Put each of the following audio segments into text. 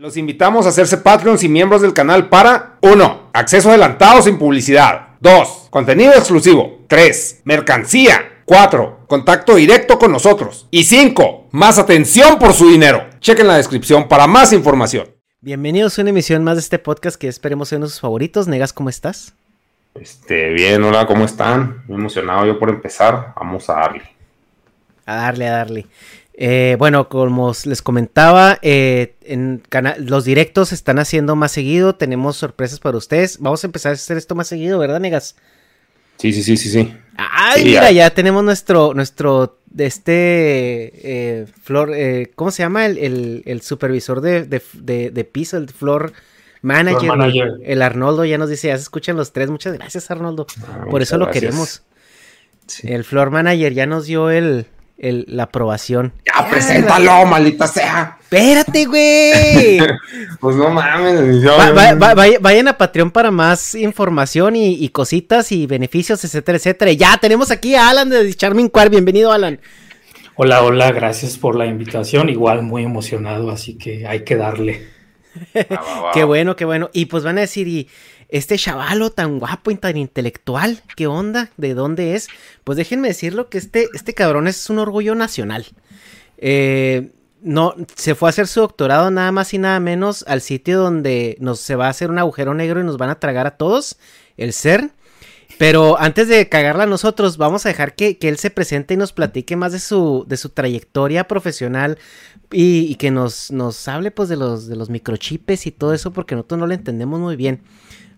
Los invitamos a hacerse Patreons y miembros del canal para 1. Acceso adelantado sin publicidad. 2. Contenido exclusivo. 3. Mercancía. 4. Contacto directo con nosotros. Y 5. Más atención por su dinero. Chequen la descripción para más información. Bienvenidos a una emisión más de este podcast que esperemos ser uno de sus favoritos. Negas, ¿cómo estás? Este, bien, hola, ¿cómo están? Muy emocionado yo por empezar. Vamos a darle. A darle, a darle. Eh, bueno, como les comentaba, eh, en los directos se están haciendo más seguido. Tenemos sorpresas para ustedes. Vamos a empezar a hacer esto más seguido, ¿verdad, Negas? Sí, sí, sí, sí, sí. Ay, mira, ya. tenemos nuestro, nuestro, este, eh, Flor, eh, ¿cómo se llama? El, el, supervisor de, de, de, piso, el Flor Manager, El Arnoldo ya nos dice, ya se escuchan los tres. Muchas gracias, Arnoldo. Ah, Por eso lo queremos. El Floor Manager ya nos dio el, la aprobación. Ya, preséntalo, maldita sea. Espérate, güey. pues no mames. vayan a Patreon para más información y, cositas y beneficios, etcétera, etcétera. Ya tenemos aquí a Alan de Charming Quar. Bienvenido, Alan. Hola, hola, gracias por la invitación. Igual muy emocionado, así que hay que darle. qué bueno, qué bueno. Y pues van a decir, y este chavalo tan guapo y tan intelectual, ¿qué onda? ¿De dónde es? Pues déjenme decirlo que este, este cabrón es un orgullo nacional. Eh, no, se fue a hacer su doctorado nada más y nada menos al sitio donde nos se va a hacer un agujero negro y nos van a tragar a todos, el CERN. Pero antes de cagarla nosotros, vamos a dejar que, él se presente y nos platique más de su, de su trayectoria profesional y, que nos, nos hable pues de los, de los microchips y todo eso porque nosotros no lo entendemos muy bien.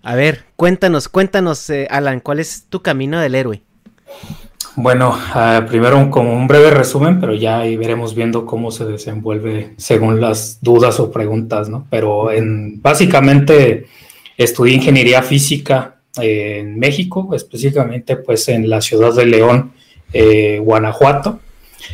A ver, cuéntanos, cuéntanos, eh, Alan, ¿cuál es tu camino del héroe? Bueno, uh, primero como un breve resumen, pero ya ahí veremos viendo cómo se desenvuelve según las dudas o preguntas, ¿no? Pero en, básicamente estudié ingeniería física en México, específicamente pues en la ciudad de León, eh, Guanajuato,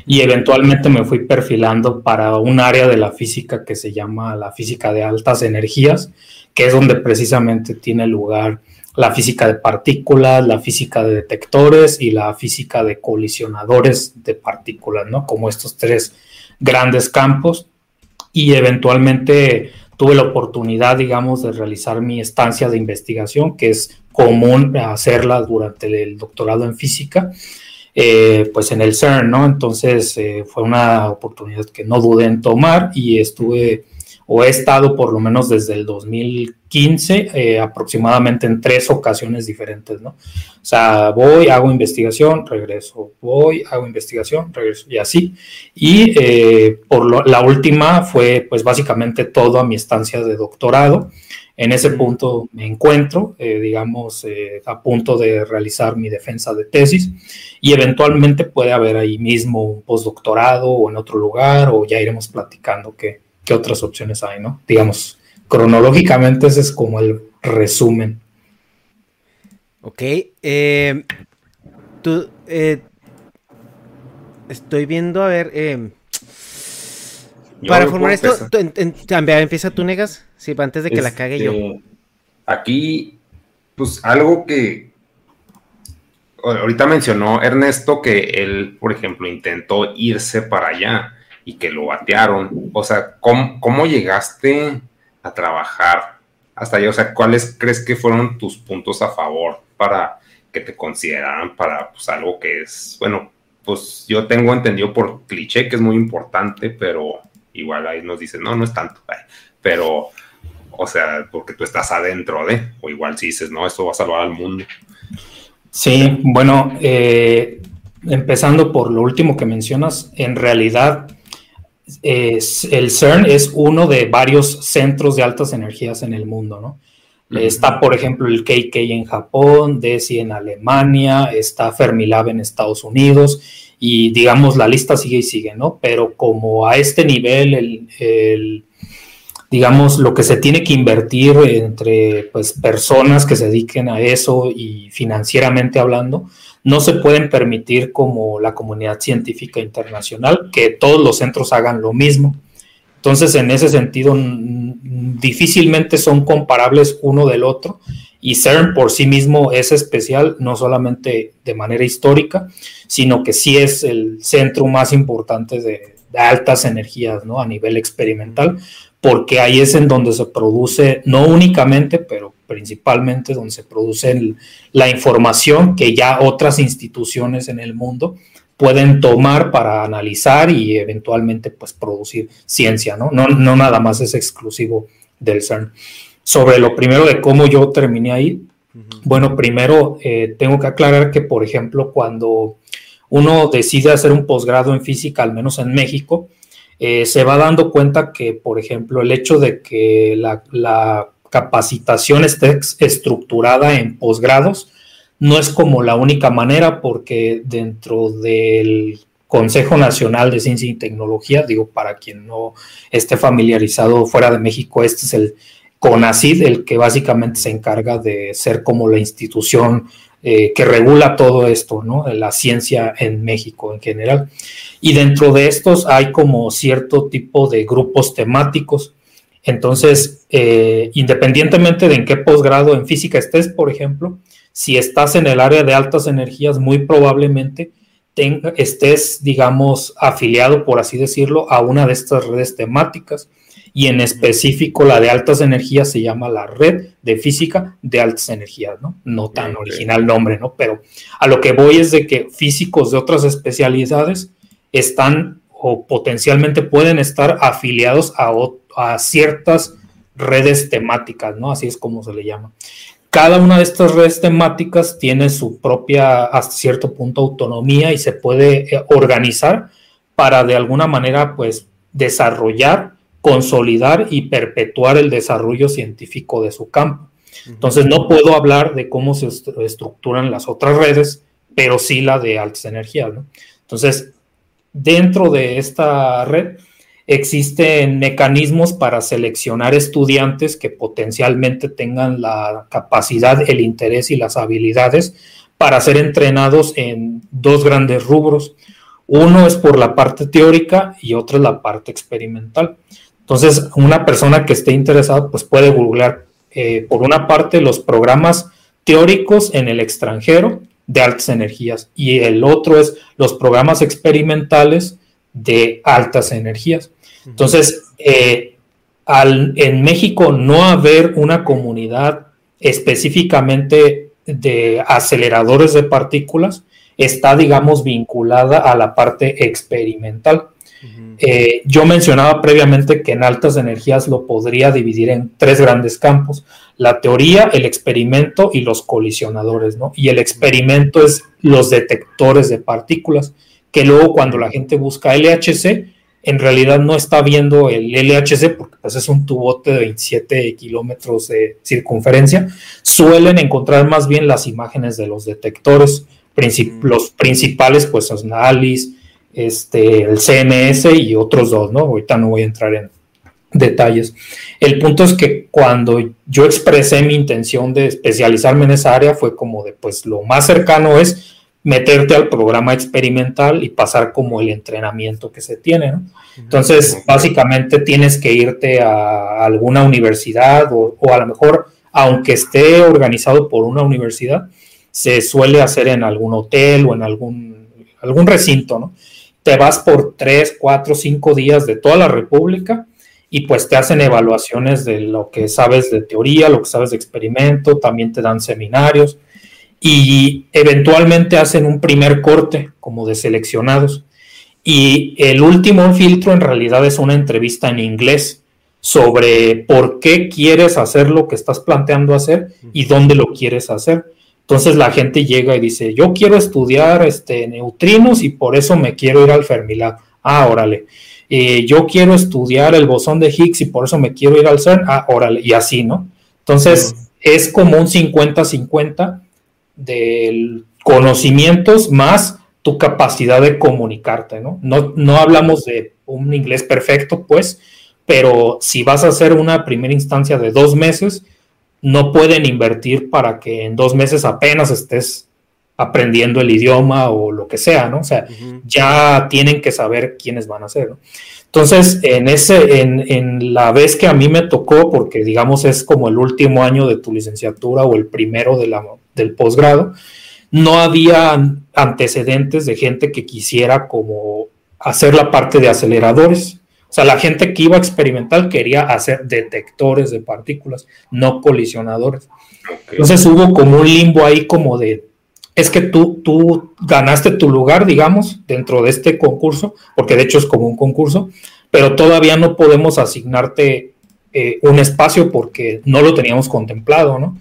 y eventualmente me fui perfilando para un área de la física que se llama la física de altas energías, que es donde precisamente tiene lugar la física de partículas, la física de detectores y la física de colisionadores de partículas, ¿no? Como estos tres grandes campos. Y eventualmente tuve la oportunidad, digamos, de realizar mi estancia de investigación, que es común hacerla durante el doctorado en física, eh, pues en el CERN, ¿no? Entonces eh, fue una oportunidad que no dudé en tomar y estuve o he estado por lo menos desde el 2015 eh, aproximadamente en tres ocasiones diferentes, ¿no? O sea, voy, hago investigación, regreso, voy, hago investigación, regreso y así. Y eh, por la última fue pues básicamente toda mi estancia de doctorado. En ese punto me encuentro, eh, digamos, a punto de realizar mi defensa de tesis y eventualmente puede haber ahí mismo un postdoctorado o en otro lugar o ya iremos platicando qué, qué otras opciones hay, ¿no? Digamos, cronológicamente ese es como el resumen. Ok, eh, tú, eh, estoy viendo, a ver, eh, Para formar esto, también empieza tú, Negas, sí, antes de que la cague yo. Este, aquí, pues algo que ahorita mencionó Ernesto que él, por ejemplo, intentó irse para allá y que lo batearon. O sea, ¿cómo, cómo llegaste a trabajar hasta allá? O sea, ¿cuáles crees que fueron tus puntos a favor para que te consideraran para pues, algo que es, bueno, pues yo tengo entendido por cliché que es muy importante, pero igual ahí nos dicen, no, no es tanto, pero, o sea, porque tú estás adentro de, o igual si dices, no, esto va a salvar al mundo. Sí, bueno, eh, empezando por lo último que mencionas, en realidad es, el CERN es uno de varios centros de altas energías en el mundo, ¿no? Está, por ejemplo, el KK en Japón, DESI en Alemania, está Fermilab en Estados Unidos y digamos la lista sigue y sigue, ¿no? Pero como a este nivel, el, digamos, lo que se tiene que invertir entre pues, personas que se dediquen a eso y financieramente hablando, no se pueden permitir como la comunidad científica internacional que todos los centros hagan lo mismo. Entonces, en ese sentido, difícilmente son comparables uno del otro y CERN por sí mismo es especial, no solamente de manera histórica, sino que sí es el centro más importante de, altas energías ¿no? a nivel experimental, porque ahí es en donde se produce, no únicamente, pero principalmente donde se produce la información que ya otras instituciones en el mundo pueden tomar para analizar y eventualmente pues producir ciencia, ¿no? No, no nada más es exclusivo del CERN. Sobre lo primero de cómo yo terminé ahí, bueno, primero eh, tengo que aclarar que, por ejemplo, cuando uno decide hacer un posgrado en física, al menos en México, eh, se va dando cuenta que, por ejemplo, el hecho de que la, la capacitación esté estructurada en posgrados, no es como la única manera porque dentro del Consejo Nacional de Ciencia y Tecnología, digo, para quien no esté familiarizado fuera de México, este es el CONACID, el que básicamente se encarga de ser como la institución eh, que regula todo esto, ¿no? La ciencia en México en general. Y dentro de estos hay como cierto tipo de grupos temáticos. Entonces, eh, independientemente de en qué posgrado en física estés, por ejemplo, si estás en el área de altas energías, muy probablemente estés, digamos, afiliado, por así decirlo, a una de estas redes temáticas. Y en específico, la de altas energías se llama la red de física de altas energías, ¿no? No tan original nombre, ¿no? Pero a lo que voy es de que físicos de otras especialidades están o potencialmente pueden estar afiliados a, a ciertas redes temáticas, ¿no? Así es como se le llama cada una de estas redes temáticas tiene su propia, hasta cierto punto, autonomía y se puede eh, organizar para de alguna manera, pues, desarrollar, consolidar y perpetuar el desarrollo científico de su campo. Entonces, no puedo hablar de cómo se estructuran las otras redes, pero sí la de altas energías. ¿no? Entonces, dentro de esta red, existen mecanismos para seleccionar estudiantes que potencialmente tengan la capacidad, el interés y las habilidades para ser entrenados en dos grandes rubros. Uno es por la parte teórica y otro es la parte experimental. Entonces, una persona que esté interesada, pues puede googlear, eh, por una parte, los programas teóricos en el extranjero de altas energías y el otro es los programas experimentales de altas energías. Entonces, eh, al, en México no haber una comunidad específicamente de aceleradores de partículas, está, digamos, vinculada a la parte experimental. Eh, yo mencionaba previamente que en altas energías lo podría dividir en tres grandes campos, la teoría, el experimento y los colisionadores, ¿no? Y el experimento es los detectores de partículas, que luego cuando la gente busca LHC, en realidad no está viendo el LHC porque pues, es un tubote de 27 kilómetros de circunferencia, suelen encontrar más bien las imágenes de los detectores, mm. los principales pues son ALICE, este, el CMS y otros dos, ¿no? Ahorita no voy a entrar en detalles. El punto es que cuando yo expresé mi intención de especializarme en esa área fue como de pues lo más cercano es meterte al programa experimental y pasar como el entrenamiento que se tiene. Entonces, básicamente tienes que irte a alguna universidad o, a lo mejor, aunque esté organizado por una universidad, se suele hacer en algún hotel o en algún, algún recinto, ¿no? Te vas por tres, cuatro, cinco días de toda la República y pues te hacen evaluaciones de lo que sabes de teoría, lo que sabes de experimento, también te dan seminarios y eventualmente hacen un primer corte como de seleccionados. Y el último filtro en realidad es una entrevista en inglés sobre por qué quieres hacer lo que estás planteando hacer y dónde lo quieres hacer. Entonces la gente llega y dice, yo quiero estudiar este, neutrinos y por eso me quiero ir al Fermilab. Ah, órale. Eh, yo quiero estudiar el bosón de Higgs y por eso me quiero ir al CERN. Ah, órale. Y así, ¿no? Entonces es como un 50-50 de conocimientos más tu capacidad de comunicarte, ¿no? ¿no? No hablamos de un inglés perfecto, pues, pero si vas a hacer una primera instancia de dos meses, no pueden invertir para que en dos meses apenas estés aprendiendo el idioma o lo que sea, ¿no? O sea, ya tienen que saber quiénes van a ser, ¿no? Entonces, en, ese, en, en, la vez que a mí me tocó, porque digamos es como el último año de tu licenciatura o el primero de la, del posgrado, no había antecedentes de gente que quisiera como hacer la parte de aceleradores. O sea, la gente que iba a experimentar quería hacer detectores de partículas, no colisionadores. Entonces hubo como un limbo ahí como de, es que tú, tú ganaste tu lugar, digamos, dentro de este concurso, porque de hecho es como un concurso, pero todavía no podemos asignarte eh, un espacio porque no lo teníamos contemplado, ¿no?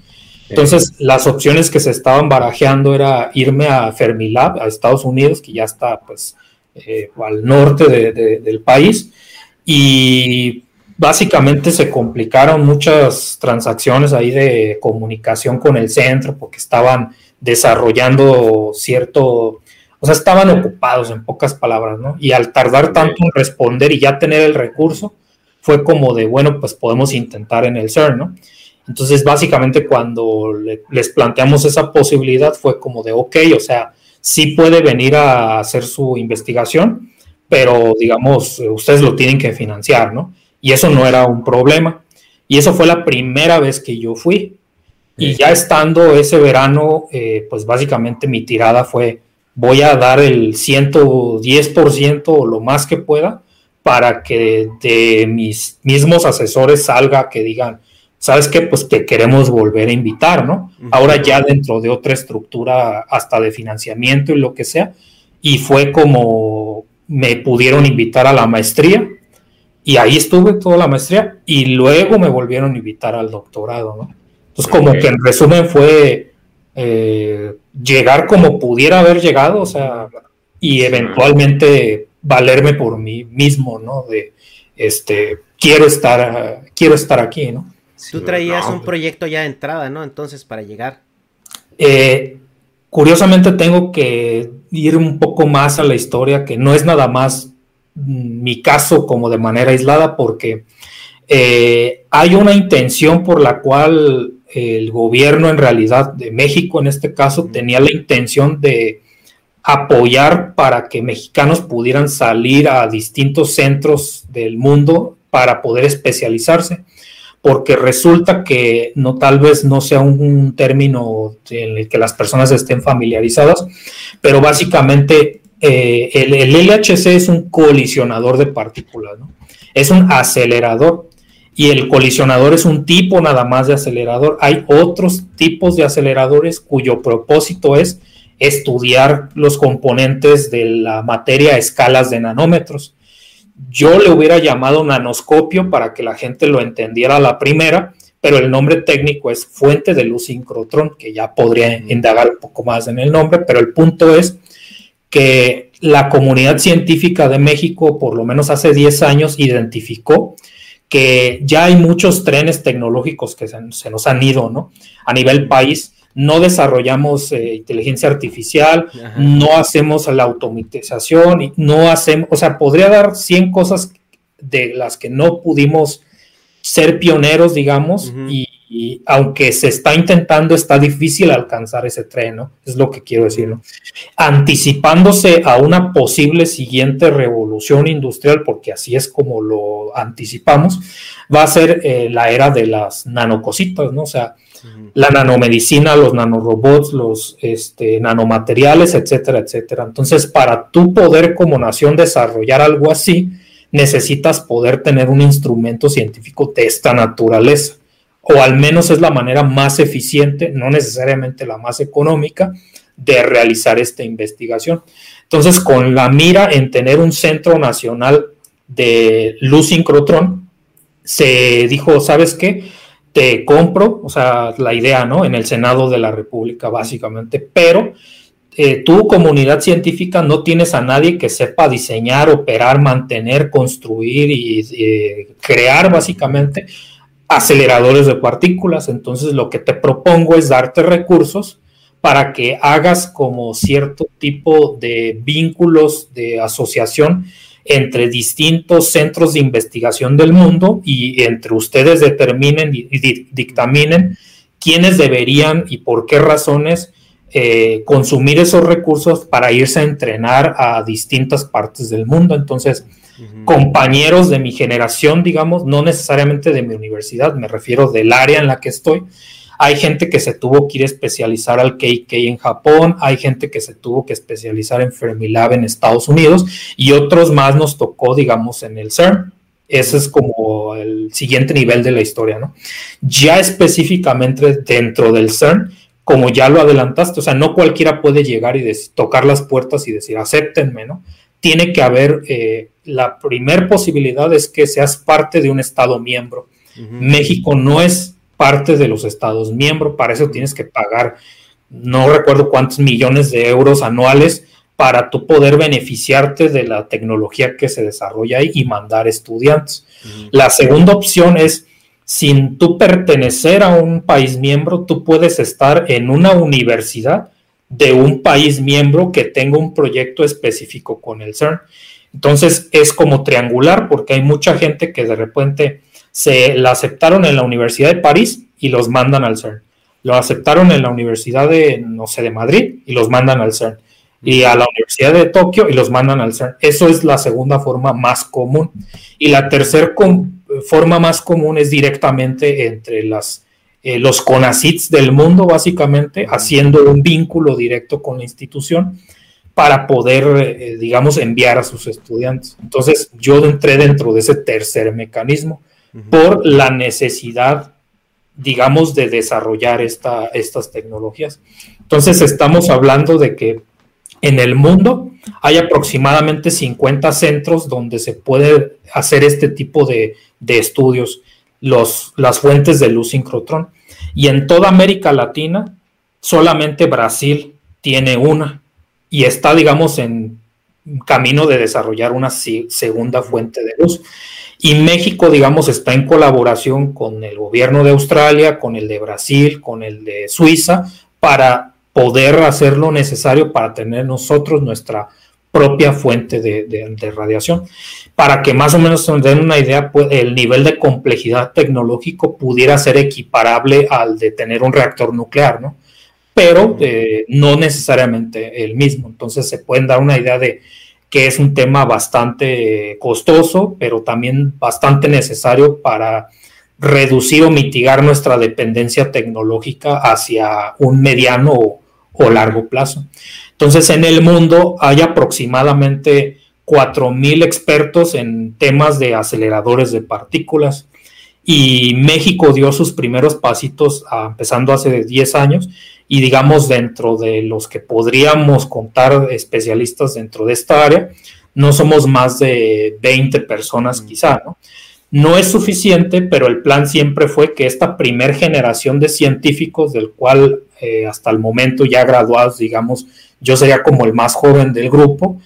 Entonces, las opciones que se estaban barajeando era irme a Fermilab, a Estados Unidos, que ya está pues eh, al norte del país, y básicamente se complicaron muchas transacciones ahí de comunicación con el centro, porque estaban desarrollando cierto, o sea, estaban ocupados en pocas palabras, ¿no? Y al tardar tanto en responder y ya tener el recurso, fue como de, bueno, pues podemos intentar en el CERN, ¿no? Entonces, básicamente cuando les planteamos esa posibilidad fue como de, ok, o sea, sí puede venir a hacer su investigación, pero digamos, ustedes lo tienen que financiar, ¿no? Y eso no era un problema. Y eso fue la primera vez que yo fui. Y ya estando ese verano, eh, pues básicamente mi tirada fue, voy a dar el 110% o lo más que pueda para que de mis mismos asesores salga que digan, ¿sabes qué? Pues que queremos volver a invitar, ¿no? Ahora ya dentro de otra estructura hasta de financiamiento y lo que sea. Y fue como me pudieron invitar a la maestría y ahí estuve toda la maestría y luego me volvieron a invitar al doctorado, ¿no? Entonces, como que en resumen fue eh, llegar como pudiera haber llegado, o sea, y eventualmente valerme por mí mismo, ¿no? De, este, quiero estar, quiero estar aquí, ¿no? Tú traías un proyecto ya de entrada, ¿no? Entonces, para llegar. Eh, curiosamente tengo que ir un poco más a la historia, que no es nada más mi caso como de manera aislada, porque eh, hay una intención por la cual el gobierno en realidad de México en este caso tenía la intención de apoyar para que mexicanos pudieran salir a distintos centros del mundo para poder especializarse, porque resulta que no tal vez no sea un, término en el que las personas estén familiarizadas, pero básicamente eh, el, el, LHC es un colisionador de partículas, ¿no? es un acelerador y el colisionador es un tipo nada más de acelerador. Hay otros tipos de aceleradores cuyo propósito es estudiar los componentes de la materia a escalas de nanómetros. Yo le hubiera llamado nanoscopio para que la gente lo entendiera a la primera, pero el nombre técnico es fuente de luz sincrotrón, que ya podría indagar un poco más en el nombre, pero el punto es que la comunidad científica de México, por lo menos hace 10 años, identificó que ya hay muchos trenes tecnológicos que se, nos han ido, ¿no? A nivel país, no desarrollamos eh, inteligencia artificial, no hacemos la automatización, no hacemos, o sea, podría dar 100 cosas de las que no pudimos ser pioneros, digamos, y, y aunque se está intentando, está difícil alcanzar ese tren, ¿no? Es lo que quiero decir, ¿no? Anticipándose a una posible siguiente revolución industrial, porque así es como lo anticipamos, va a ser eh, la era de las nanocositas, ¿no? O sea, la nanomedicina, los nanorobots, los este, nanomateriales, etcétera, etcétera. Entonces, para tú poder como nación desarrollar algo así, necesitas poder tener un instrumento científico de esta naturaleza o al menos es la manera más eficiente, no necesariamente la más económica, de realizar esta investigación. Entonces, con la mira en tener un centro nacional de luz sincrotrón, se dijo, ¿sabes qué? Te compro, o sea, la idea, ¿no? En el Senado de la República, básicamente, pero eh, tu comunidad científica no tienes a nadie que sepa diseñar, operar, mantener, construir y crear, básicamente, aceleradores de partículas. Entonces lo que te propongo es darte recursos para que hagas como cierto tipo de vínculos de asociación entre distintos centros de investigación del mundo y entre ustedes determinen y, dictaminen quiénes deberían y por qué razones eh, consumir esos recursos para irse a entrenar a distintas partes del mundo. Entonces, compañeros de mi generación, digamos, no necesariamente de mi universidad, me refiero del área en la que estoy. Hay gente que se tuvo que ir a especializar al KK en Japón, hay gente que se tuvo que especializar en Fermilab en Estados Unidos y otros más nos tocó, digamos, en el CERN. Ese es como el siguiente nivel de la historia, ¿no? Ya específicamente dentro del CERN, como ya lo adelantaste, o sea, no cualquiera puede llegar y tocar las puertas y decir, acéptenme, ¿no? Tiene que haber, eh, la primer posibilidad es que seas parte de un Estado miembro. México no es parte de los Estados miembros, para eso tienes que pagar, no recuerdo cuántos millones de euros anuales para tú poder beneficiarte de la tecnología que se desarrolla ahí y mandar estudiantes. La segunda opción es, sin tú pertenecer a un país miembro, tú puedes estar en una universidad de un país miembro que tenga un proyecto específico con el CERN. Entonces es como triangular porque hay mucha gente que de repente se la aceptaron en la Universidad de París y los mandan al CERN. Lo aceptaron en la Universidad de, no sé, de Madrid y los mandan al CERN. Y a la Universidad de Tokio y los mandan al CERN. Eso es la segunda forma más común. Y la tercera forma más común es directamente entre las eh, los CONACITs del mundo, básicamente, haciendo un vínculo directo con la institución para poder, eh, digamos, enviar a sus estudiantes. Entonces, yo entré dentro de ese tercer mecanismo por la necesidad, digamos, de desarrollar esta, estas tecnologías. Entonces, estamos hablando de que en el mundo hay aproximadamente 50 centros donde se puede hacer este tipo de, de estudios los, las fuentes de luz sincrotrón. Y en toda América Latina, solamente Brasil tiene una y está, digamos, en camino de desarrollar una segunda fuente de luz. Y México, digamos, está en colaboración con el gobierno de Australia, con el de Brasil, con el de Suiza, para poder hacer lo necesario para tener nosotros nuestra propia fuente de, radiación. Para que más o menos se den una idea, pues, el nivel de complejidad tecnológico pudiera ser equiparable al de tener un reactor nuclear, ¿no? Pero eh, no necesariamente el mismo. Entonces se pueden dar una idea de que es un tema bastante costoso, pero también bastante necesario para reducir o mitigar nuestra dependencia tecnológica hacia un mediano o largo plazo. Entonces, en el mundo hay aproximadamente 4.000 expertos en temas de aceleradores de partículas. Y México dio sus primeros pasitos empezando hace 10 años. Y digamos dentro de los que podríamos contar especialistas dentro de esta área, no somos más de 20 personas quizá, ¿no? No es suficiente, pero el plan siempre fue que esta primer generación de científicos, del cual eh, hasta el momento ya graduados, digamos, yo sería como el más joven del grupo,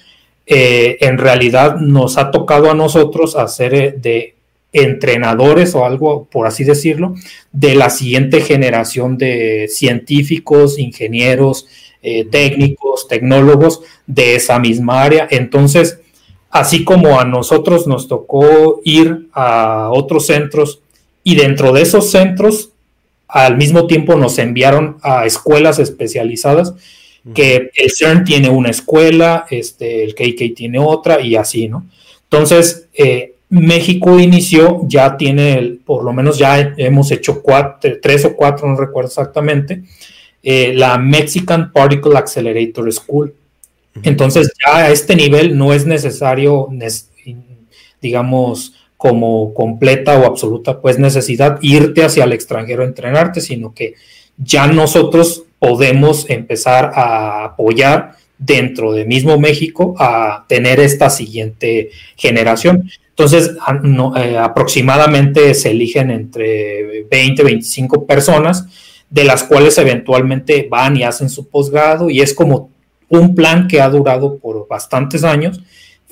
eh, en realidad nos ha tocado a nosotros hacer eh, de entrenadores o algo, por así decirlo, de la siguiente generación de científicos, ingenieros, eh, técnicos, tecnólogos de esa misma área. Entonces, así como a nosotros nos tocó ir a otros centros y dentro de esos centros al mismo tiempo nos enviaron a escuelas especializadas, que el CERN tiene una escuela, este, el KK tiene otra y así, ¿no? Entonces, eh, México inició, ya tiene, por lo menos ya hemos hecho cuatro, tres o cuatro, no recuerdo exactamente, eh, la Mexican Particle Accelerator School. Entonces, ya a este nivel no es necesario, digamos, como completa o absoluta pues necesidad irte hacia el extranjero a entrenarte, sino que ya nosotros podemos empezar a apoyar dentro de mismo México a tener esta siguiente generación. Entonces, eh, aproximadamente se eligen entre 20, 25 personas, de las cuales eventualmente van y hacen su posgrado, y es como un plan que ha durado por bastantes años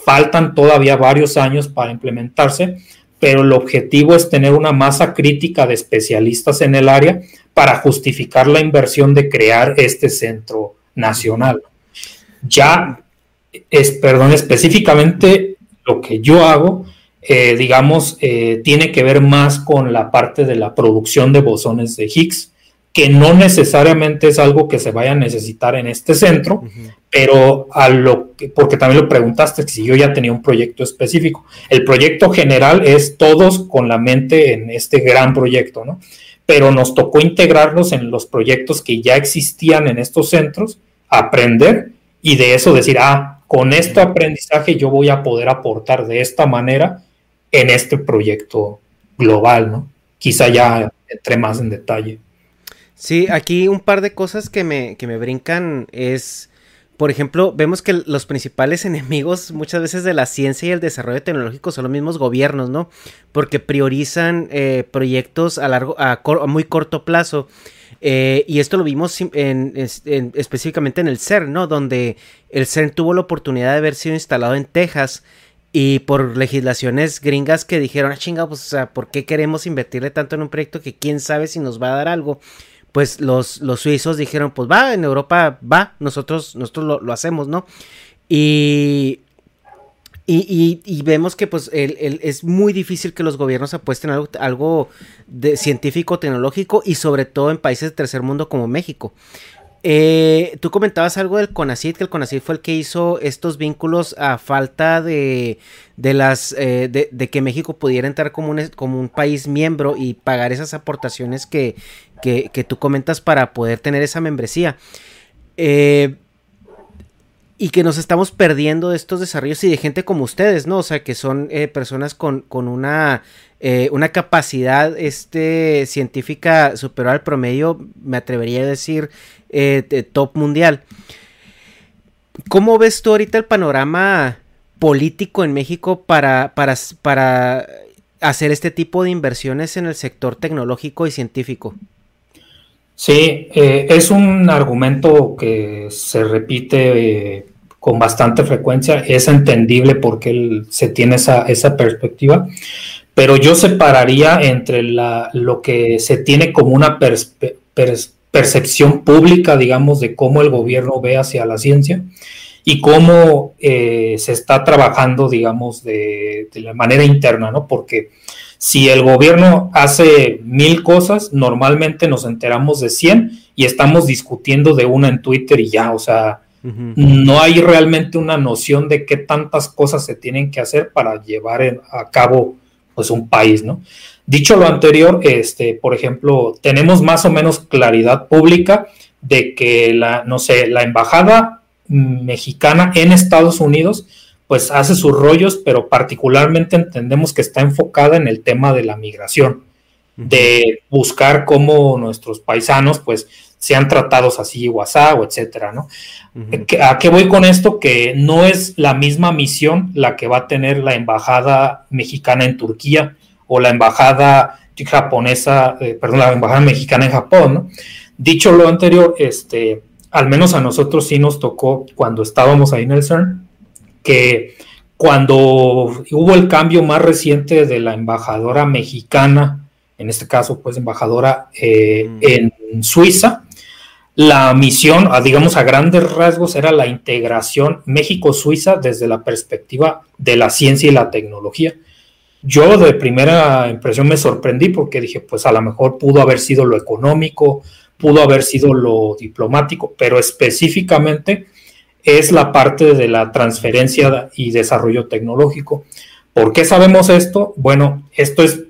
Faltan todavía varios años para implementarse, pero el objetivo es tener una masa crítica de especialistas en el área para justificar la inversión de crear este centro nacional. Ya, es, perdón, específicamente lo que yo hago, eh, digamos, eh, tiene que ver más con la parte de la producción de bosones de Higgs que no necesariamente es algo que se vaya a necesitar en este centro, pero a lo que, porque también lo preguntaste, si yo ya tenía un proyecto específico. El proyecto general es todos con la mente en este gran proyecto, ¿no? Pero nos tocó integrarnos en los proyectos que ya existían en estos centros, aprender y de eso decir, ah, con este aprendizaje yo voy a poder aportar de esta manera en este proyecto global, ¿no? Quizá ya entre más en detalle. Sí, aquí un par de cosas que me, que me brincan es, por ejemplo, vemos que los principales enemigos muchas veces de la ciencia y el desarrollo tecnológico son los mismos gobiernos, ¿no? Porque priorizan eh, proyectos a, largo, a, muy corto plazo. Eh, y esto lo vimos en, específicamente en el CERN, ¿no? Donde el CERN tuvo la oportunidad de haber sido instalado en Texas y por legislaciones gringas que dijeron, ah, chinga, pues, o sea, ¿por qué queremos invertirle tanto en un proyecto que quién sabe si nos va a dar algo? Pues los, los suizos dijeron, pues va, en Europa va, nosotros, nosotros lo, hacemos, ¿no? Y, y, vemos que pues es muy difícil que los gobiernos apuesten algo, algo de científico, tecnológico y sobre todo en países de tercer mundo como México. Eh, tú comentabas algo del CONACID, que el CONACID fue el que hizo estos vínculos a falta de, de las eh, de, que México pudiera entrar como un, como un país miembro y pagar esas aportaciones que, que, tú comentas para poder tener esa membresía. Eh, y que nos estamos perdiendo de estos desarrollos y de gente como ustedes, ¿no? O sea, que son personas con, con una eh, una capacidad este, científica superior al promedio, me atrevería a decir, eh, top mundial. ¿Cómo ves tú ahorita el panorama político en México para, para, para hacer este tipo de inversiones en el sector tecnológico y científico? Sí, eh, es un argumento que se repite con bastante frecuencia, es entendible porque se tiene esa, esa perspectiva, pero yo separaría entre la, lo que se tiene como una percepción pública, digamos, de cómo el gobierno ve hacia la ciencia y cómo eh, se está trabajando, digamos, de, la manera interna, ¿no? Porque si el gobierno hace mil cosas, normalmente nos enteramos de 100 y estamos discutiendo de una en Twitter y ya, o sea, no hay realmente una noción de qué tantas cosas se tienen que hacer para llevar a cabo pues un país, ¿no? Dicho lo anterior, este, por ejemplo, tenemos más o menos claridad pública de que la, no sé, la embajada mexicana en Estados Unidos, pues hace sus rollos, pero particularmente entendemos que está enfocada en el tema de la migración, de buscar cómo nuestros paisanos, pues, sean tratados así, WhatsApp, etcétera, ¿no? ¿A qué voy con esto? Que no es la misma misión la que va a tener la embajada mexicana en Turquía o la embajada japonesa, eh, perdón, la embajada mexicana en Japón, ¿no? Dicho lo anterior, este, al menos a nosotros sí nos tocó cuando estábamos ahí en el CERN, que cuando hubo el cambio más reciente de la embajadora mexicana, en este caso, pues embajadora eh, mm. en Suiza, la misión, digamos a grandes rasgos, era la integración México-Suiza desde la perspectiva de la ciencia y la tecnología. yo de primera impresión me sorprendí porque dije, pues a lo mejor pudo haber sido lo económico, pudo haber sido lo diplomático, pero específicamente es la parte de la transferencia y desarrollo tecnológico. ¿Por qué sabemos esto? Bueno, esto es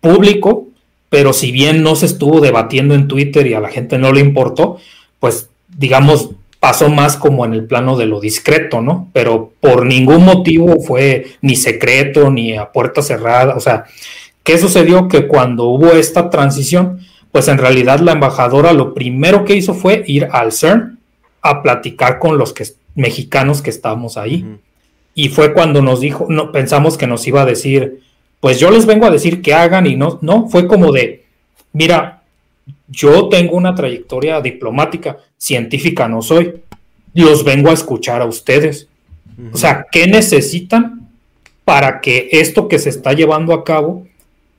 público, pero si bien no se estuvo debatiendo en Twitter y a la gente no le importó, pues digamos, pasó más como en el plano de lo discreto, ¿no? Pero por ningún motivo fue ni secreto ni a puerta cerrada. O sea, ¿qué sucedió? Que cuando hubo esta transición, pues en realidad la embajadora lo primero que hizo fue ir al CERN a platicar con los que, mexicanos que estábamos ahí. Y fue cuando nos dijo, no, pensamos que nos iba a decir, pues yo les vengo a decir que hagan y no, no, fue como de, mira, yo tengo una trayectoria diplomática, científica no soy, los vengo a escuchar a ustedes. O sea, ¿qué necesitan para que esto que se está llevando a cabo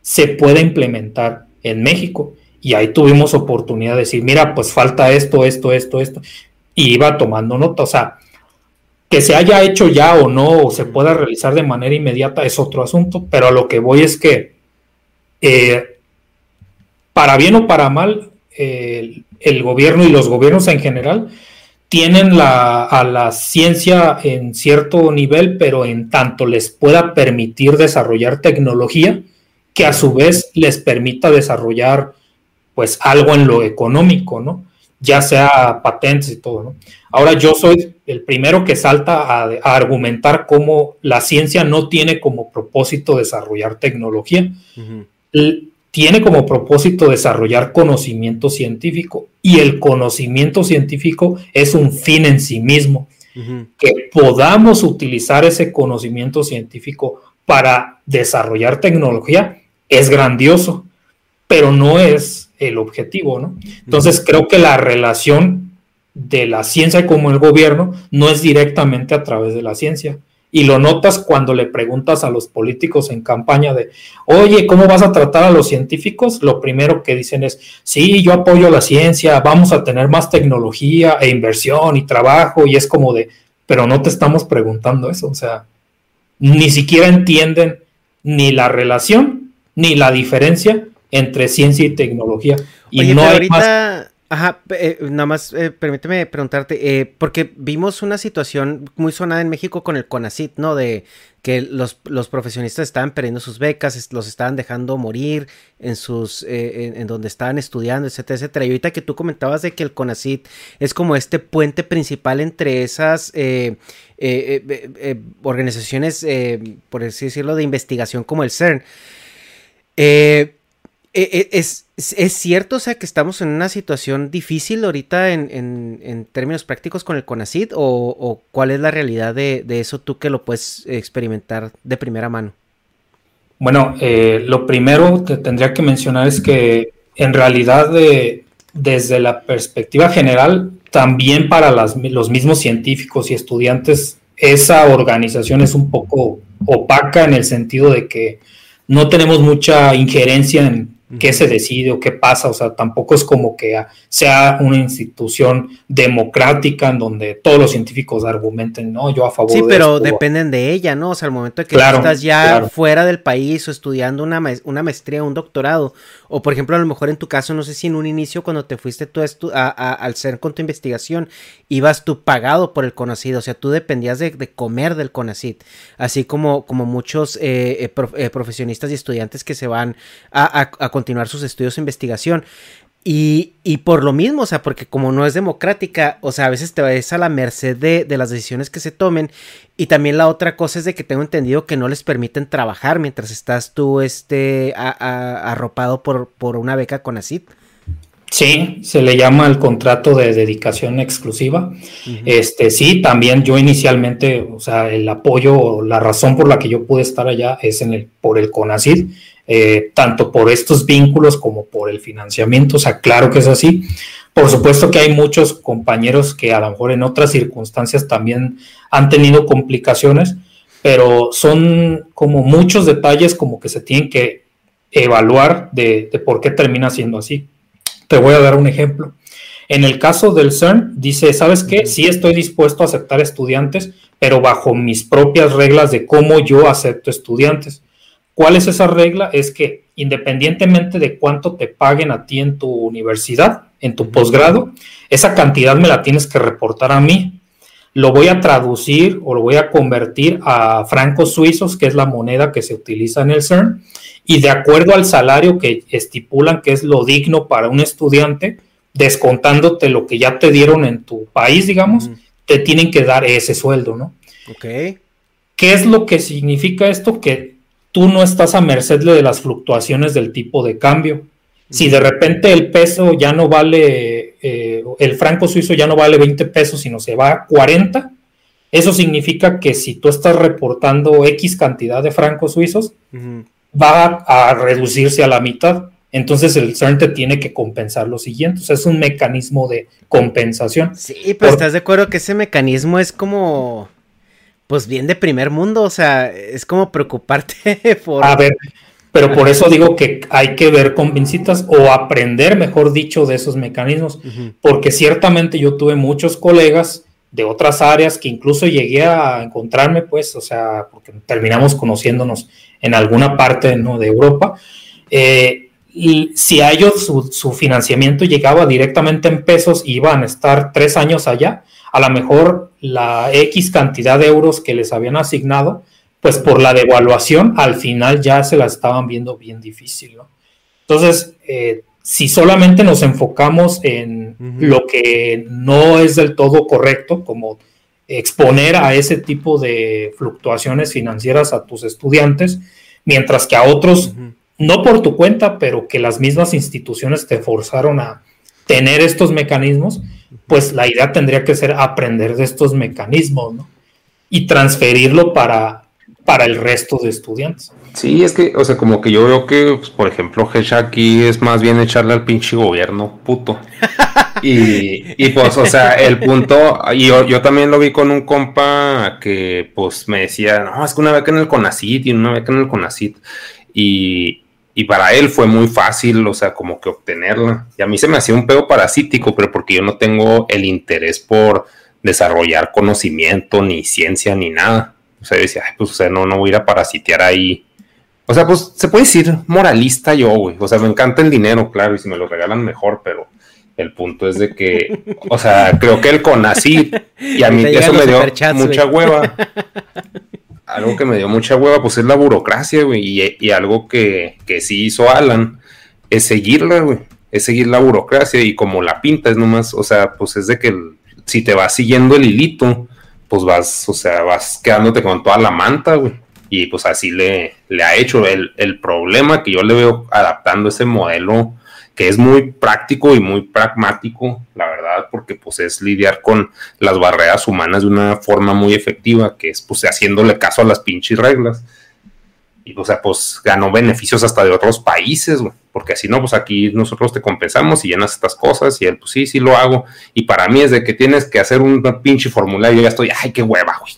se pueda implementar en México? Y ahí tuvimos oportunidad de decir, mira, pues falta esto, esto, esto, esto. Y iba tomando nota. O sea, que se haya hecho ya o no, o se pueda realizar de manera inmediata, es otro asunto. Pero a lo que voy es que, eh, para bien o para mal, el, gobierno y los gobiernos en general tienen la, a la ciencia en cierto nivel, pero en tanto les pueda permitir desarrollar tecnología que a su vez les permita desarrollar pues algo en lo económico, ¿no? Ya sea patentes y todo, ¿no? Ahora yo soy el primero que salta a, argumentar cómo la ciencia no tiene como propósito desarrollar tecnología, tiene como propósito desarrollar conocimiento científico y el conocimiento científico es un fin en sí mismo. Que podamos utilizar ese conocimiento científico para desarrollar tecnología es grandioso, pero no es el objetivo, ¿no? Entonces creo que la relación de la ciencia como el gobierno no es directamente a través de la ciencia. Y lo notas cuando le preguntas a los políticos en campaña de, oye, ¿cómo vas a tratar a los científicos? Lo primero que dicen es, sí, yo apoyo la ciencia, vamos a tener más tecnología e inversión y trabajo. Y es como de, pero no te estamos preguntando eso. O sea, ni siquiera entienden ni la relación ni la diferencia entre ciencia y tecnología. Y no hay ahorita, ajá, eh, nada más eh, permíteme preguntarte, eh, porque vimos una situación muy sonada en México con el CONACIT, ¿no? De que los, los profesionistas estaban perdiendo sus becas, los estaban dejando morir en sus, en, donde estaban estudiando, etcétera, etcétera. Y ahorita que tú comentabas de que el CONACIT es como este puente principal entre esas organizaciones, por así decirlo, de investigación como el CERN. Eh, eh, eh, ¿Es, ¿Es, cierto, o sea, que estamos en una situación difícil ahorita en, términos prácticos con el CONACID? O, cuál es la realidad de, eso tú que lo puedes experimentar de primera mano? Bueno, eh, lo primero que tendría que mencionar es que en realidad desde la perspectiva general, también para los mismos científicos y estudiantes, esa organización es un poco opaca en el sentido de que no tenemos mucha injerencia en qué se decide o qué pasa, o sea, tampoco es como que sea una institución democrática en donde todos los científicos argumenten, no, yo a favor sí, pero dependen de ella, ¿no? O sea, al momento de que estás ya fuera del país o estudiando una, una maestría, un doctorado, o por ejemplo, a lo mejor en tu caso, no sé si en un inicio cuando te fuiste tú a, al ser con tu investigación, ibas tú pagado por el conocido, o sea, tú dependías de, comer del CONACID, así como, como muchos eh, eh, eh, profesionistas y estudiantes que se van a, a continuar sus estudios de investigación. Y, y, por lo mismo, o sea, porque como no es democrática, o sea, a veces te ves a la merced de, de, las decisiones que se tomen. Y también la otra cosa es de que tengo entendido que no les permiten trabajar mientras estás tú este, arropado por, por una beca con ACID. Sí, se le llama el contrato de dedicación exclusiva. Este, sí, también yo inicialmente, o sea, el apoyo, la razón por la que yo pude estar allá es en el, por el CONACID, eh, tanto por estos vínculos como por el financiamiento, o sea, claro que es así. Por supuesto que hay muchos compañeros que a lo mejor en otras circunstancias también han tenido complicaciones, pero son como muchos detalles como que se tienen que evaluar de, de por qué termina siendo así. Te voy a dar un ejemplo. En el caso del CERN, dice, ¿sabes qué? Sí estoy dispuesto a aceptar estudiantes, pero bajo mis propias reglas de cómo yo acepto estudiantes. ¿Cuál es esa regla? Es que independientemente de cuánto te paguen a ti en tu universidad, en tu posgrado, esa cantidad me la tienes que reportar a mí. Lo voy a traducir o lo voy a convertir a francos suizos, que es la moneda que se utiliza en el CERN, y de acuerdo al salario que estipulan que es lo digno para un estudiante, descontándote lo que ya te dieron en tu país, digamos, te tienen que dar ese sueldo, ¿no? Ok. ¿Qué es lo que significa esto? Que tú no estás a merced de las fluctuaciones del tipo de cambio. Si de repente el peso ya no vale, eh, el franco suizo ya no vale 20 pesos, sino se va a 40, eso significa que si tú estás reportando X cantidad de francos suizos, va a, reducirse a la mitad. Entonces el CERN te tiene que compensar lo siguiente. O sea, es un mecanismo de compensación. Sí, pero estás de acuerdo que ese mecanismo es como, pues bien de primer mundo. O sea, es como preocuparte por... A ver, pero por eso digo que hay que ver con vincitas o aprender, mejor dicho, de esos mecanismos. Porque ciertamente yo tuve muchos colegas de otras áreas que incluso llegué a encontrarme, pues, o sea, porque terminamos conociéndonos en alguna parte ¿no? de Europa. Eh, y si a ellos su, financiamiento llegaba directamente en pesos y iban a estar tres años allá, a lo mejor la X cantidad de euros que les habían asignado, pues por la devaluación al final ya se la estaban viendo bien difícil. Entonces, eh, si solamente nos enfocamos en lo que no es del todo correcto, como exponer a ese tipo de fluctuaciones financieras a tus estudiantes, mientras que a otros no por tu cuenta, pero que las mismas instituciones te forzaron a tener estos mecanismos, pues la idea tendría que ser aprender de estos mecanismos, ¿no? Y transferirlo para, para el resto de estudiantes. Sí, es que, o sea, como que yo veo que, pues, por ejemplo, Hecha aquí es más bien echarle al pinche gobierno, puto. Y, y pues, o sea, el punto, y yo, yo, también lo vi con un compa que, pues, me decía, no, es que una beca en el CONACIT y una beca en el CONACIT. Y, y para él fue muy fácil, o sea, como que obtenerla. Y a mí se me hacía un pedo parasítico, pero porque yo no tengo el interés por desarrollar conocimiento, ni ciencia, ni nada. O sea, yo decía, pues, o sea, no, no voy a ir a parasitear ahí. O sea, pues se puede decir moralista yo, güey. O sea, me encanta el dinero, claro, y si me lo regalan mejor, pero el punto es de que, o sea, creo que el CONACYT, y a mí eso me dio mucha hueva. algo que me dio mucha hueva, pues es la burocracia, güey, y, algo que, que, sí hizo Alan es seguirla, güey, es seguir la burocracia y como la pinta es nomás, o sea, pues es de que si te vas siguiendo el hilito, pues vas, o sea, vas quedándote con toda la manta, güey, y pues así le, le ha hecho el, el problema que yo le veo adaptando ese modelo que es muy práctico y muy pragmático, la verdad, porque pues es lidiar con las barreras humanas de una forma muy efectiva, que es pues haciéndole caso a las pinches reglas. Y o sea, pues ganó beneficios hasta de otros países, porque así no, pues aquí nosotros te compensamos y llenas estas cosas y él, pues sí, sí lo hago. Y para mí es de que tienes que hacer un pinche formulario, ya estoy, ay, qué hueva, güey.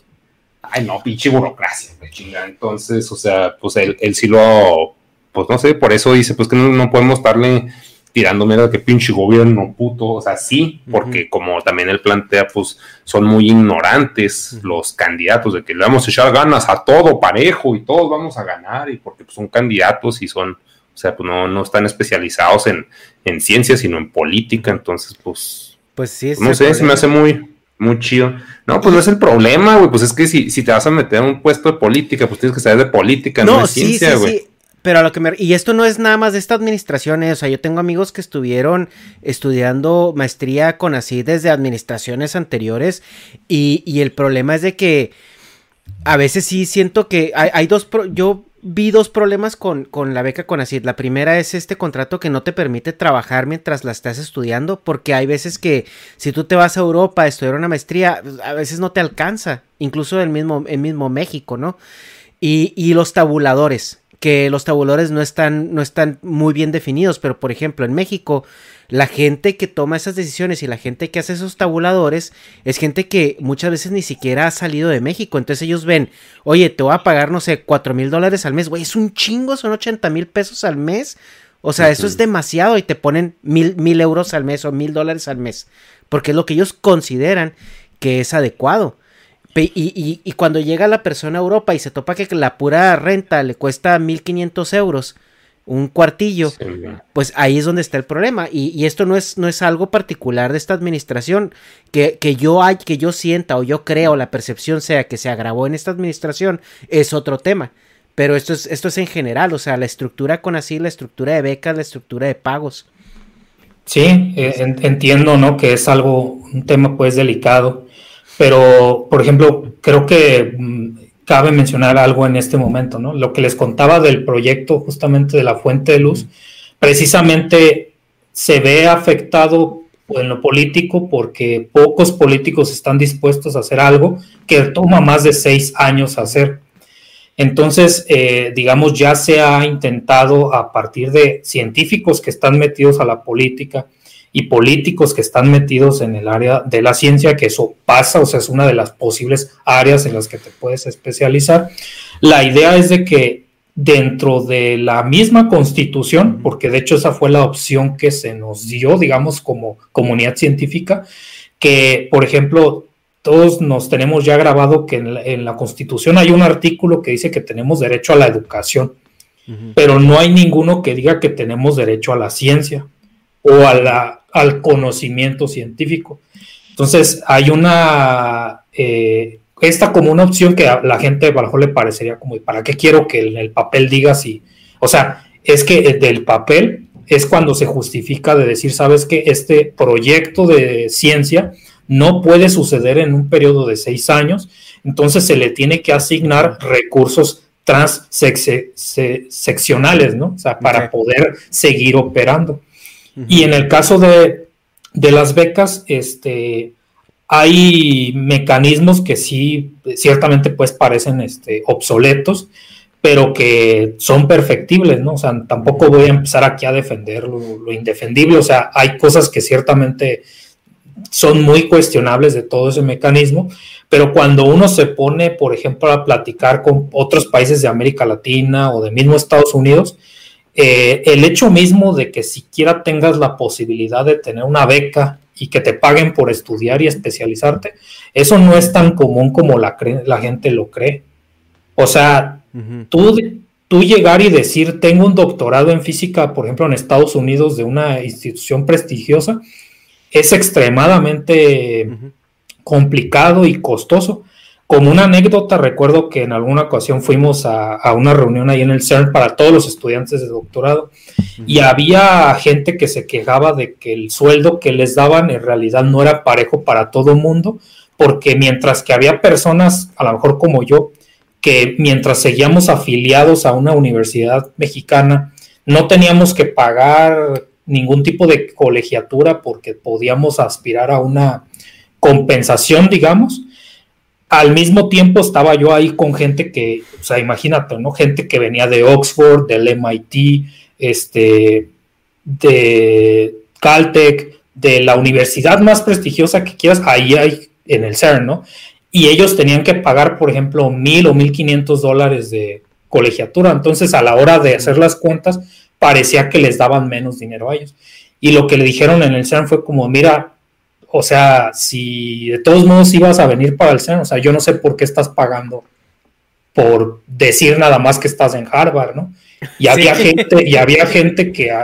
Ay, no, pinche burocracia, me chinga. Entonces, o sea, pues él, él sí lo, pues no sé, por eso dice, pues que no, no podemos darle tirándome de que pinche gobierno puto, o sea, sí, porque como también él plantea, pues son muy ignorantes los candidatos, de que le vamos a echar ganas a todo parejo y todos vamos a ganar, y porque pues, son candidatos y son, o sea, pues no, no están especializados en, en ciencia, sino en política, entonces, pues, pues sí, no sé, se me hace muy, muy chido. No, pues no es el problema, güey, pues es que si, si te vas a meter a un puesto de política, pues tienes que saber de política, no, de ciencia, güey. Pero a lo que me... Y esto no es nada más de esta administración, eh, o sea, yo tengo amigos que estuvieron estudiando maestría con así desde administraciones anteriores y, y el problema es de que a veces sí siento que hay, dos... yo vi dos problemas con, con la beca con así La primera es este contrato que no te permite trabajar mientras la estás estudiando, porque hay veces que si tú te vas a Europa a estudiar una maestría, a veces no te alcanza, incluso el mismo, el mismo México, ¿no? Y, y los tabuladores que los tabuladores no están, no están muy bien definidos, pero por ejemplo en México la gente que toma esas decisiones y la gente que hace esos tabuladores es gente que muchas veces ni siquiera ha salido de México. Entonces ellos ven, oye, te voy a pagar, no sé, cuatro mil dólares al mes. Güey, es un chingo, son 80 mil pesos al mes. O sea, eso es demasiado y te ponen mil, mil euros al mes o mil dólares al mes. Porque es lo que ellos consideran que es adecuado. Y, y, cuando llega la persona a Europa y se topa que la pura renta le cuesta 1500 euros, un cuartillo, pues ahí es donde está el problema. Y, esto no es, no es algo particular de esta administración. Que, que, yo hay, que yo sienta o yo creo, la percepción sea que se agravó en esta administración, es otro tema. Pero esto es, esto es en general, o sea, la estructura con así, la estructura de becas, la estructura de pagos. Sí, eh, entiendo, ¿no? Que es algo, un tema pues delicado. Pero, por ejemplo, creo que mm, cabe mencionar algo en este momento, ¿no? Lo que les contaba del proyecto justamente de la fuente de luz, precisamente se ve afectado en lo político porque pocos políticos están dispuestos a hacer algo que toma más de seis años hacer. Entonces, eh, digamos, ya se ha intentado a partir de científicos que están metidos a la política, y políticos que están metidos en el área de la ciencia, que eso pasa, o sea, es una de las posibles áreas en las que te puedes especializar. La idea es de que dentro de la misma constitución, porque de hecho esa fue la opción que se nos dio, digamos, como comunidad científica, que, por ejemplo, todos nos tenemos ya grabado que en la, en la constitución hay un artículo que dice que tenemos derecho a la educación, pero no hay ninguno que diga que tenemos derecho a la ciencia o a la, al conocimiento científico. Entonces, hay una, eh, esta como una opción que a la gente de Valjo le parecería como, ¿para qué quiero que en el papel diga si? O sea, es que del papel es cuando se justifica de decir, sabes que este proyecto de ciencia no puede suceder en un periodo de seis años, entonces se le tiene que asignar recursos transseccionales, ¿no? O sea, para poder seguir operando. Y en el caso de, las becas, este, hay mecanismos que sí, ciertamente pues parecen este, obsoletos, pero que son perfectibles, ¿no? O sea, tampoco voy a empezar aquí a defender lo, indefendible, o sea, hay cosas que ciertamente son muy cuestionables de todo ese mecanismo, pero cuando uno se pone, por ejemplo, a platicar con otros países de América Latina o de mismo Estados Unidos, eh, el hecho mismo de que siquiera tengas la posibilidad de tener una beca y que te paguen por estudiar y especializarte, eso no es tan común como la, la gente lo cree. O sea, tú, tú llegar y decir, tengo un doctorado en física, por ejemplo, en Estados Unidos de una institución prestigiosa, es extremadamente complicado y costoso. Como una anécdota, recuerdo que en alguna ocasión fuimos a, una reunión ahí en el CERN para todos los estudiantes de doctorado y había gente que se quejaba de que el sueldo que les daban en realidad no era parejo para todo el mundo, porque mientras que había personas, a lo mejor como yo, que mientras seguíamos afiliados a una universidad mexicana, no teníamos que pagar ningún tipo de colegiatura porque podíamos aspirar a una compensación, digamos al mismo tiempo estaba yo ahí con gente que, o sea, imagínate, ¿no? Gente que venía de Oxford, del MIT, este, de Caltech, de la universidad más prestigiosa que quieras, ahí hay en el CERN, ¿no? Y ellos tenían que pagar, por ejemplo, mil o mil quinientos dólares de colegiatura. Entonces, a la hora de hacer las cuentas, parecía que les daban menos dinero a ellos. Y lo que le dijeron en el CERN fue como, mira, o sea, si de todos modos ibas a venir para el CERN, o sea, yo no sé por qué estás pagando por decir nada más que estás en Harvard, ¿no? Y había gente, y había gente que,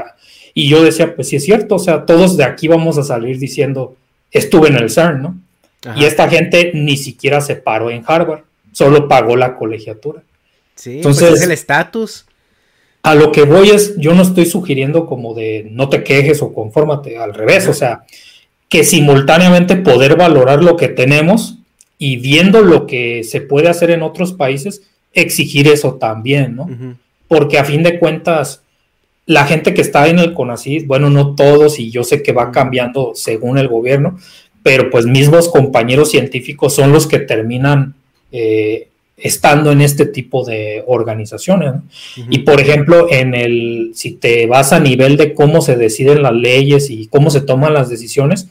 y yo decía, pues sí es cierto, o sea, todos de aquí vamos a salir diciendo, estuve en el CERN, ¿no? Y esta gente ni siquiera se paró en Harvard, solo pagó la colegiatura. Sí, pues entonces es el estatus. A lo que voy es, yo no estoy sugiriendo como de no te quejes o confórmate, al revés, o sea, que simultáneamente poder valorar lo que tenemos y viendo lo que se puede hacer en otros países, exigir eso también, ¿no? Porque a fin de cuentas, la gente que está en el CONACYT, bueno, no todos, y yo sé que va cambiando según el gobierno, pero pues mismos compañeros científicos son los que terminan eh, estando en este tipo de organizaciones. Y por ejemplo, en el, si te vas a nivel de cómo se deciden las leyes y cómo se toman las decisiones,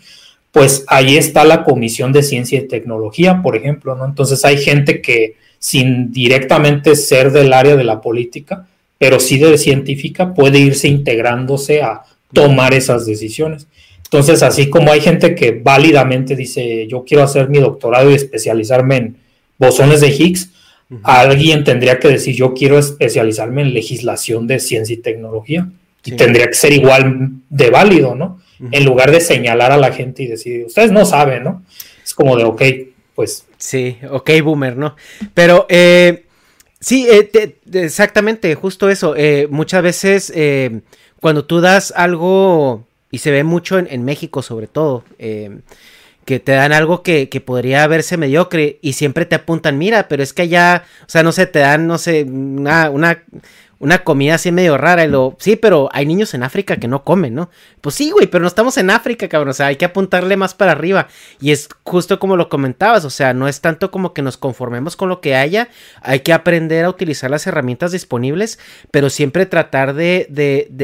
pues ahí está la Comisión de Ciencia y Tecnología, por ejemplo, ¿no? Entonces hay gente que sin directamente ser del área de la política, pero sí de científica, puede irse integrándose a tomar esas decisiones. Entonces, así como hay gente que válidamente dice, yo quiero hacer mi doctorado y especializarme en bosones de Higgs, alguien tendría que decir, yo quiero especializarme en legislación de ciencia y tecnología. Y tendría que ser igual de válido, ¿no? En lugar de señalar a la gente y decir, ustedes no saben, ¿no? Es como de, ok, pues. Sí, ok, boomer, ¿no? Pero, eh, sí, eh, exactamente, justo eso. Eh, muchas veces, cuando tú das algo, y se ve mucho en, México sobre todo, que te dan algo que, que, podría verse mediocre y siempre te apuntan, mira, pero es que allá, o sea, no sé, te dan, no sé, una, una, una comida así medio rara y lo, sí, pero hay niños en África que no comen, ¿no? Pues sí, güey, pero no estamos en África, cabrón, o sea, hay que apuntarle más para arriba y es justo como lo comentabas, o sea, no es tanto como que nos conformemos con lo que haya, hay que aprender a utilizar las herramientas disponibles, pero siempre tratar de, de, de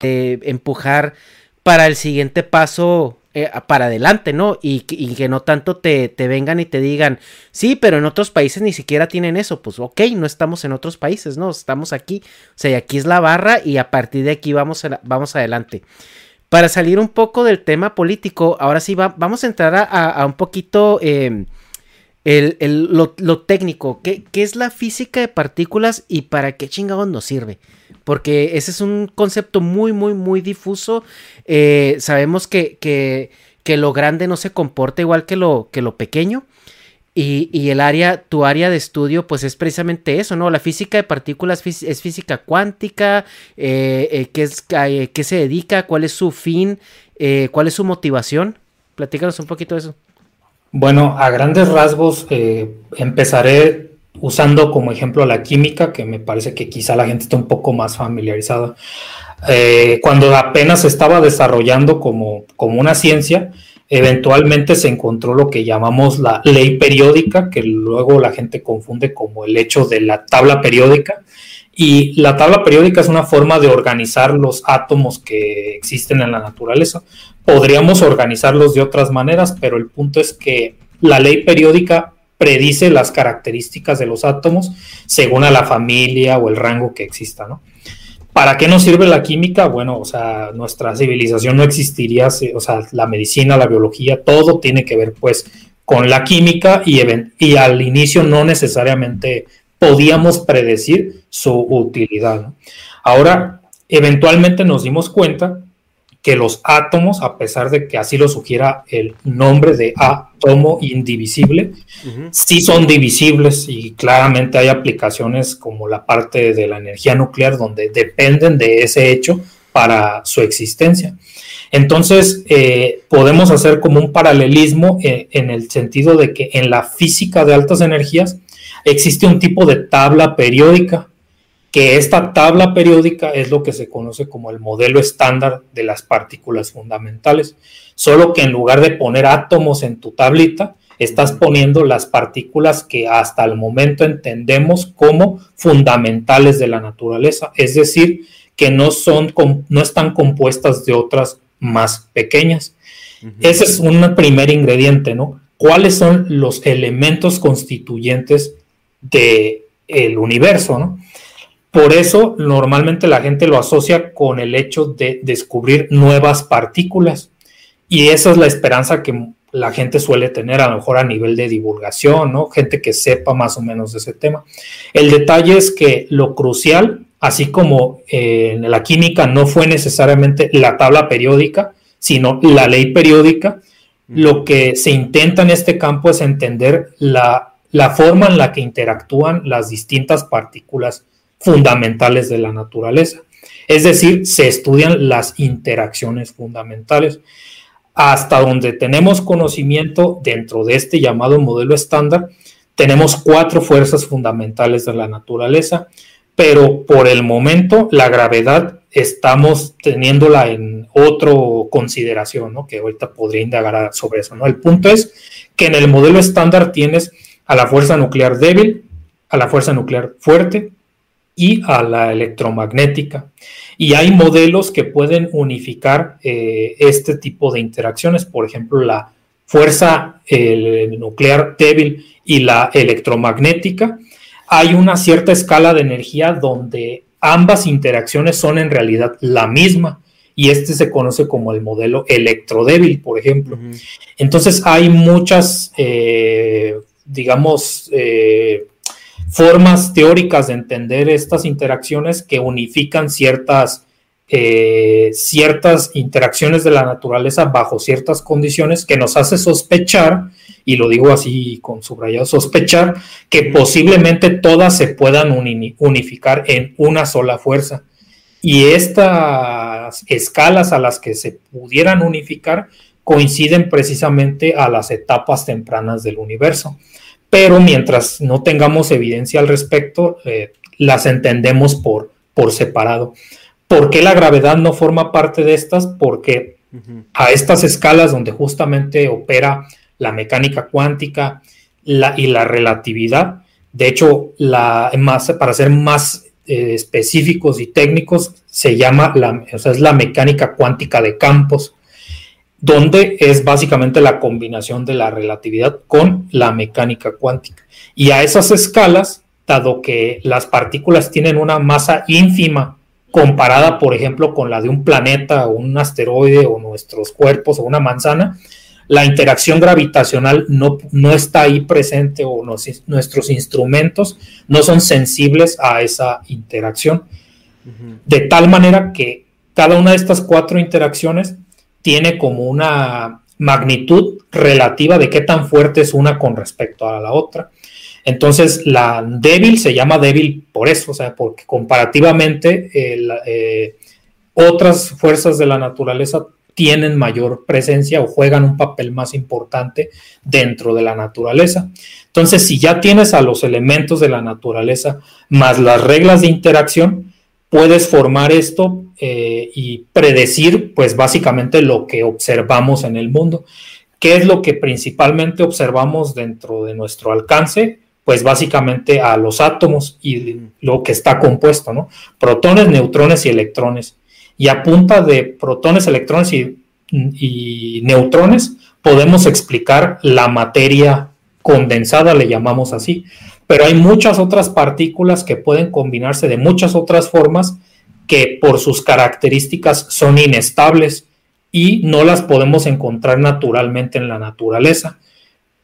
Eh, empujar para el siguiente paso eh, para adelante, ¿no? Y, que no tanto te, te, vengan y te digan, sí, pero en otros países ni siquiera tienen eso. Pues ok, no estamos en otros países, ¿no? Estamos aquí. O sea, y aquí es la barra y a partir de aquí vamos, vamos adelante. Para salir un poco del tema político, ahora sí vamos a entrar a, un poquito em, el, lo, técnico. ¿Qué, ¿Qué es la física de partículas y para qué chingados nos sirve? Porque ese es un concepto muy, muy, muy difuso. Eh, sabemos que, que, que, lo grande no se comporta igual que lo, que lo pequeño. Y, y, el área, tu área de estudio, pues es precisamente eso, ¿no? La física de partículas es física cuántica, eh, eh, ¿qué, es, ¿qué, se dedica? ¿Cuál es su fin? ¿Cuál es su motivación? Platícanos un poquito de eso. Bueno, a grandes rasgos, empezaré usando como ejemplo la química, que me parece que quizá la gente está un poco más familiarizada. Eh, cuando apenas se estaba desarrollando como, como una ciencia, eventualmente se encontró lo que llamamos la ley periódica, que luego la gente confunde como el hecho de la tabla periódica. Y la tabla periódica es una forma de organizar los átomos que existen en la naturaleza. Podríamos organizarlos de otras maneras, pero el punto es que la ley periódica predice las características de los átomos según a la familia o el rango que exista, ¿no? ¿Para qué nos sirve la química? Bueno, o sea, nuestra civilización no existiría, o sea, la medicina, la biología, todo tiene que ver pues con la química y, y al inicio no necesariamente podíamos predecir su utilidad. Ahora, eventualmente nos dimos cuenta que los átomos, a pesar de que así lo sugiera el nombre de átomo indivisible, sí son divisibles y claramente hay aplicaciones como la parte de la energía nuclear donde dependen de ese hecho para su existencia. Entonces, eh, podemos hacer como un paralelismo eh, en el sentido de que en la física de altas energías existe un tipo de tabla periódica que esta tabla periódica es lo que se conoce como el modelo estándar de las partículas fundamentales, solo que en lugar de poner átomos en tu tablita, estás poniendo las partículas que hasta el momento entendemos como fundamentales de la naturaleza, es decir, que no, son, no están compuestas de otras más pequeñas. Ese es un primer ingrediente, ¿no? ¿Cuáles son los elementos constituyentes del el universo, ¿no? Por eso normalmente la gente lo asocia con el hecho de descubrir nuevas partículas. Y esa es la esperanza que la gente suele tener a lo mejor a nivel de divulgación, ¿no? Gente que sepa más o menos de ese tema. El detalle es que lo crucial, así como eh, en la química no fue necesariamente la tabla periódica, sino la ley periódica, Lo que se intenta en este campo es entender la, la forma en la que interactúan las distintas partículas fundamentales de la naturaleza. Es decir, se estudian las interacciones fundamentales. Hasta donde tenemos conocimiento dentro de este llamado modelo estándar, tenemos cuatro fuerzas fundamentales de la naturaleza, pero por el momento la gravedad estamos teniéndola en otro consideración, ¿no? que ahorita podría indagar sobre eso. ¿no? El punto es que en el modelo estándar tienes a la fuerza nuclear débil, a la fuerza nuclear fuerte y a la electromagnética. Y hay modelos que pueden unificar eh, este tipo de interacciones, por ejemplo, la fuerza nuclear débil y la electromagnética, hay una cierta escala de energía donde ambas interacciones son en realidad la misma y este se conoce como el modelo electrodébil, por ejemplo. Entonces hay muchas, eh, digamos, eh, formas teóricas de entender estas interacciones que unifican ciertas eh, ciertas interacciones de la naturaleza bajo ciertas condiciones que nos hace sospechar, y lo digo así con subrayado, sospechar que posiblemente todas se puedan unificar en una sola fuerza. Y estas escalas a las que se pudieran unificar coinciden precisamente a las etapas tempranas del universo. Pero mientras no tengamos evidencia al respecto, eh, las entendemos por, por separado. ¿Por qué la gravedad no forma parte de estas? Porque a estas escalas donde justamente opera la mecánica cuántica y la relatividad, de hecho, la, más, para ser más eh, específicos y técnicos, se llama, la, o sea, es la mecánica cuántica de campos, donde es básicamente la combinación de la relatividad con la mecánica cuántica. Y a esas escalas, dado que las partículas tienen una masa ínfima comparada, por ejemplo, con la de un planeta o un asteroide o nuestros cuerpos o una manzana, la interacción gravitacional no, no está ahí presente o nuestros instrumentos no son sensibles a esa interacción. De tal manera que cada una de estas cuatro interacciones tiene como una magnitud relativa de qué tan fuerte es una con respecto a la otra. Entonces, la débil se llama débil por eso, o sea, porque comparativamente eh, otras fuerzas de la naturaleza tienen mayor presencia o juegan un papel más importante dentro de la naturaleza. Entonces, si ya tienes a los elementos de la naturaleza más las reglas de interacción, puedes formar esto eh, y predecir, pues básicamente lo que observamos en el mundo. ¿Qué es lo que principalmente observamos dentro de nuestro alcance? pues básicamente a los átomos y lo que está compuesto, ¿no? Protones, neutrones y electrones. Y a punta de protones, electrones y, neutrones podemos explicar la materia condensada, le llamamos así. Pero hay muchas otras partículas que pueden combinarse de muchas otras formas que por sus características son inestables y no las podemos encontrar naturalmente en la naturaleza.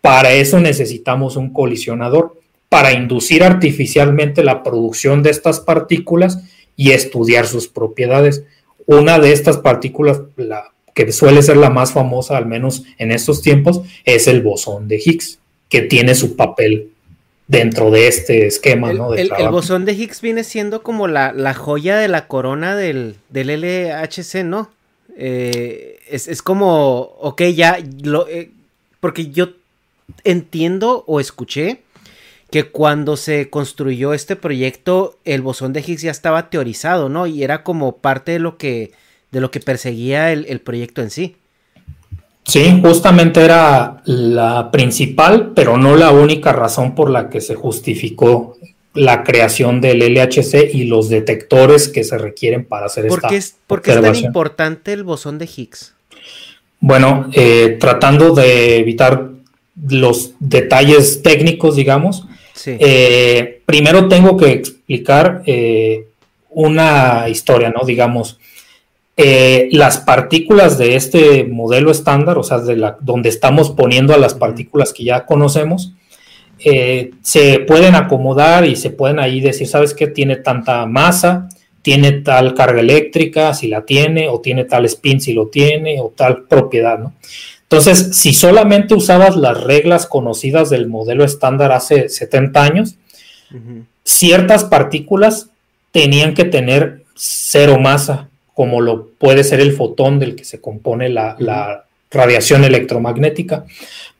Para eso necesitamos un colisionador, para inducir artificialmente la producción de estas partículas y estudiar sus propiedades. Una de estas partículas, la, que suele ser la más famosa, al menos en estos tiempos, es el bosón de Higgs, que tiene su papel dentro de este esquema, el, ¿no? el, bosón de Higgs viene siendo como la, joya de la corona del, LHC, ¿no? Eh, es, como, ok, ya, lo, eh, porque yo entiendo o escuché que cuando se construyó este proyecto el bosón de Higgs ya estaba teorizado, ¿no? Y era como parte de lo que, de lo que perseguía el, proyecto en sí. Sí, justamente era la principal, pero no la única razón por la que se justificó la creación del LHC y los detectores que se requieren para hacer ¿Por qué es, ¿Por qué es tan importante el bosón de Higgs? Bueno, eh, tratando de evitar los detalles técnicos, digamos. Eh, primero tengo que explicar eh, una historia, ¿no? Digamos, eh, las partículas de este modelo estándar, o sea, de la, donde estamos poniendo a las partículas que ya conocemos, se pueden acomodar y se pueden ahí decir, ¿sabes qué? Tiene tanta masa, tiene tal carga eléctrica, si la tiene, o tiene tal spin si lo tiene, o tal propiedad, ¿no? Entonces, si solamente usabas las reglas conocidas del modelo estándar hace 70 años, ciertas partículas tenían que tener cero masa, como lo puede ser el fotón del que se compone la, radiación electromagnética.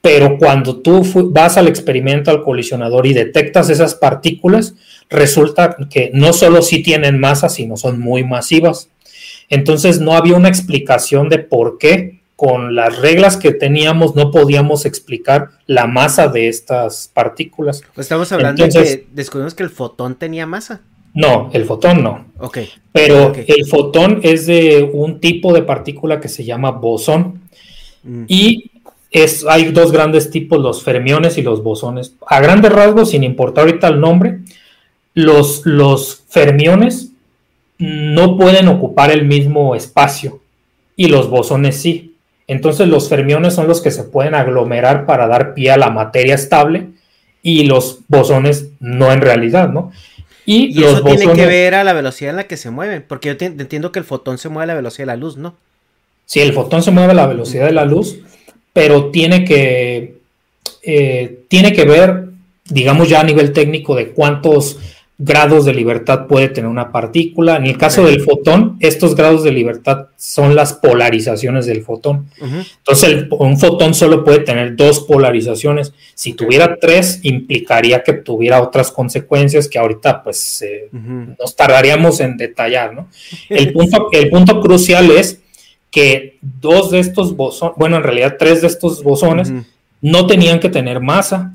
Pero cuando tú vas al experimento, al colisionador y detectas esas partículas, resulta que no solo sí tienen masa, sino son muy masivas. Entonces no había una explicación de por qué con las reglas que teníamos no podíamos explicar la masa de estas partículas. Pues estamos hablando de que descubrimos que el fotón tenía masa. No, el fotón no. Ok. Pero el fotón es de un tipo de partícula que se llama bosón. Mm. Y es, hay dos grandes tipos, los fermiones y los bosones. A grandes rasgos, sin importar ahorita el nombre, los, los fermiones no pueden ocupar el mismo espacio y los bosones sí. Entonces los fermiones son los que se pueden aglomerar para dar pie a la materia estable y los bosones no en realidad, ¿no? Y, eso tiene que ver a la velocidad en la que se mueven, porque yo entiendo que el fotón se mueve a la velocidad de la luz, ¿no? Sí, el fotón se mueve a la velocidad de la luz, pero tiene que, eh, tiene que ver, digamos ya a nivel técnico, de cuántos grados de libertad puede tener una partícula. En el caso del fotón, estos grados de libertad son las polarizaciones del fotón. Entonces, un fotón solo puede tener dos polarizaciones. Si tuviera tres, implicaría que tuviera otras consecuencias que ahorita, pues, nos tardaríamos en detallar, ¿no? El punto, el punto crucial es que dos de estos bosones, bueno, en realidad tres de estos bosones, no tenían que tener masa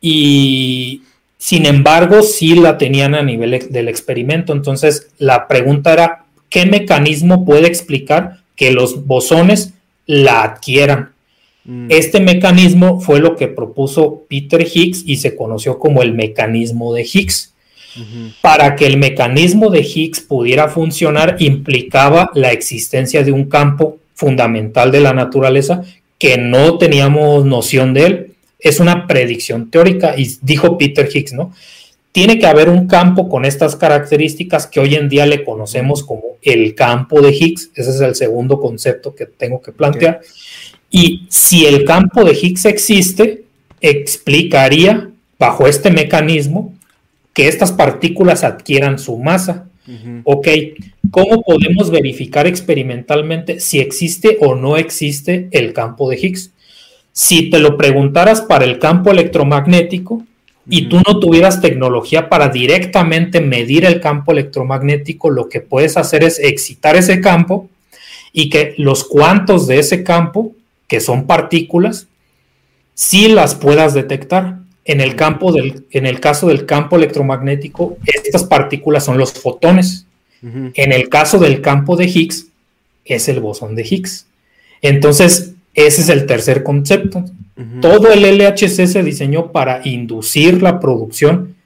y sin embargo, sí la tenían a nivel del experimento. Entonces, la pregunta era, ¿qué mecanismo puede explicar que los bosones la adquieran? Mm. Este mecanismo fue lo que propuso Peter Higgs y se conoció como el mecanismo de Higgs. Para que el mecanismo de Higgs pudiera funcionar implicaba la existencia de un campo fundamental de la naturaleza que no teníamos noción de él es una predicción teórica y dijo Peter Higgs, ¿no? Tiene que haber un campo con estas características que hoy en día le conocemos como el campo de Higgs. Ese es el segundo concepto que tengo que plantear. Y si el campo de Higgs existe, explicaría bajo este mecanismo que estas partículas adquieran su masa. Ok, ¿cómo podemos verificar experimentalmente si existe o no existe el campo de Higgs? Si te lo preguntaras para el campo electromagnético y tú no tuvieras tecnología para directamente medir el campo electromagnético, lo que puedes hacer es excitar ese campo y que los cuantos de ese campo, que son partículas, sí las puedas detectar. En el, campo del, en el caso del campo electromagnético, estas partículas son los fotones. En el caso del campo de Higgs, es el bosón de Higgs. Entonces, ese es el tercer concepto. Todo el LHC se diseñó para inducir la producción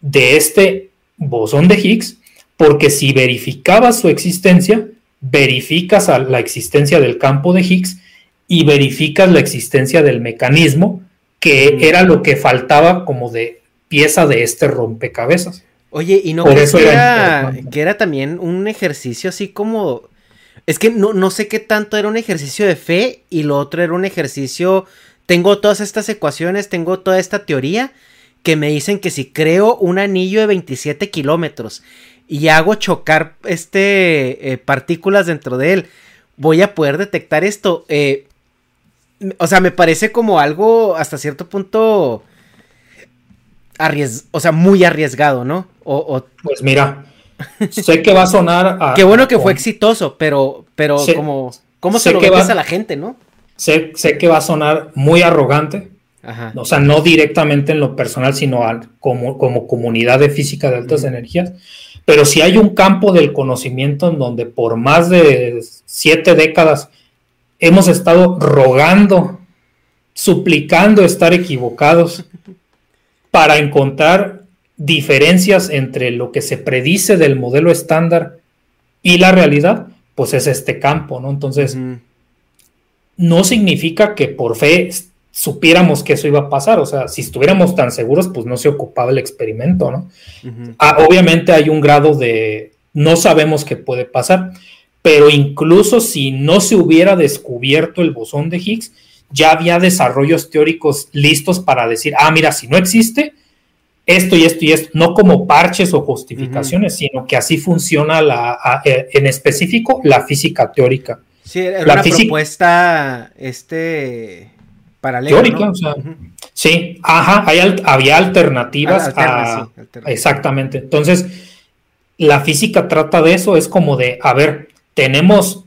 de este bosón de Higgs, porque si verificabas su existencia, verificas la existencia del campo de Higgs y verificas la existencia del mecanismo que era lo que faltaba como de pieza de este rompecabezas. Oye, ¿y no crees que era también un ejercicio así como es que no, no sé qué tanto era un ejercicio de fe y lo otro era un ejercicio. Tengo todas estas ecuaciones, tengo toda esta teoría que me dicen que si creo un anillo de 27 kilómetros y hago chocar este eh, partículas dentro de él, voy a poder detectar esto. Eh, o sea, me parece como algo hasta cierto punto o sea, muy arriesgado, ¿no? o... Pues mira, sé que va a sonar. Qué bueno que fue exitoso, pero, pero como, ¿cómo se lo que a la gente, no? Sé, sé, que va a sonar muy arrogante. O sea, no directamente en lo personal, sino como, como comunidad de física de altas energías. Pero si hay un campo del conocimiento en donde por más de siete décadas hemos estado rogando, suplicando estar equivocados para encontrar diferencias entre lo que se predice del modelo estándar y la realidad, pues es este campo, ¿no? Entonces, no significa que por fe supiéramos que eso iba a pasar, o sea, si estuviéramos tan seguros, pues no se ocupaba el experimento, ¿no? Ah, obviamente hay un grado de no sabemos qué puede pasar, pero incluso si no se hubiera descubierto el bosón de Higgs, ya había desarrollos teóricos listos para decir, ah, mira, si no existe, esto y esto y esto, no como parches o justificaciones, sino que así funciona la, eh, en específico la física teórica. Sí, era la una propuesta este, paralela. Teórica, o sea, sí, ajá, había alternativas a, exactamente. Entonces, la física trata de eso, es como de, a ver, tenemos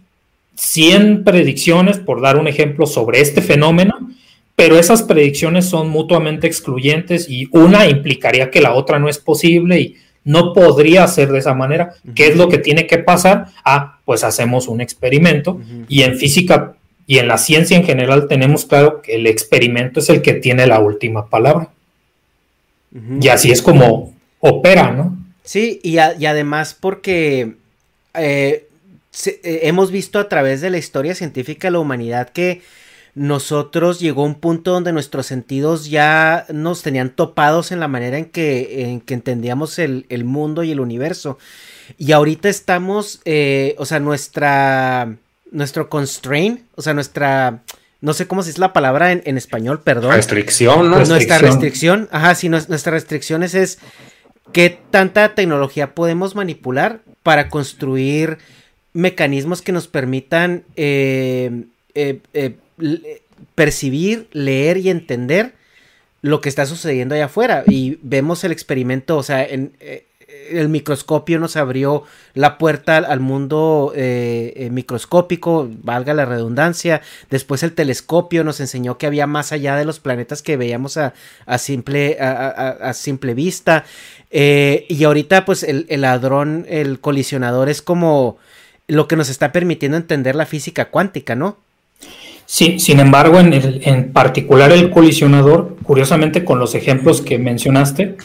100 predicciones, por dar un ejemplo, sobre este fenómeno, pero esas predicciones son mutuamente excluyentes y una implicaría que la otra no es posible y no podría ser de esa manera. ¿Qué es lo que tiene que pasar? Ah, pues hacemos un experimento y en física y en la ciencia en general tenemos claro que el experimento es el que tiene la última palabra. Y así es como opera, ¿no? Sí, y, además porque eh, eh, hemos visto a través de la historia científica de la humanidad que nosotros llegó un punto donde nuestros sentidos ya nos tenían topados en la manera en que, en que entendíamos el, mundo y el universo. Y ahorita estamos, eh, o sea, nuestra, nuestro constraint, o sea, nuestra, no sé cómo se dice la palabra en, español, perdón. Restricción, ¿no? Nuestra restricción, ajá, sí, nuestra restricción es qué tanta tecnología podemos manipular para construir mecanismos que nos permitan eh, eh, eh, percibir, leer y entender lo que está sucediendo allá afuera. Y vemos el experimento, o sea, en, el microscopio nos abrió la puerta al mundo microscópico, valga la redundancia. Después el telescopio nos enseñó que había más allá de los planetas que veíamos a, simple, a, simple vista. y ahorita, pues, el, el, ladrón, el colisionador es como lo que nos está permitiendo entender la física cuántica, ¿no? Sí, sin embargo, en, en particular el colisionador, curiosamente con los ejemplos que mencionaste,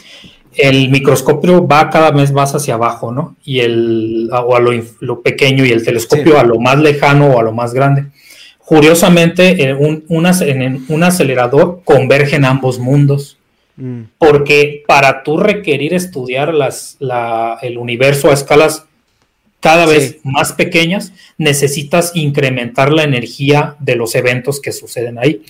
el microscopio va cada vez más hacia abajo, ¿no? Y el, o a lo, pequeño y el telescopio a lo más lejano o a lo más grande. Curiosamente, en un, en un acelerador convergen ambos mundos. Mm. Porque para tú requerir estudiar las, la, el universo a escalas cada vez más pequeñas, necesitas incrementar la energía de los eventos que suceden ahí.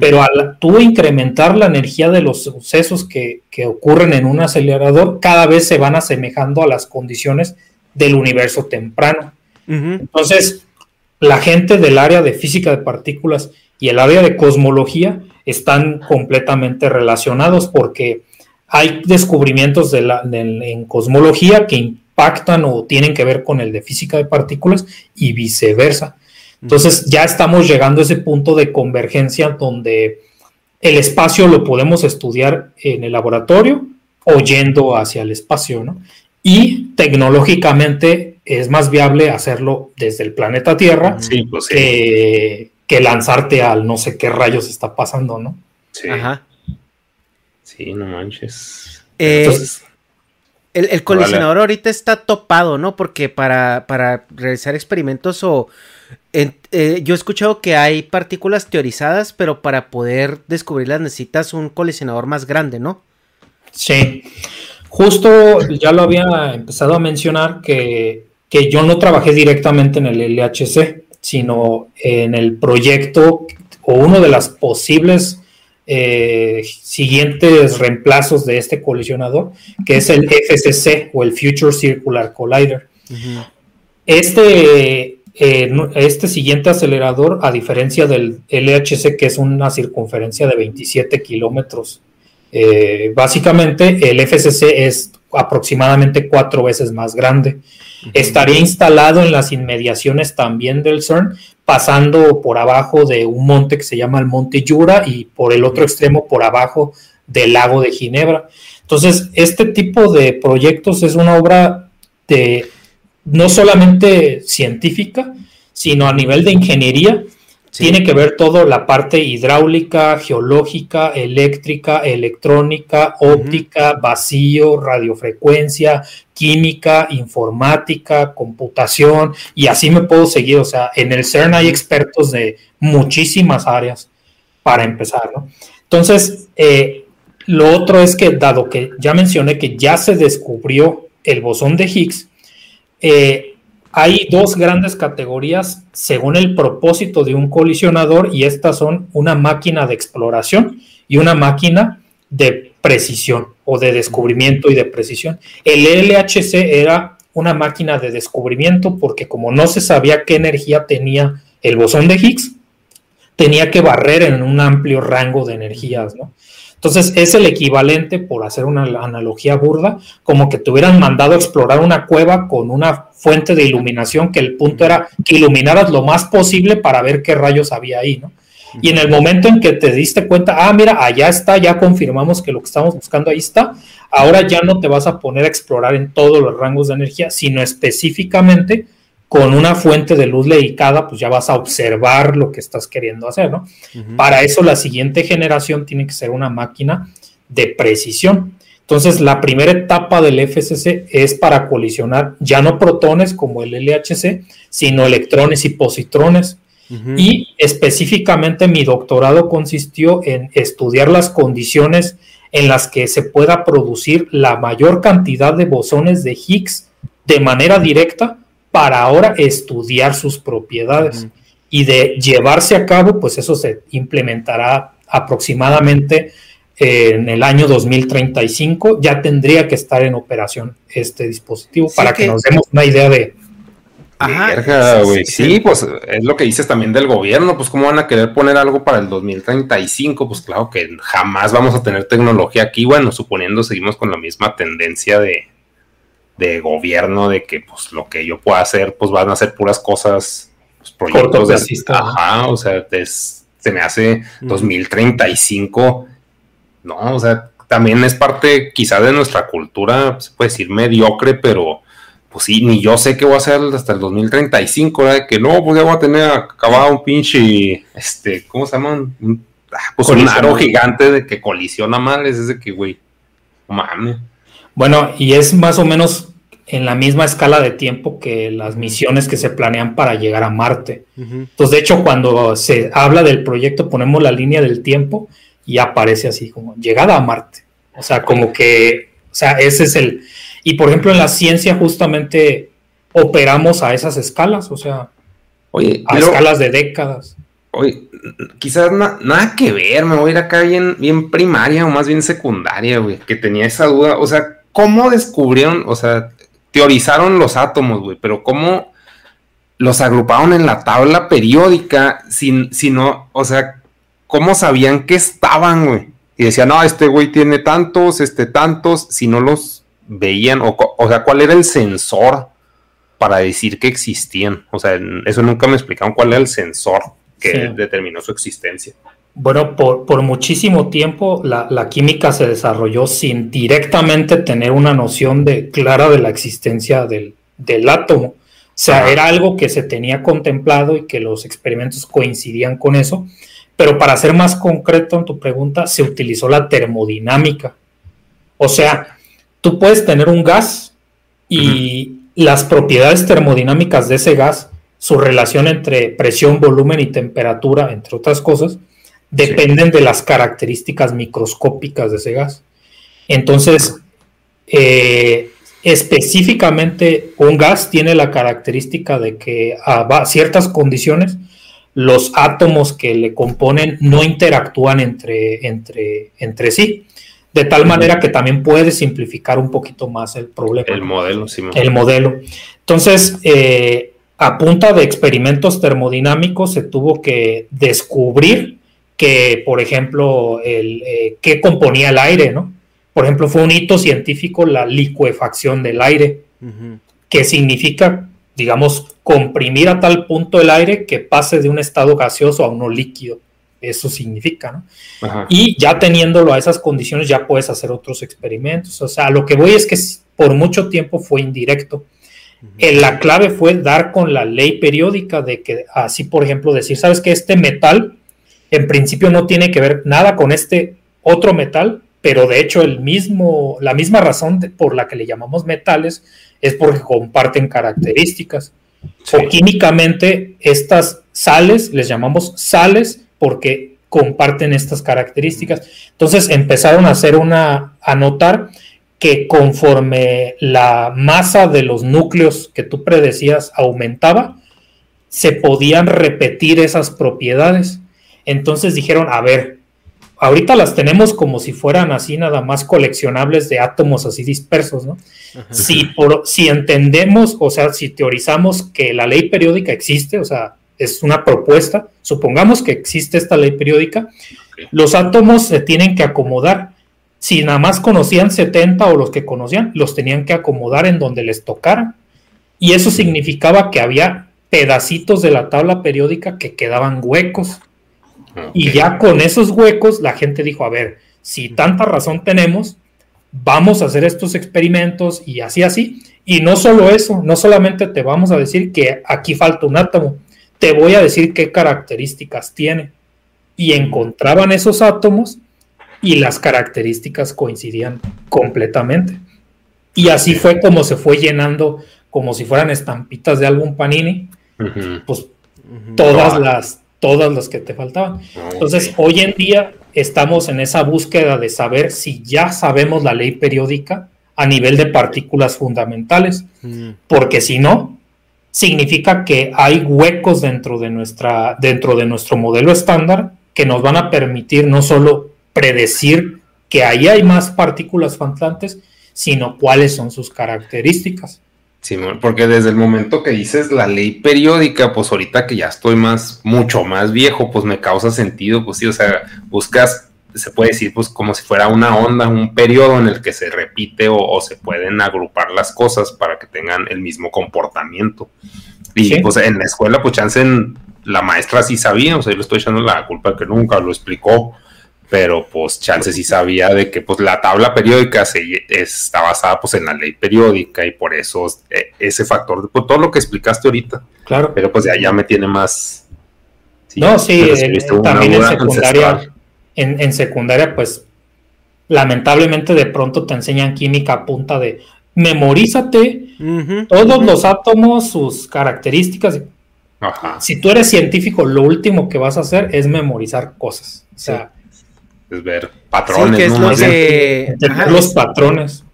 Pero al tú incrementar la energía de los sucesos que, ocurren en un acelerador, cada vez se van asemejando a las condiciones del universo temprano. Entonces, la gente del área de física de partículas y el área de cosmología están completamente relacionados porque hay descubrimientos de la, en cosmología que pactan o tienen que ver con el de física de partículas y viceversa. Entonces ya estamos llegando a ese punto de convergencia donde el espacio lo podemos estudiar en el laboratorio o yendo hacia el espacio, ¿no? Y tecnológicamente es más viable hacerlo desde el planeta Tierra pues que lanzarte al no sé qué rayos está pasando, ¿no? Sí. Ajá. Sí, no manches. Eh, Entonces, el, colisionador ahorita está topado, ¿no? Porque para, para realizar experimentos o... Eh, yo he escuchado que hay partículas teorizadas, pero para poder descubrirlas necesitas un colisionador más grande, ¿no? Sí. Justo ya lo había empezado a mencionar que, que yo no trabajé directamente en el LHC, sino en el proyecto o uno de las posibles eh, siguientes reemplazos de este colisionador, que es el FCC o el Future Circular Collider. Este, eh, este siguiente acelerador, a diferencia del LHC, que es una circunferencia de 27 kilómetros, eh, básicamente el FCC es aproximadamente cuatro veces más grande. Estaría instalado en las inmediaciones también del CERN, pasando por abajo de un monte que se llama el Monte Yura y por el otro extremo por abajo del lago de Ginebra. Entonces, este tipo de proyectos es una obra de no solamente científica, sino a nivel de ingeniería tiene que ver todo la parte hidráulica, geológica, eléctrica, electrónica, óptica, vacío, radiofrecuencia, química, informática, computación, y así me puedo seguir. O sea, en el CERN hay expertos de muchísimas áreas para empezar, ¿no? Entonces, eh, lo otro es que, dado que ya mencioné que ya se descubrió el bosón de Higgs, eh, hay dos grandes categorías según el propósito de un colisionador y estas son una máquina de exploración y una máquina de precisión o de descubrimiento y de precisión. El LHC era una máquina de descubrimiento porque como no se sabía qué energía tenía el bosón de Higgs, tenía que barrer en un amplio rango de energías, ¿no? Entonces es el equivalente, por hacer una analogía burda, como que te hubieran mandado a explorar una cueva con una fuente de iluminación que el punto era que iluminaras lo más posible para ver qué rayos había ahí, ¿no? Y en el momento en que te diste cuenta, ah, mira, allá está, ya confirmamos que lo que estamos buscando ahí está, ahora ya no te vas a poner a explorar en todos los rangos de energía, sino específicamente con una fuente de luz dedicada, pues ya vas a observar lo que estás queriendo hacer, ¿no? Para eso la siguiente generación tiene que ser una máquina de precisión. Entonces, la primera etapa del FCC es para colisionar ya no protones como el LHC, sino electrones y positrones. Y específicamente mi doctorado consistió en estudiar las condiciones en las que se pueda producir la mayor cantidad de bosones de Higgs de manera directa para ahora estudiar sus propiedades. Y de llevarse a cabo, pues eso se implementará aproximadamente en el año 2035. Ya tendría que estar en operación este dispositivo para que... nos demos una idea de, Ajá, sí, pues es lo que dices también del gobierno, pues cómo van a querer poner algo para el 2035, pues claro que jamás vamos a tener tecnología aquí, bueno, suponiendo seguimos con la misma tendencia de, de gobierno de que pues lo que yo pueda hacer pues van a ser puras cosas pues, proyectos de ajá o sea se me hace 2035 no o sea también es parte quizá de nuestra cultura se puede decir mediocre pero pues sí ni yo sé qué voy a hacer hasta el 2035 ¿verdad? que no pues ya voy a tener acabado un pinche este cómo se llama un, ah, pues un aro gigante de que colisiona mal es ese que güey mames bueno, y es más o menos en la misma escala de tiempo que las misiones que se planean para llegar a Marte. Entonces, de hecho, cuando se habla del proyecto, ponemos la línea del tiempo y aparece así como llegada a Marte. O sea, como que, o sea, ese es el... Y por ejemplo, en la ciencia justamente operamos a esas escalas, o sea, Oye, a escalas de décadas. Oye, quizás nada que ver, me voy a ir acá bien, bien primaria o más bien secundaria, güey, que tenía esa duda. O sea, ¿cómo descubrieron, o sea, teorizaron los átomos, güey, pero cómo los agruparon en la tabla periódica, sin, si no, o sea, cómo sabían que estaban, güey. Y decían, no, este güey tiene tantos, este tantos, si no los veían, o, o sea, ¿cuál era el sensor para decir que existían? O sea, eso nunca me explicaron cuál era el sensor que determinó su existencia. Bueno, por, muchísimo tiempo la, química se desarrolló sin directamente tener una noción de, clara de la existencia del, átomo. O sea, era algo que se tenía contemplado y que los experimentos coincidían con eso. Pero para ser más concreto en tu pregunta, se utilizó la termodinámica. O sea, tú puedes tener un gas y las propiedades termodinámicas de ese gas, su relación entre presión, volumen y temperatura, entre otras cosas, dependen de las características microscópicas de ese gas. Entonces, eh, específicamente un gas tiene la característica de que a ciertas condiciones los átomos que le componen no interactúan entre, entre, entre sí. De tal manera que también puede simplificar un poquito más el problema. El modelo, sí. El modelo. Entonces, eh, a punta de experimentos termodinámicos se tuvo que descubrir que, por ejemplo, el, eh, qué componía el aire, ¿no? Por ejemplo, fue un hito científico la licuefacción del aire, que significa, digamos, comprimir a tal punto el aire que pase de un estado gaseoso a uno líquido. Eso significa, ¿no? Y ya teniéndolo a esas condiciones, ya puedes hacer otros experimentos. O sea, lo que voy es que por mucho tiempo fue indirecto. Eh, la clave fue dar con la ley periódica de que, así por ejemplo, decir, ¿sabes que Este metal en principio no tiene que ver nada con este otro metal, pero de hecho el mismo, la misma razón por la que le llamamos metales es porque comparten características. O químicamente estas sales les llamamos sales porque comparten estas características. Entonces empezaron a hacer una, a notar que conforme la masa de los núcleos que tú predecías aumentaba, se podían repetir esas propiedades. Entonces dijeron, a ver, ahorita las tenemos como si fueran así nada más coleccionables de átomos así dispersos, ¿no? Si, por, si entendemos, o sea, si teorizamos que la ley periódica existe, o sea, es una propuesta, supongamos que existe esta ley periódica, los átomos se tienen que acomodar. Si nada más conocían 70 o los que conocían, los tenían que acomodar en donde les tocara. Y eso significaba que había pedacitos de la tabla periódica que quedaban huecos. Y ya con esos huecos la gente dijo, a ver, si tanta razón tenemos, vamos a hacer estos experimentos y así, así. Y no solo eso, no solamente te vamos a decir que aquí falta un átomo, te voy a decir qué características tiene. Y encontraban esos átomos y las características coincidían completamente. Y así fue como se fue llenando, como si fueran estampitas de álbum Panini, pues todas las todas las que te faltaban. Entonces, hoy en día estamos en esa búsqueda de saber si ya sabemos la ley periódica a nivel de partículas fundamentales, porque si no, significa que hay huecos dentro de, nuestra, dentro de nuestro modelo estándar que nos van a permitir no solo predecir que ahí hay más partículas faltantes, sino cuáles son sus características. Sí, porque desde el momento que dices la ley periódica, pues ahorita que ya estoy más, mucho más viejo, pues me causa sentido, pues sí, o sea, buscas, se puede decir, pues como si fuera una onda, un periodo en el que se repite o, se pueden agrupar las cosas para que tengan el mismo comportamiento. Y pues en la escuela, pues chance la maestra sí sabía, o sea, yo le estoy echando la culpa que nunca lo explicó, pero pues chance sí sabía de que pues la tabla periódica se, está basada pues en la ley periódica y por eso eh, ese factor, pues, todo lo que explicaste ahorita. Claro. Pero pues ya, ya me tiene más... no, sí, también en secundaria, en, secundaria pues lamentablemente de pronto te enseñan química a punta de memorízate todos los átomos, sus características. Ajá. Si tú eres científico, lo último que vas a hacer es memorizar cosas. O sea, es ver patrones. es lo que... los patrones.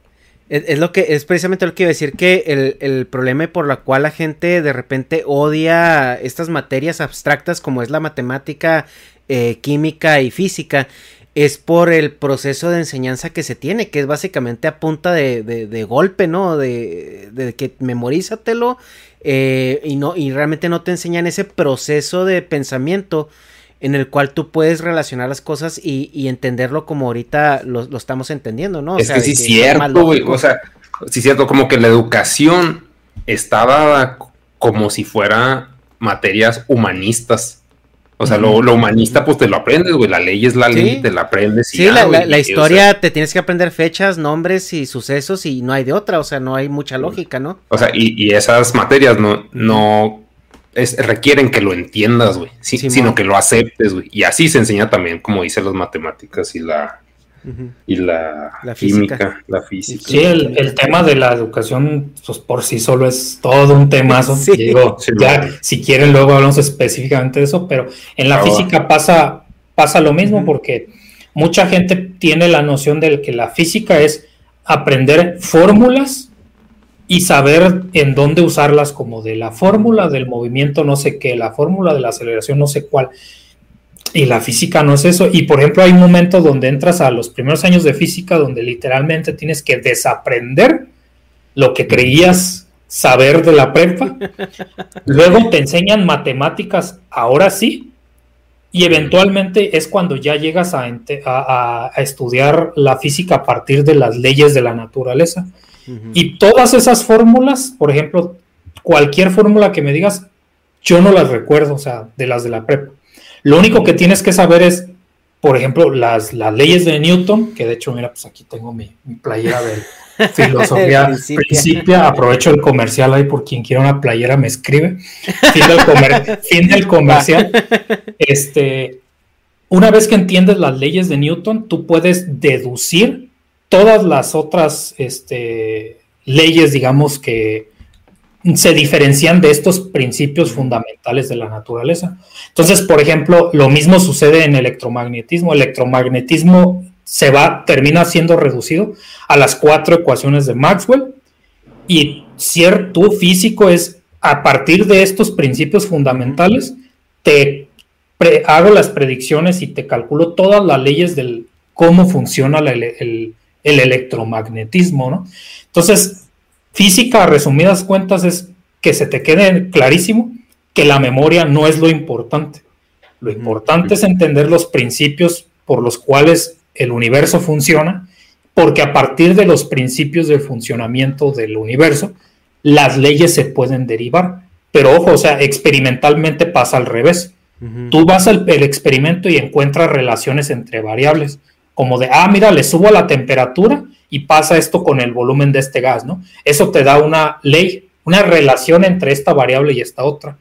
Es, lo que es precisamente lo que iba a decir que el, problema por la cual la gente de repente odia estas materias abstractas como es la matemática, eh, química y física es por el proceso de enseñanza que se tiene, que es básicamente a punta de, golpe, ¿no? De, de que memorízatelo eh, y, no, y realmente no te enseñan ese proceso de pensamiento en el cual tú puedes relacionar las cosas y, entenderlo como ahorita lo, estamos entendiendo, ¿no? es que sí es cierto, güey, o sea, sí es cierto, como que la educación está dada como si fuera materias humanistas. O sea, lo, humanista, pues te lo aprendes, güey. La ley es la ley, te la aprendes. Y sí, la, historia te tienes que aprender fechas, nombres y sucesos y no hay de otra. O sea, no hay mucha lógica, ¿no? O sea, y, y esas materias no, no requieren que lo entiendas, güey, sino que lo aceptes, güey. Y así se enseña también, como dicen las matemáticas y la, y la, química, la física. Sí, el, tema de la educación, pues por sí solo es todo un temazo. ya, si quieren, luego hablamos específicamente de eso, pero en la física pasa, pasa lo mismo, porque mucha gente tiene la noción de que la física es aprender fórmulas y saber en dónde usarlas como de la fórmula del movimiento no sé qué, la fórmula de la aceleración no sé cuál. Y la física no es eso. Y por ejemplo, hay un momento donde entras a los primeros años de física donde literalmente tienes que desaprender lo que creías saber de la prepa. Luego te enseñan matemáticas, ahora sí. Y eventualmente es cuando ya llegas a, a estudiar la física a partir de las leyes de la naturaleza. Y todas esas fórmulas, por ejemplo, cualquier fórmula que me digas, yo no las recuerdo, o sea, de las de la prepa. Lo único que tienes que saber es, por ejemplo, las, las leyes de Newton, que de hecho, mira, pues aquí tengo mi, playera de filosofía principia. Aprovecho el comercial ahí por quien quiera una playera me escribe. Fin del, fin del comercial. Este, una vez que entiendes las leyes de Newton, tú puedes deducir todas las otras este, leyes, digamos, que se diferencian de estos principios fundamentales de la naturaleza. Entonces, por ejemplo, lo mismo sucede en electromagnetismo. Electromagnetismo se va, termina siendo reducido a las cuatro ecuaciones de Maxwell y cierto físico es a partir de estos principios fundamentales, te hago las predicciones y te calculo todas las leyes del cómo funciona el, el, electromagnetismo, ¿no? Entonces, física, a resumidas cuentas, es que se te quede clarísimo que la memoria no es lo importante. Lo importante es entender los principios por los cuales el universo funciona, porque a partir de los principios del funcionamiento del universo, las leyes se pueden derivar. Pero ojo, o sea, experimentalmente pasa al revés. Tú vas al experimento y encuentras relaciones entre variables, como de, ah, mira, le subo la temperatura y pasa esto con el volumen de este gas, ¿no? Eso te da una ley, una relación entre esta variable y esta otra.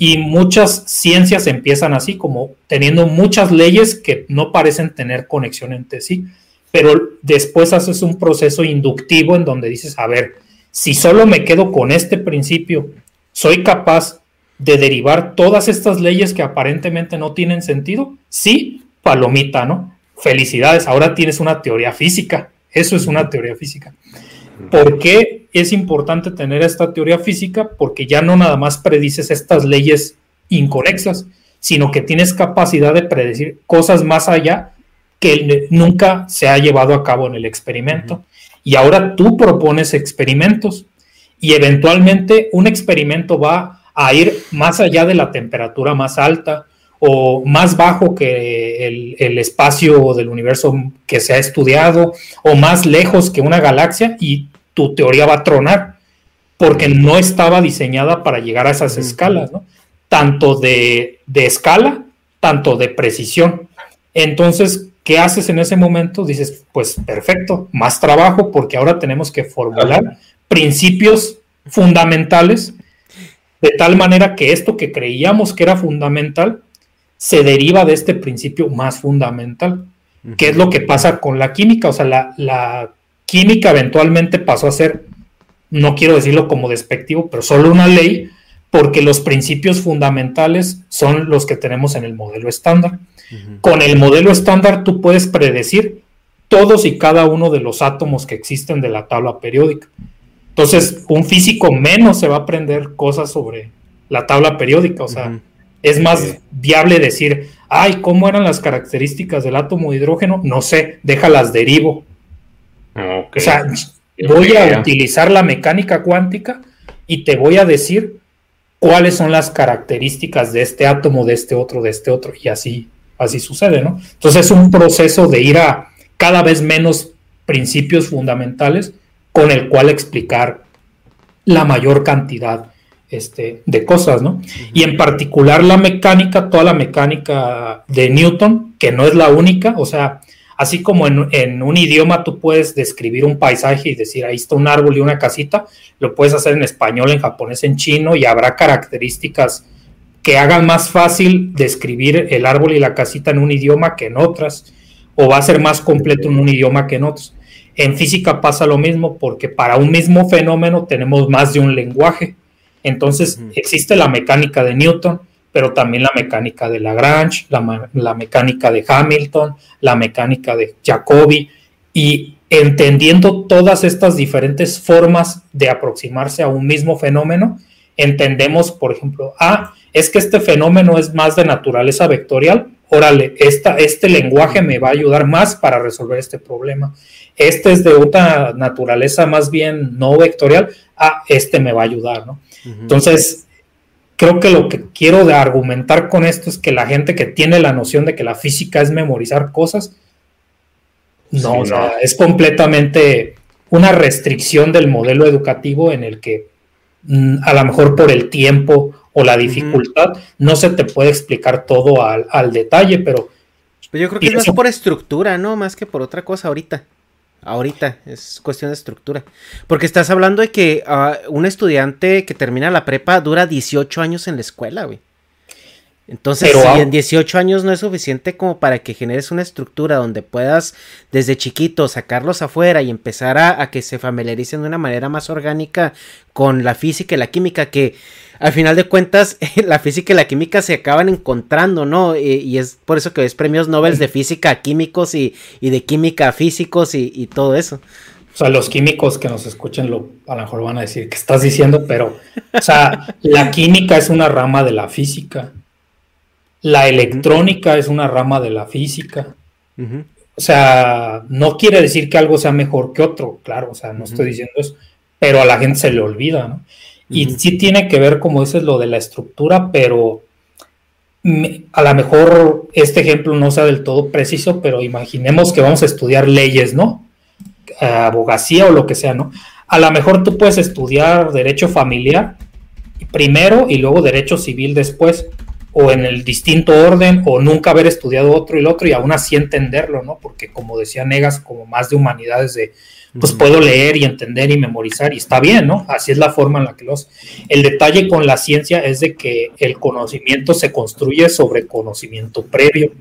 Y muchas ciencias empiezan así, como teniendo muchas leyes que no parecen tener conexión entre sí, pero después haces un proceso inductivo en donde dices, a ver, si solo me quedo con este principio, soy capaz de derivar todas estas leyes que aparentemente no tienen sentido. Sí, palomita, ¿no? Felicidades, ahora tienes una teoría física. Eso es una teoría física. ¿Por qué es importante tener esta teoría física? Porque ya no nada más predices estas leyes inconexas, sino que tienes capacidad de predecir cosas más allá que nunca se ha llevado a cabo en el experimento y ahora tú propones experimentos y eventualmente un experimento va a ir más allá de la temperatura más alta o más bajo que el, espacio del universo que se ha estudiado o más lejos que una galaxia y tu teoría va a tronar porque no estaba diseñada para llegar a esas escalas, ¿no? Tanto de, de escala, tanto de precisión. Entonces, ¿Qué haces en ese momento? Dices, pues perfecto, más trabajo porque ahora tenemos que formular principios fundamentales de tal manera que esto que creíamos que era fundamental se deriva de este principio más fundamental. ¿Qué es lo que pasa con la química? O sea, la, la química eventualmente pasó a ser, no quiero decirlo como despectivo, pero solo una ley porque los principios fundamentales son los que tenemos en el modelo estándar. Con el modelo estándar tú puedes predecir todos y cada uno de los átomos que existen de la tabla periódica. Entonces, un físico menos se va a aprender cosas sobre la tabla periódica. O sea, es más viable decir, ay, ¿cómo eran las características del átomo de hidrógeno? No sé, déjalas derivo. O sea, voy a utilizar la mecánica cuántica y te voy a decir cuáles son las características de este átomo, de este otro, de este otro, y así así sucede, ¿no? Entonces es un proceso de ir a cada vez menos principios fundamentales con el cual explicar la mayor cantidad este, de cosas, ¿no? Y en particular la mecánica, toda la mecánica de Newton, que no es la única, o sea, así como en, en, un idioma tú puedes describir un paisaje y decir, ahí está un árbol y una casita, lo puedes hacer en español, en japonés, en chino, y habrá características que hagan más fácil describir el árbol y la casita en un idioma que en otras, o va a ser más completo en un idioma que en otros. En física pasa lo mismo porque para un mismo fenómeno tenemos más de un lenguaje. Entonces existe la mecánica de Newton, pero también la mecánica de Lagrange, la, la mecánica de Hamilton, la mecánica de Jacobi, y entendiendo todas estas diferentes formas de aproximarse a un mismo fenómeno, entendemos, por ejemplo, ah, es que este fenómeno es más de naturaleza vectorial, órale, esta, este lenguaje me va a ayudar más para resolver este problema. Este es de otra naturaleza más bien no vectorial, ah, este me va a ayudar, ¿no? Entonces, creo que lo que quiero de argumentar con esto es que la gente que tiene la noción de que la física es memorizar cosas, no, o sea, es completamente una restricción del modelo educativo en el que mm, a lo mejor por el tiempo o la dificultad, no se te puede explicar todo al, detalle, pero... Pues yo creo que es más por estructura, ¿no? Más que por otra cosa ahorita. Ahorita es cuestión de estructura. Porque estás hablando de que ah, un estudiante que termina la prepa dura 18 años en la escuela, güey. Entonces, si en 18 años no es suficiente como para que generes una estructura donde puedas desde chiquito sacarlos afuera y empezar a, a que se familiaricen de una manera más orgánica con la física y la química, que al final de cuentas la física y la química se acaban encontrando, ¿no? Y, es por eso que ves premios Nobel de física a químicos y, de química a físicos y, todo eso. O sea, los químicos que nos escuchen lo, a lo mejor van a decir que estás diciendo, pero, o sea, la química es una rama de la física. La electrónica es una rama de la física. O sea, no quiere decir que algo sea mejor que otro, claro, o sea, no estoy diciendo eso, pero a la gente se le olvida, ¿no? Y sí tiene que ver, como dices, lo de la estructura, pero a lo mejor este ejemplo no sea del todo preciso, pero imaginemos que vamos a estudiar leyes, ¿no? Abogacía o lo que sea, ¿no? A lo mejor tú puedes estudiar derecho familiar primero y luego derecho civil después, o en el distinto orden, o nunca haber estudiado otro y el otro y aún así entenderlo, ¿no? Porque como decía Negas, como más de humanidades de pues puedo leer y entender y memorizar y está bien, ¿no? Así es la forma en la que los... El detalle con la ciencia es de que el conocimiento se construye sobre conocimiento previo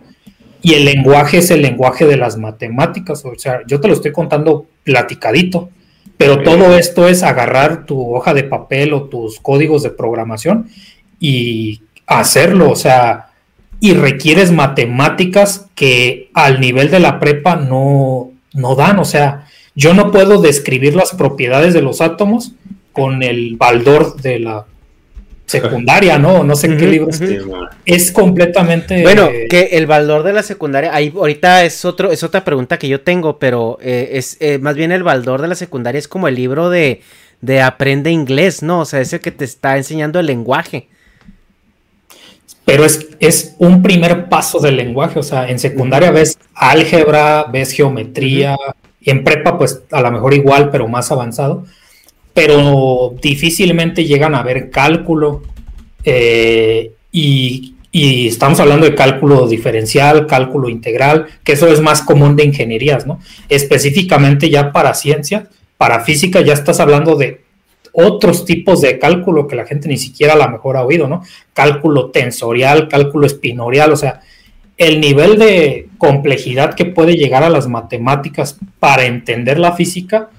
y el lenguaje es el lenguaje de las matemáticas, o sea, yo te lo estoy contando platicadito, pero todo esto es agarrar tu hoja de papel o tus códigos de programación y hacerlo, o sea, y requieres matemáticas que al nivel de la prepa no, no dan, o sea, yo no puedo describir las propiedades de los átomos con el baldor de la secundaria, ¿no? No sé qué libro es. completamente. Bueno, que el baldor de la secundaria, ahí ahorita es otro, es otra pregunta que yo tengo, pero eh, es eh, más bien el baldor de la secundaria es como el libro de, de aprende inglés, ¿no? O sea, es el que te está enseñando el lenguaje. Pero es, es un primer paso del lenguaje, o sea, en secundaria ves álgebra, ves geometría, y en prepa, pues a lo mejor igual, pero más avanzado. Pero difícilmente llegan a ver cálculo. Eh, y, y, estamos hablando de cálculo diferencial, cálculo integral, que eso es más común de ingenierías, ¿no? Específicamente ya para ciencia, para física, ya estás hablando de otros tipos de cálculo que la gente ni siquiera a lo mejor ha oído, ¿no? Cálculo tensorial, cálculo espinorial, o sea, el nivel de complejidad que puede llegar a las matemáticas para entender la física,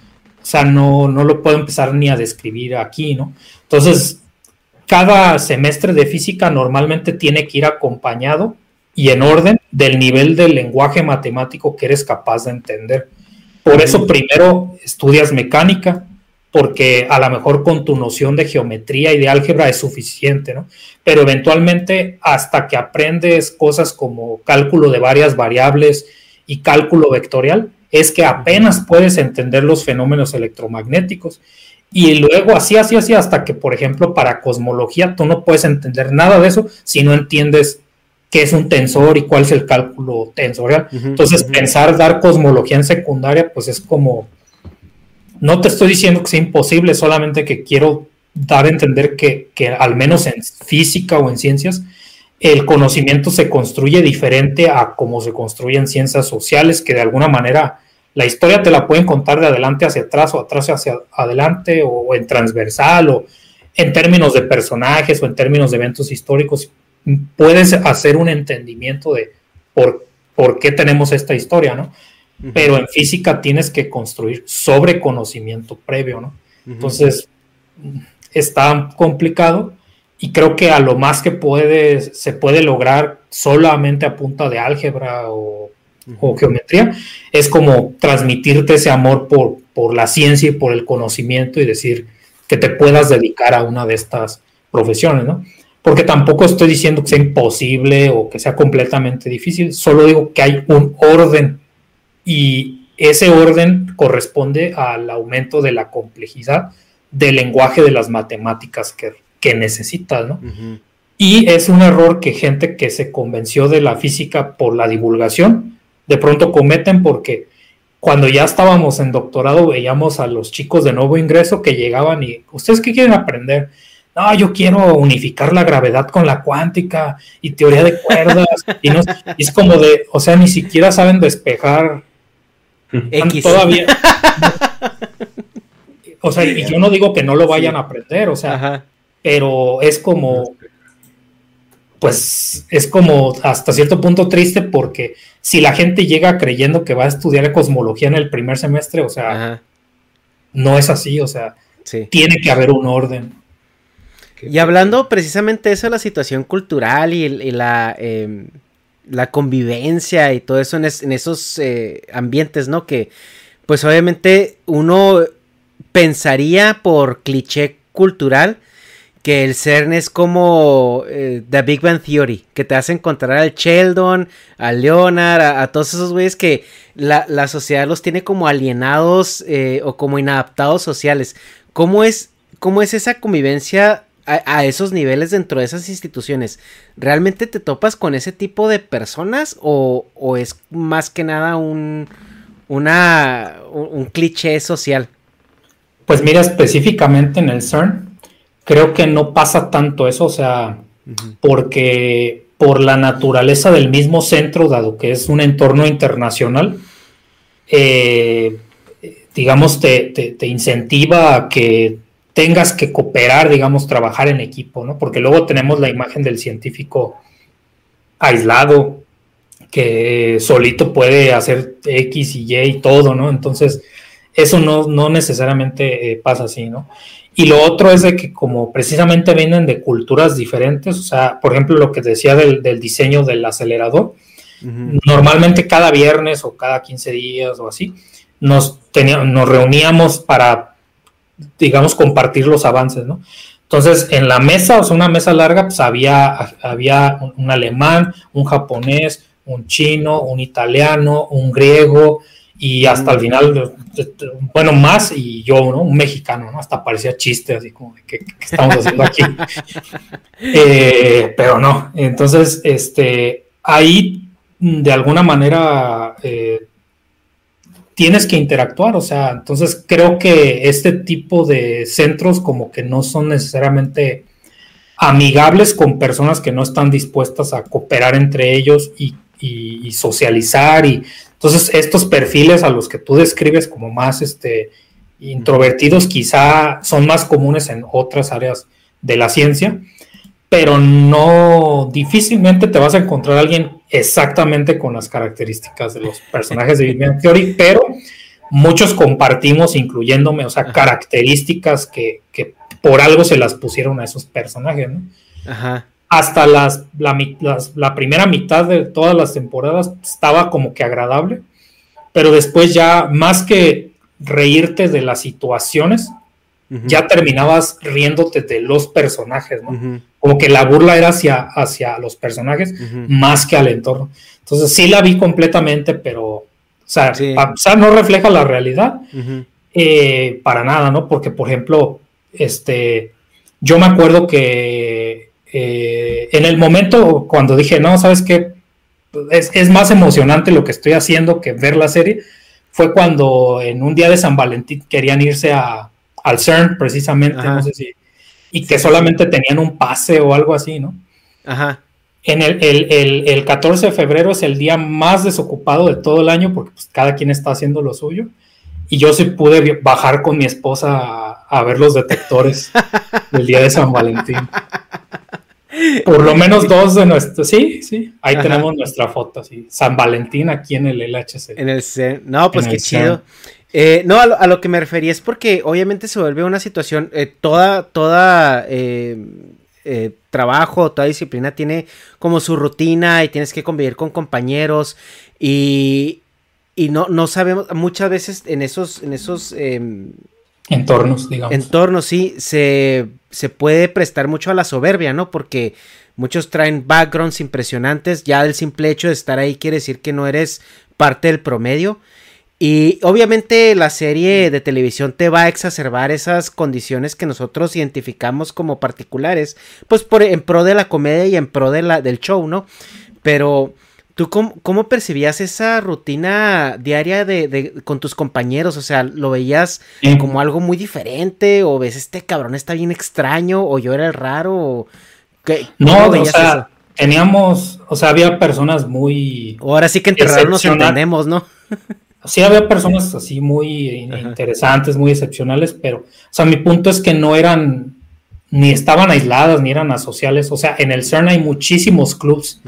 o sea, no, no lo puedo empezar ni a describir aquí, ¿no? Entonces, cada semestre de física normalmente tiene que ir acompañado y en orden del nivel del lenguaje matemático que eres capaz de entender. Por eso primero estudias mecánica, porque a lo mejor con tu noción de geometría y de álgebra es suficiente, ¿no? Pero eventualmente hasta que aprendes cosas como cálculo de varias variables y cálculo vectorial, es que apenas puedes entender los fenómenos electromagnéticos. Y luego así, así, así, hasta que, por ejemplo, para cosmología tú no puedes entender nada de eso si no entiendes qué es un tensor y cuál es el cálculo tensorial. Entonces, pensar dar cosmología en secundaria, pues es como no te estoy diciendo que sea imposible, solamente que quiero dar a entender que, al menos en física o en ciencias, el conocimiento se construye diferente a cómo se construye en ciencias sociales, que de alguna manera la historia te la pueden contar de adelante hacia atrás o atrás hacia adelante o en transversal o en términos de personajes o en términos de eventos históricos. Puedes hacer un entendimiento de por, por qué tenemos esta historia, ¿no? Pero en física tienes que construir sobre conocimiento previo, ¿no? Entonces, está complicado y creo que a lo más que puede, se puede lograr solamente a punta de álgebra o, geometría, es como transmitirte ese amor por, por la ciencia y por el conocimiento y decir que te puedas dedicar a una de estas profesiones, ¿no? Porque tampoco estoy diciendo que sea imposible o que sea completamente difícil, solo digo que hay un orden y ese orden corresponde al aumento de la complejidad del lenguaje de las matemáticas que, que necesitas, ¿no? Y es un error que gente que se convenció de la física por la divulgación, de pronto cometen porque cuando ya estábamos en doctorado veíamos a los chicos de nuevo ingreso que llegaban y, ¿ustedes qué quieren aprender? No, yo quiero unificar la gravedad con la cuántica y teoría de cuerdas. y, no, y es como de, o sea, ni siquiera saben despejar Todavía. o sea, y yo no digo que no lo vayan a aprender, o sea, pero es como, pues es como hasta cierto punto triste porque si la gente llega creyendo que va a estudiar cosmología en el primer semestre, o sea, no es así, o sea, tiene que haber un orden. y hablando precisamente de eso, la situación cultural y, la, em, la convivencia y todo eso en, esos eh, ambientes, ¿no? Que pues obviamente uno pensaría por cliché cultural que el CERN es como eh, The Big Bang Theory, que te hace encontrar al Sheldon, a Leonard, a, todos esos güeyes que la, sociedad los tiene como alienados eh, o como inadaptados sociales. ¿Cómo es, cómo es esa convivencia a, esos niveles dentro de esas instituciones? ¿Realmente te topas con ese tipo de personas o, es más que nada un, una, un cliché social? Pues mira, específicamente en el CERN, creo que no pasa tanto eso, o sea, porque por la naturaleza del mismo centro, dado que es un entorno internacional, eh, digamos, te, incentiva a que tengas que cooperar, digamos, trabajar en equipo, ¿no? Porque luego tenemos la imagen del científico aislado, que solito puede hacer X y Y y todo, ¿no? Entonces, eso no, no necesariamente eh, pasa así, ¿no? Y lo otro es de que como precisamente vienen de culturas diferentes, o sea, por ejemplo, lo que decía del, diseño del acelerador, normalmente cada viernes o cada 15 días o así, nos, teníamos, nos reuníamos para, digamos, compartir los avances, ¿no? Entonces, en la mesa, o sea, una mesa larga, pues había, había un alemán, un japonés, un chino, un italiano, un griego, y hasta el final, bueno, más y yo, ¿no? Un mexicano, ¿no? Hasta parecía chiste, así como de qué, estamos haciendo aquí. Eh, pero no, entonces, este, ahí de alguna manera eh, tienes que interactuar, o sea, entonces creo que este tipo de centros como que no son necesariamente amigables con personas que no están dispuestas a cooperar entre ellos y, socializar y entonces, estos perfiles a los que tú describes como más este, introvertidos quizá son más comunes en otras áreas de la ciencia, pero no difícilmente te vas a encontrar alguien exactamente con las características de los personajes de Big Bang Theory, pero muchos compartimos, incluyéndome, o sea, características que, que, por algo se las pusieron a esos personajes, ¿no? Ajá hasta las, la, primera mitad de todas las temporadas estaba como que agradable, pero después ya más que reírte de las situaciones, ya terminabas riéndote de los personajes, ¿no? Como que la burla era hacia, hacia los personajes más que al entorno. Entonces sí la vi completamente, pero, o sea, no refleja la realidad eh, para nada, ¿no? Porque, por ejemplo, este, yo me acuerdo que eh, en el momento cuando dije, no, sabes qué, es, más emocionante lo que estoy haciendo que ver la serie, fue cuando en un día de San Valentín querían irse a, al CERN precisamente, no sé si, y que solamente tenían un pase o algo así, ¿no? Ajá. En el, el, 14 de febrero es el día más desocupado de todo el año porque pues, cada quien está haciendo lo suyo. Y yo sí pude bajar con mi esposa a, a ver los detectores del día de San Valentín. Por lo menos dos de nuestros. Sí, sí. Ahí tenemos nuestra foto, sí. San Valentín aquí en el LHC. En el C. No, pues qué chido. Eh, no, a lo, que me refería es porque obviamente se vuelve una situación. Eh, toda, toda. Eh, trabajo, toda disciplina tiene como su rutina y tienes que convivir con compañeros y, y no, no sabemos, muchas veces en esos, en esos em, entornos, digamos. Entornos, sí, se, se puede prestar mucho a la soberbia, ¿no? Porque muchos traen backgrounds impresionantes, ya el simple hecho de estar ahí quiere decir que no eres parte del promedio. Y obviamente la serie de televisión te va a exacerbar esas condiciones que nosotros identificamos como particulares, pues por, en pro de la comedia y en pro de la, del show, ¿no? Pero ¿Tú cómo, percibías esa rutina diaria de, con tus compañeros? O sea, ¿lo veías como algo muy diferente? ¿O ves este cabrón está bien extraño? ¿O yo era el raro? no, o sea, teníamos, o sea, había personas muy... Ahora sí que entre raros nos entendemos, ¿no? sí, había personas así muy interesantes, muy excepcionales, pero, o sea, mi punto es que no eran ni estaban aisladas ni eran asociales. O sea, en el CERN hay muchísimos clubs.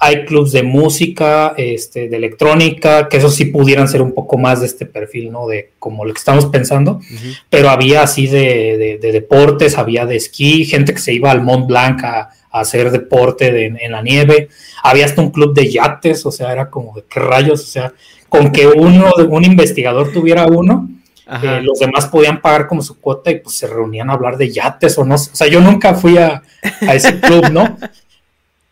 Hay clubs de música, este, de electrónica, que eso sí pudieran ser un poco más de este perfil, ¿no? De como lo que estamos pensando. Pero había así de, deportes, había de esquí, gente que se iba al Mont Blanc a, hacer deporte en la nieve. Había hasta un club de yates, o sea, era como de qué rayos, o sea, con que uno, un investigador tuviera uno eh, los demás podían pagar como su cuota y pues se reunían a hablar de yates o no. O sea, yo nunca fui a, ese club, ¿no?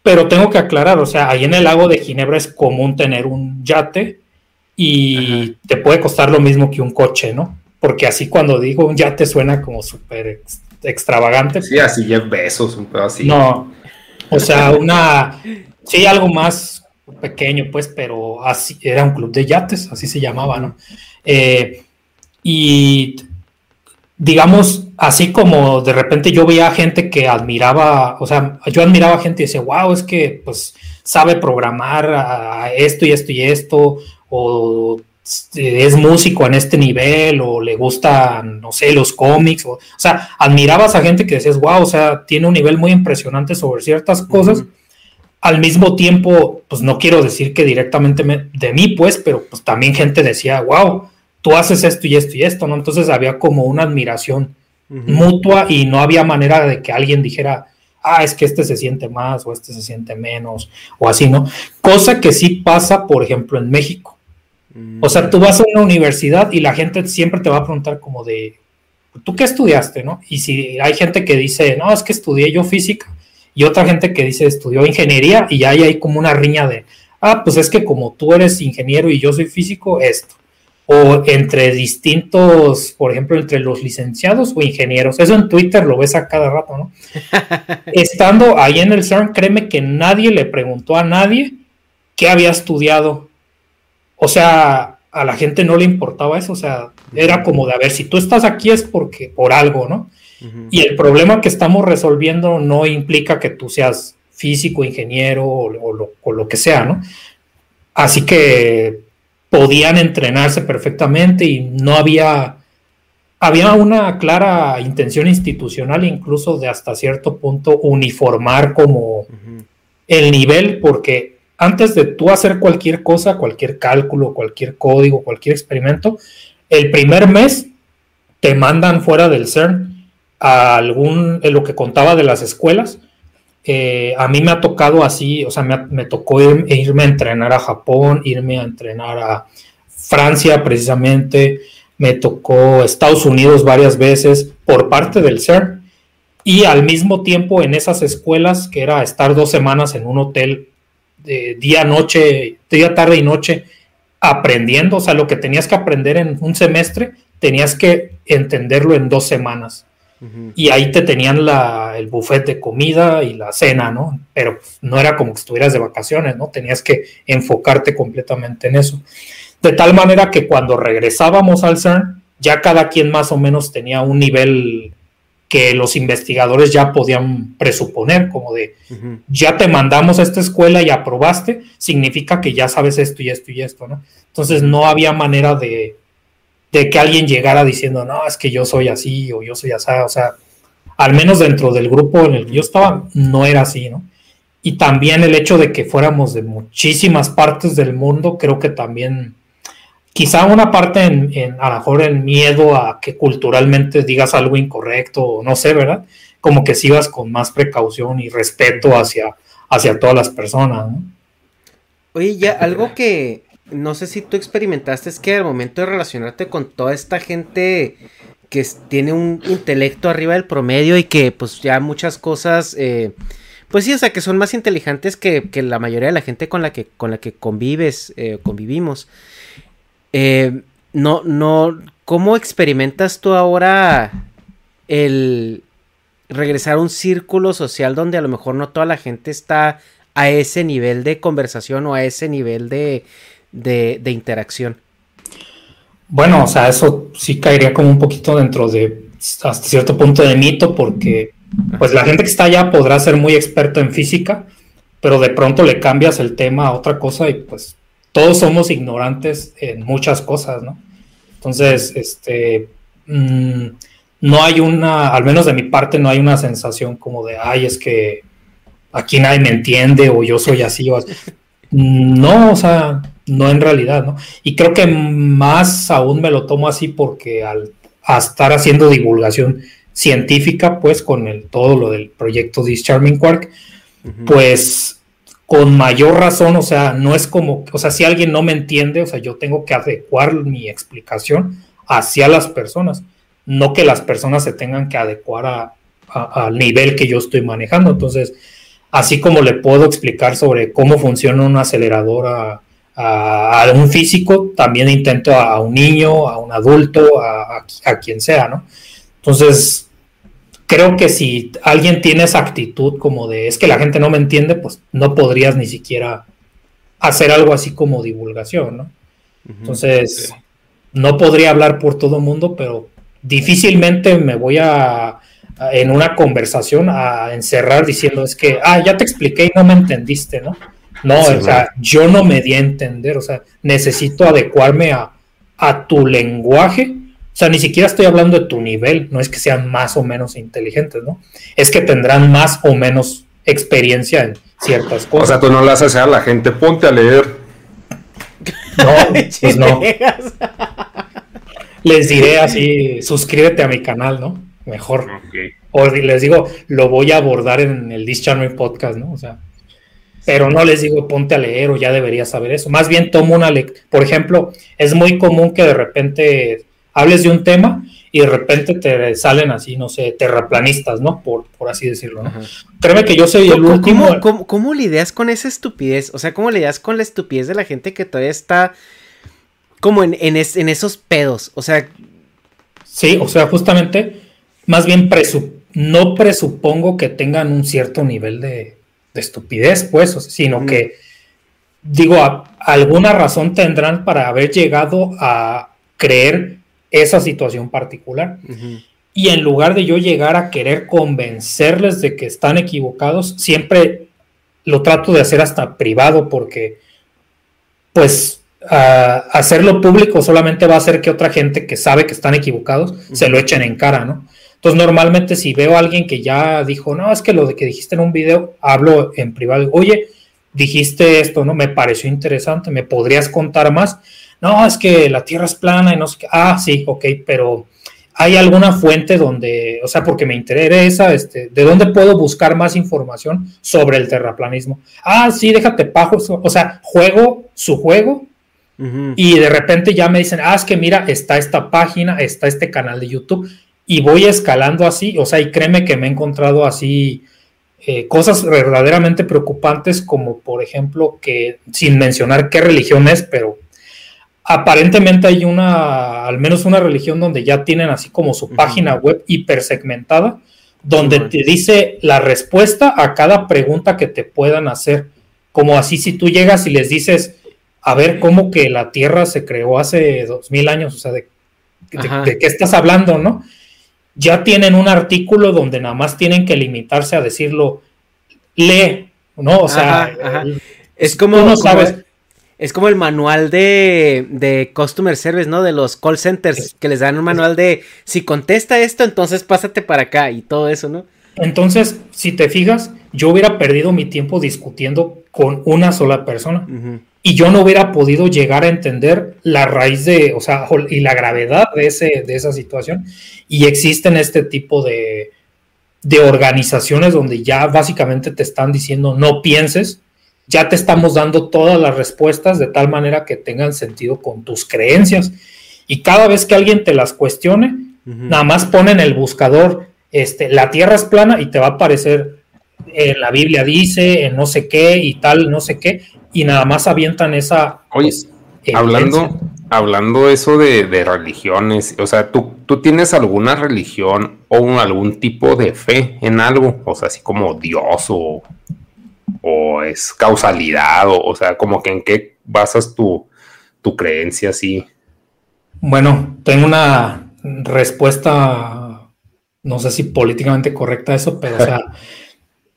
Pero tengo que aclarar, o sea, ahí en el lago de Ginebra es común tener un yate y te puede costar lo mismo que un coche, ¿no? Porque así cuando digo un yate suena como súper extravagante. Sí, así ya besos, un pedo así. No, o sea, una, sí, algo más pequeño, pues, pero así era un club de yates, así se llamaba, ¿no? Eh, y digamos, así como de repente yo veía gente que admiraba, o sea, yo admiraba gente y decía, wow, es que pues sabe programar a esto y esto y esto, o es músico en este nivel, o le gusta, no sé, los cómics, o, sea, admirabas a gente que decías, wow, o sea, tiene un nivel muy impresionante sobre ciertas cosas. Al mismo tiempo, pues no quiero decir que directamente de mí, pues, pero pues también gente decía, wow, tú haces esto y esto y esto, ¿no? Entonces había como una admiración mutua y no había manera de que alguien dijera, ah, es que este se siente más o este se siente menos o así, ¿no? Cosa que sí pasa, por ejemplo, en México. Mm. O sea, tú vas a una universidad y la gente siempre te va a preguntar como de, ¿tú qué estudiaste, no? Y si hay gente que dice, no, es que estudié yo física, y otra gente que dice, estudió ingeniería, y ahí hay como una riña de, ah, pues es que como tú eres ingeniero y yo soy físico, esto o entre distintos, por ejemplo, entre los licenciados o ingenieros. Eso en Twitter lo ves a cada rato, ¿no? Estando ahí en el CERN, créeme que nadie le preguntó a nadie qué había estudiado. O sea, a la gente no le importaba eso, o sea, era como de, a ver, si tú estás aquí es porque, por algo, ¿no? Y el problema que estamos resolviendo no implica que tú seas físico, ingeniero o, lo, o lo que sea, ¿no? Así que podían entrenarse perfectamente y no había, había una clara intención institucional incluso de hasta cierto punto uniformar como el nivel, porque antes de tú hacer cualquier cosa, cualquier cálculo, cualquier código, cualquier experimento, el primer mes te mandan fuera del CERN a algún, en lo que contaba de las escuelas, eh, a mí me ha tocado así, o sea, me, tocó irme a entrenar a Japón, irme a entrenar a Francia precisamente, me tocó Estados Unidos varias veces por parte del CERN y al mismo tiempo en esas escuelas, que era estar dos semanas en un hotel de día, noche, día, tarde y noche, aprendiendo, o sea, lo que tenías que aprender en un semestre, tenías que entenderlo en dos semanas. Y ahí te tenían la, el buffet de comida y la cena, ¿no? Pero no era como que estuvieras de vacaciones, ¿no? Tenías que enfocarte completamente en eso. De tal manera que cuando regresábamos al CERN, ya cada quien más o menos tenía un nivel que los investigadores ya podían presuponer, como de, ya te mandamos a esta escuela y aprobaste, significa que ya sabes esto y esto y esto, ¿no? Entonces no había manera de, de que alguien llegara diciendo, no, es que yo soy así o yo soy así, o sea, al menos dentro del grupo en el que yo estaba, no era así, ¿no? Y también el hecho de que fuéramos de muchísimas partes del mundo, creo que también, quizá una parte en, a lo mejor el miedo a que culturalmente digas algo incorrecto, o no sé, ¿verdad? Como que sigas con más precaución y respeto hacia, hacia todas las personas, ¿no? Oye, ya algo que, no sé si tú experimentaste es que al momento de relacionarte con toda esta gente que tiene un intelecto arriba del promedio y que pues ya muchas cosas, eh, pues sí, o sea, que son más inteligentes que, la mayoría de la gente con la que, con la que convives, eh, convivimos. Eh, no, no, ¿cómo experimentas tú ahora el regresar a un círculo social donde a lo mejor no toda la gente está a ese nivel de conversación o a ese nivel de, de, interacción. Bueno, o sea, eso sí caería como un poquito dentro de hasta cierto punto de mito, porque pues la gente que está allá podrá ser muy experto en física, pero de pronto le cambias el tema a otra cosa y pues todos somos ignorantes en muchas cosas, ¿no? Entonces, este, mm, no hay una, al menos de mi parte, no hay una sensación como de, ay, es que aquí nadie me entiende o yo soy así o así. No, o sea, no en realidad, ¿no? Y creo que más aún me lo tomo así porque al estar haciendo divulgación científica, pues con el, todo lo del proyecto Discharming Quark, pues con mayor razón, o sea, no es como, o sea, si alguien no me entiende, o sea, yo tengo que adecuar mi explicación hacia las personas, no que las personas se tengan que adecuar al nivel que yo estoy manejando. Entonces, así como le puedo explicar sobre cómo funciona un acelerador a, un físico, también intento a, un niño, a un adulto, a, a quien sea, ¿no? Entonces, creo que si alguien tiene esa actitud como de es que la gente no me entiende, pues no podrías ni siquiera hacer algo así como divulgación, ¿no? Entonces, no podría hablar por todo el mundo, pero difícilmente me voy a, en una conversación a encerrar diciendo es que, ah, ya te expliqué y no me entendiste, ¿no? No, o sea, yo no me di a entender, o sea, necesito adecuarme a, a tu lenguaje o sea, ni siquiera estoy hablando de tu nivel, no es que sean más o menos inteligentes, ¿no? Es que tendrán más o menos experiencia en ciertas cosas. O sea, tú no le haces a la gente, ponte a leer. No, pues no. Les diré así, suscríbete a mi canal, ¿no? Mejor. O les digo, lo voy a abordar en el Discharming Podcast, ¿no? O sea, pero no les digo ponte a leer o ya deberías saber eso. Más bien tomo una lectura. Por ejemplo, es muy común que de repente hables de un tema y de repente te salen así, no sé, terraplanistas, ¿no? Por, por así decirlo, ¿no? Créeme que yo soy el último. ¿cómo, cómo, lidias con esa estupidez? O sea, ¿cómo lidias con la estupidez de la gente que todavía está como en, en, esos pedos? O sea. Sí, o sea, justamente, más bien no presupongo que tengan un cierto nivel de, estupidez, pues, sino que, digo, alguna razón tendrán para haber llegado a creer esa situación particular. Y en lugar de yo llegar a querer convencerles de que están equivocados, siempre lo trato de hacer hasta privado porque, pues, hacerlo público solamente va a hacer que otra gente que sabe que están equivocados se lo echen en cara, ¿no? Entonces, normalmente si veo a alguien que ya dijo, no, es que lo de que dijiste en un video, hablo en privado, oye, dijiste esto, ¿no? Me pareció interesante, ¿me podrías contar más? no, es que la Tierra es plana y no sé qué. Ah, sí, ok, pero ¿hay alguna fuente donde, o sea, porque me interesa, este, ¿de dónde puedo buscar más información sobre el terraplanismo? Ah, sí, déjate pajo, o sea, juego su juego y de repente ya me dicen, ah, es que mira, está esta página, está este canal de YouTube y voy escalando así, o sea, y créeme que me he encontrado así. Eh, cosas verdaderamente preocupantes como por ejemplo que sin mencionar qué religión es, pero aparentemente hay una, al menos una religión donde ya tienen así como su página web hipersegmentada, donde te dice la respuesta a cada pregunta que te puedan hacer. Como así si tú llegas y les dices, a ver, ¿cómo que la Tierra se creó hace dos mil años? O sea, de, qué estás hablando, no? Ya tienen un artículo donde nada más tienen que limitarse a decirlo, lee, ¿no? O sea, es como, no sabes. Es como el manual de, de Customer Service, ¿no? De los call centers, que les dan un manual de si contesta esto, entonces pásate para acá y todo eso, ¿no? Entonces, si te fijas, yo hubiera perdido mi tiempo discutiendo con una sola persona y yo no hubiera podido llegar a entender la raíz de, o sea, y la gravedad de, ese, de esa situación. Y existen este tipo de, de organizaciones donde ya básicamente te están diciendo no pienses, ya te estamos dando todas las respuestas de tal manera que tengan sentido con tus creencias. Y cada vez que alguien te las cuestione, nada más pone en el buscador, este, la tierra es plana y te va a aparecer en la Biblia dice, en no sé qué y tal, no sé qué, y nada más avientan esa... Oye, hablando, hablando eso de, religiones, o sea, ¿tú, ¿tú tienes alguna religión o algún tipo de fe en algo? O sea, así como Dios o o es causalidad, o, o sea, como que en qué basas tu, tu creencia así. Bueno, tengo una respuesta, no sé si políticamente correcta eso, pero o sea,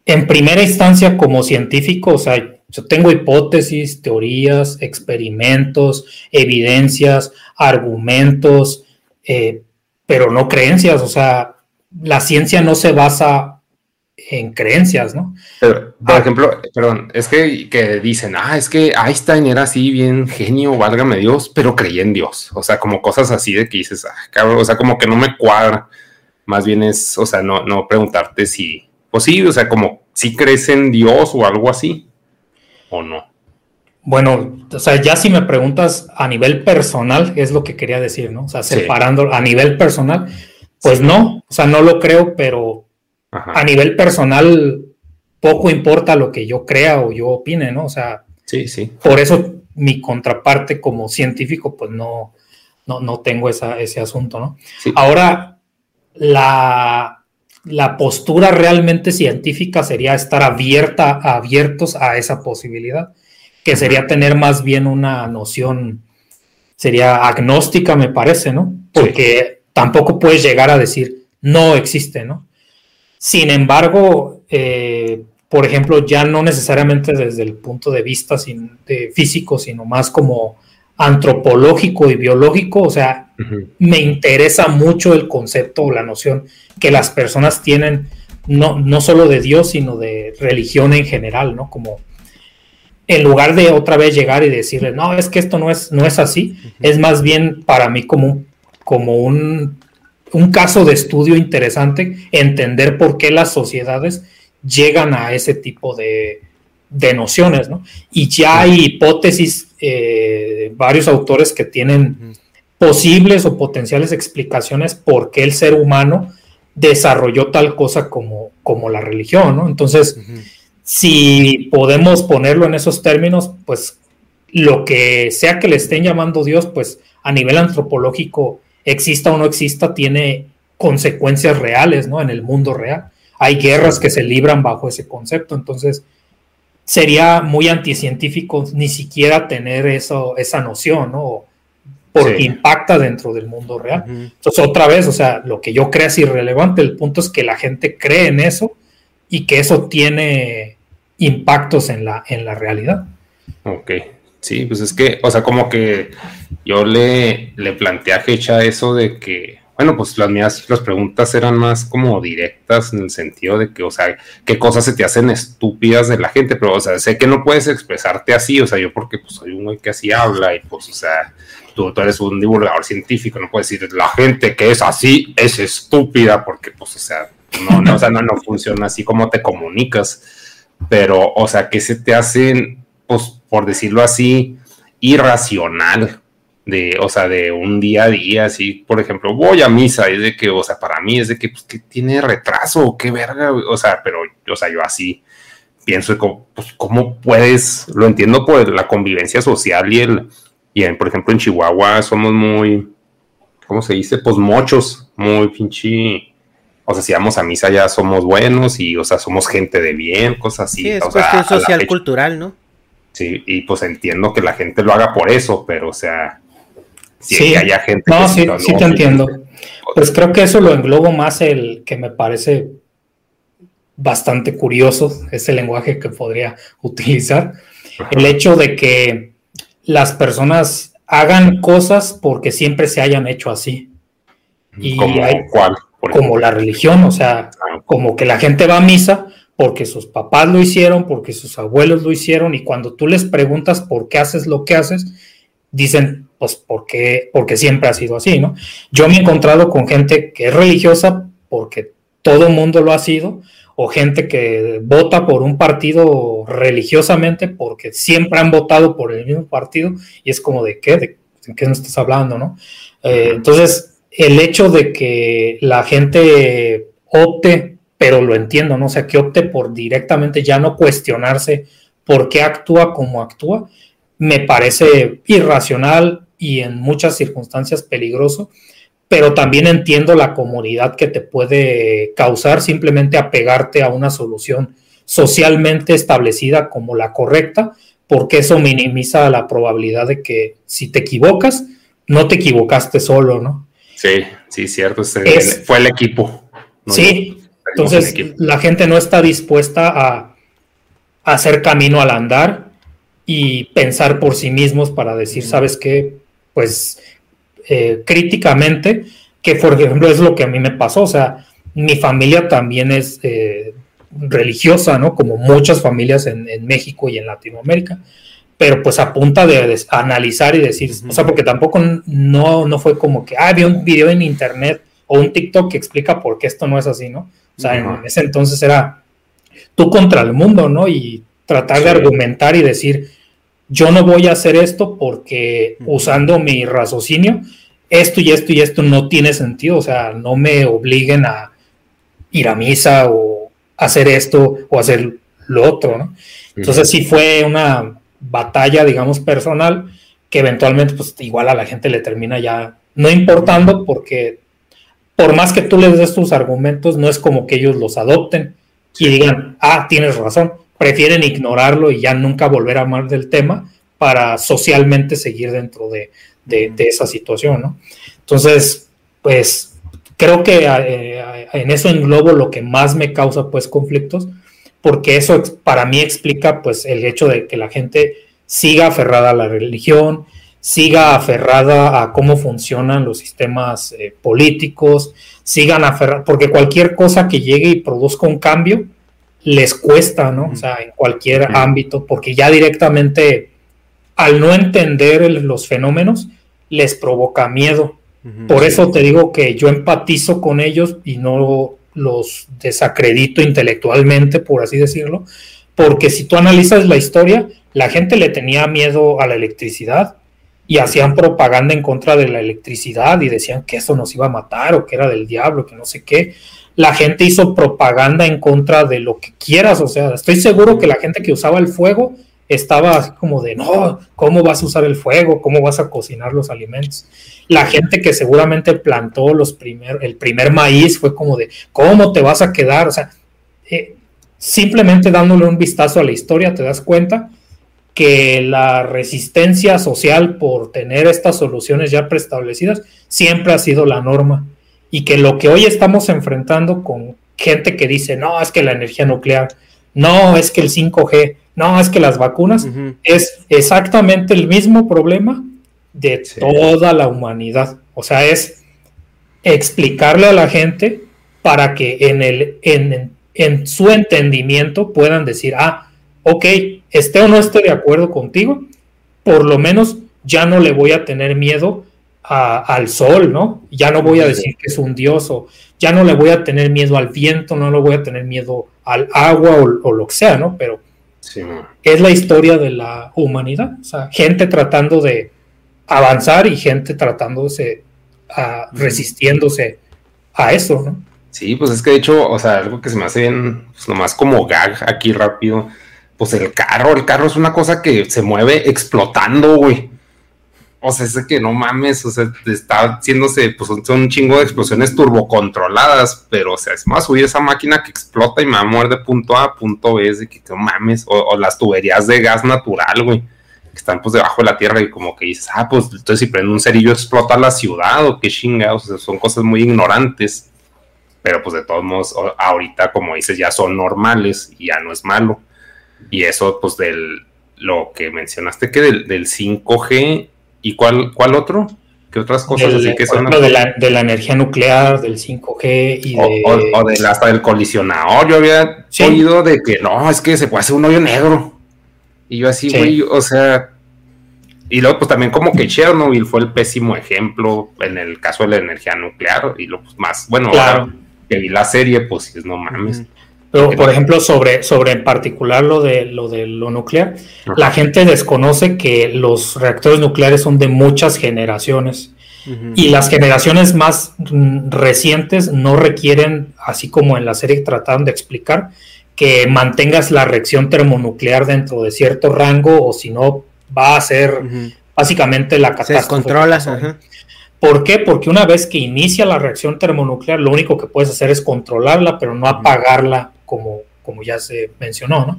en primera instancia como científico, o sea, yo tengo hipótesis, teorías, experimentos, evidencias, argumentos, eh, pero no creencias, o sea, la ciencia no se basa en creencias, ¿no? por ah. ejemplo, perdón, es que, que, dicen, ah, es que Einstein era así bien genio, válgame Dios, pero creía en Dios. O sea, como cosas así de que dices, ah, cabrón, o sea, como que no me cuadra. Más bien es, o sea, no, no preguntarte si, pues sí, o sea, como si crees en Dios o algo así, o no. Bueno, o sea, ya si me preguntas a nivel personal, es lo que quería decir, ¿no? O sea, separando a nivel personal, pues no, o sea, no lo creo, pero a nivel personal poco importa lo que yo crea o yo opine, ¿no? O sea, sí, sí. Por eso mi contraparte como científico, pues no, no, tengo ese asunto, ¿no? Ahora, la, la postura realmente científica sería estar abierta, abiertos a esa posibilidad que sería tener más bien una noción, sería agnóstica, me parece, ¿no? Porque tampoco puedes llegar a decir, no existe, ¿no? Sin embargo, eh, por ejemplo, ya no necesariamente desde el punto de vista físico, sino más como antropológico y biológico, o sea, me interesa mucho el concepto o la noción que las personas tienen, no, no solo de Dios, sino de religión en general, ¿no? Como en lugar de otra vez llegar y decirle, no, es que esto no es, no es así, es más bien para mí como, como un, un, caso de estudio interesante entender por qué las sociedades llegan a ese tipo de, de nociones, ¿no? Y ya hay hipótesis, eh, varios autores que tienen posibles o potenciales explicaciones por qué el ser humano desarrolló tal cosa como, como la religión, ¿no? Entonces, si podemos ponerlo en esos términos, pues lo que sea que le estén llamando Dios, pues a nivel antropológico, exista o no exista, tiene consecuencias reales, ¿no? En el mundo real. Hay guerras que se libran bajo ese concepto, entonces sería muy anticientífico ni siquiera tener eso, esa noción, ¿no? Porque impacta dentro del mundo real. Entonces, otra vez, o sea, lo que yo creo es irrelevante, el punto es que la gente cree en eso y que eso tiene impactos en la, en la realidad. Ok, sí, pues es que, o sea, como que yo le, le planteé a Hecha eso de que, bueno, pues las mías, las preguntas eran más como directas en el sentido de que, o sea, qué cosas se te hacen estúpidas de la gente, pero, o sea, sé que no puedes expresarte así, o sea, yo porque pues soy un güey que así habla y pues, o sea, tú, tú eres un divulgador científico, no puedes decir, la gente que es así es estúpida porque, pues, o sea, no, no, o sea, no, no funciona así como te comunicas, pero, o sea, que se te hacen, pues, por decirlo así, irracional, de, o sea, de un día a día, así, por ejemplo, voy a misa, es de que, o sea, para mí es de que, pues, que tiene retraso, qué verga, o sea, pero, o sea, yo así pienso, pues, ¿cómo puedes? Lo entiendo por la convivencia social y el, y por ejemplo, en Chihuahua somos muy, ¿cómo se dice? Pues mochos, muy pinche o sea, si vamos a misa ya somos buenos y, o sea, somos gente de bien, cosas así. Sí, es o cuestión social, cultural, ¿no? Sí, y pues entiendo que la gente lo haga por eso, pero, o sea, si sí. haya gente... No, sí, sí te entiendo. Pues creo que eso lo englobo más el que me parece bastante curioso, ese lenguaje que podría utilizar. El hecho de que las personas hagan cosas porque siempre se hayan hecho así. Y ¿Cómo, hay, ¿Cuál? como la religión, o sea, como que la gente va a misa porque sus papás lo hicieron, porque sus abuelos lo hicieron, y cuando tú les preguntas por qué haces lo que haces, dicen, pues porque, porque siempre ha sido así, ¿no? Yo me he encontrado con gente que es religiosa porque todo el mundo lo ha sido, o gente que vota por un partido religiosamente porque siempre han votado por el mismo partido, y es como de qué, de, qué no estás hablando, ¿no? Eh, entonces, el hecho de que la gente opte, pero lo entiendo, ¿no? O sea, que opte por directamente ya no cuestionarse por qué actúa como actúa, me parece irracional y en muchas circunstancias peligroso, pero también entiendo la comodidad que te puede causar simplemente apegarte a una solución socialmente establecida como la correcta, porque eso minimiza la probabilidad de que si te equivocas, no te equivocaste solo, ¿no? Sí, sí, cierto. fue el equipo. sí, entonces la gente no está dispuesta a, hacer camino al andar y pensar por sí mismos para decir, ¿sabes qué? Pues eh, críticamente que por ejemplo es lo que a mí me pasó, o sea, mi familia también es eh, religiosa, ¿no? Como muchas familias en, México y en Latinoamérica, pero pues a punta de, analizar y decir, o sea, porque tampoco no, no fue como que, ah, vi un video en internet o un TikTok que explica por qué esto no es así, ¿no? O sea, en ese entonces era tú contra el mundo, ¿no? Y tratar de argumentar y decir, yo no voy a hacer esto porque usando mi raciocinio, esto y esto y esto no tiene sentido, o sea, no me obliguen a ir a misa o hacer esto o hacer lo otro, ¿no? Entonces sí fue una batalla, digamos, personal que eventualmente pues igual a la gente le termina ya no importando porque por más que tú les des tus argumentos, no es como que ellos los adopten y digan, ah, tienes razón, prefieren ignorarlo y ya nunca volver a hablar del tema para socialmente seguir dentro de, de, esa situación, ¿no? Entonces, pues creo que eh, en eso englobo lo que más me causa pues conflictos, porque eso para mí explica pues el hecho de que la gente siga aferrada a la religión, siga aferrada a cómo funcionan los sistemas eh, políticos, sigan aferrados, porque cualquier cosa que llegue y produzca un cambio les cuesta, ¿no? O sea, en cualquier ámbito, porque ya directamente al no entender los fenómenos, les provoca miedo. Por eso te digo que yo empatizo con ellos y no los desacredito intelectualmente, por así decirlo, porque si tú analizas la historia, la gente le tenía miedo a la electricidad y hacían propaganda en contra de la electricidad y decían que eso nos iba a matar o que era del diablo, que no sé qué. La gente hizo propaganda en contra de lo que quieras, o sea, estoy seguro que la gente que usaba el fuego estaba así como de, no, ¿cómo vas a usar el fuego? ¿Cómo vas a cocinar los alimentos? La gente que seguramente plantó los primer, el primer maíz fue como de, ¿cómo te vas a quedar? O sea, eh, simplemente dándole un vistazo a la historia te das cuenta que la resistencia social por tener estas soluciones ya preestablecidas siempre ha sido la norma y que lo que hoy estamos enfrentando con gente que dice, no, es que la energía nuclear, no, es que el 5G, no, es que las vacunas es exactamente el mismo problema de toda la humanidad. O sea, es explicarle a la gente para que en, el, en, en su entendimiento puedan decir, ah, ok, esté o no esté de acuerdo contigo, por lo menos ya no le voy a tener miedo al sol, ¿no? Ya no voy a decir que es un dios o ya no le voy a tener miedo al viento, no le voy a tener miedo al agua o, lo que sea, ¿no? Pero es la historia de la humanidad, o sea, gente tratando de avanzar y gente tratándose, a, resistiéndose a eso, ¿no? Sí, pues es que de hecho, o sea, algo que se me hace bien, pues nomás como gag aquí rápido, pues el carro, el carro es una cosa que se mueve explotando, güey. O sea, es que no mames, o sea, está haciéndose, pues son un chingo de explosiones turbocontroladas, pero o sea, es más subir esa máquina que explota y me va a mover de punto A punto B, es de que no mames, o, las tuberías de gas natural, güey, que están pues debajo de la tierra y como que dices, ah, pues entonces si prende un cerillo explota la ciudad o qué chingados, o sea, son cosas muy ignorantes, pero pues de todos modos, ahorita como dices, ya son normales y ya no es malo. Y eso pues del, lo que mencionaste que del, del 5G ¿Y cuál, cuál otro? ¿Qué otras cosas así que son? De la, de la energía nuclear, del 5G y de... O, del hasta del colisionador. Yo había oído de que no, es que se puede hacer un hoyo negro. Y yo así, güey, o sea... Y luego, pues también como que Chernobyl fue el pésimo ejemplo en el caso de la energía nuclear. Y lo pues, más, bueno, que vi la serie, pues no mames. Pero, por ejemplo, sobre, sobre en particular lo de lo, de lo nuclear, la gente desconoce que los reactores nucleares son de muchas generaciones y las generaciones más mm, recientes no requieren, así como en la serie trataron de explicar, que mantengas la reacción termonuclear dentro de cierto rango o si no va a ser básicamente la catástrofe. Se descontrola. ¿Por qué? Porque una vez que inicia la reacción termonuclear, lo único que puedes hacer es controlarla, pero no apagarla como, como ya se mencionó, ¿no?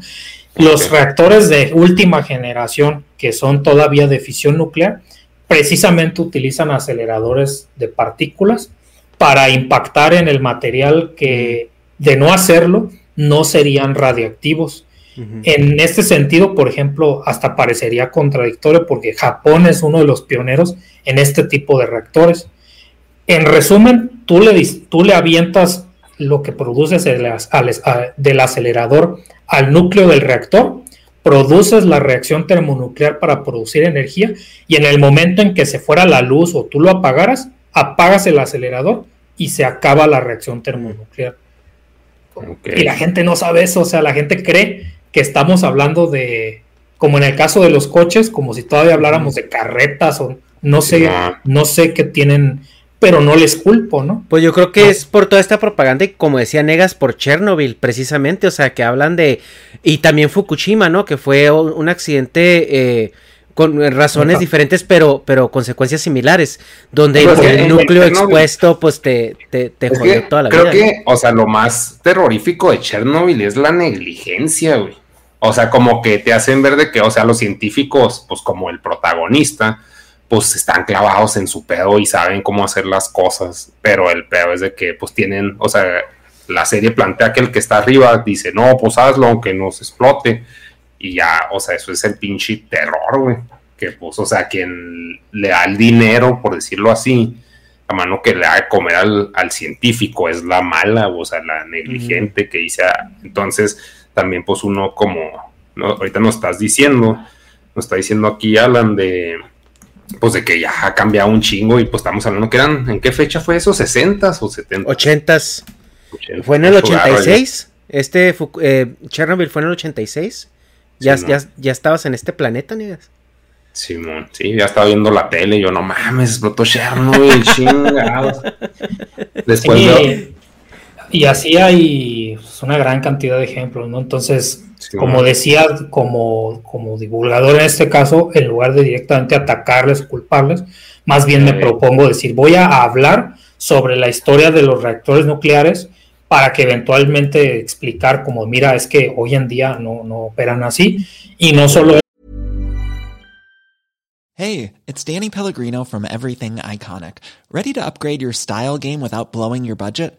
Los reactores de última generación, que son todavía de fisión nuclear, precisamente utilizan aceleradores de partículas para impactar en el material que, de no hacerlo, no serían radiactivos. En este sentido, por ejemplo, hasta parecería contradictorio porque Japón es uno de los pioneros en este tipo de reactores. En resumen, tú le, tú le avientas lo que produces del acelerador al núcleo del reactor, produces la reacción termonuclear para producir energía y en el momento en que se fuera la luz o tú lo apagaras, apagas el acelerador y se acaba la reacción termonuclear. Y la gente no sabe eso, o sea, la gente cree que estamos hablando de, como en el caso de los coches, como si todavía habláramos de carretas o no sé, no sé qué tienen, pero no les culpo, ¿no? Pues yo creo que es por toda esta propaganda y como decía Negas por Chernobyl, precisamente, o sea, que hablan de, y también Fukushima, ¿no? Que fue un accidente... Eh, con razones diferentes, pero, pero consecuencias similares, donde el, núcleo expuesto, pues te, te, jodió toda la vida. Creo que, o sea, lo más terrorífico de Chernobyl es la negligencia, güey. O sea, como que te hacen ver de que, o sea, los científicos, pues como el protagonista, pues están clavados en su pedo y saben cómo hacer las cosas, pero el pedo es de que, pues tienen, o sea, la serie plantea que el que está arriba dice, no, pues hazlo aunque nos explote y ya, o sea, eso es el pinche terror, güey. Que pues, o sea, quien le da el dinero, por decirlo así, la mano que le da de comer al, científico es la mala, o sea, la negligente que dice, ah, entonces también pues uno como, ahorita nos estás diciendo, nos está diciendo aquí Alan de, pues de que ya ha cambiado un chingo y pues estamos hablando que eran, ¿en qué fecha fue eso? ¿60s o 70? 80s. Fue en el 86. Este eh, Chernobyl fue en el 86. ¿Ya, ya, estabas en este planeta, Negas? Simón, sí, ya estaba viendo la tele. Y yo, no mames, explotó Chernobyl, chingados. Después de... Y así hay una gran cantidad de ejemplos, ¿no? Entonces, como decía, como, como divulgador en este caso, en lugar de directamente atacarles o culparles, más bien me propongo decir, voy a hablar sobre la historia de los reactores nucleares para que eventualmente explicar como, mira, es que hoy en día no, no operan así y no solo... Hey, it's Danny Pellegrino from Everything Iconic. Ready to upgrade your style game without blowing your budget?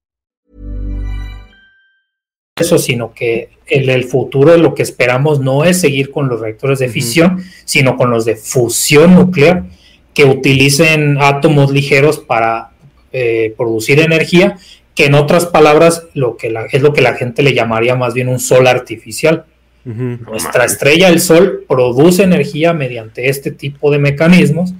Eso, sino que en el futuro lo que esperamos no es seguir con los reactores de fisión, uh -huh. sino con los de fusión nuclear que utilicen átomos ligeros para eh, producir energía que en otras palabras lo que es lo que la gente le llamaría más bien un sol artificial. Nuestra estrella, el sol, produce energía mediante este tipo de mecanismos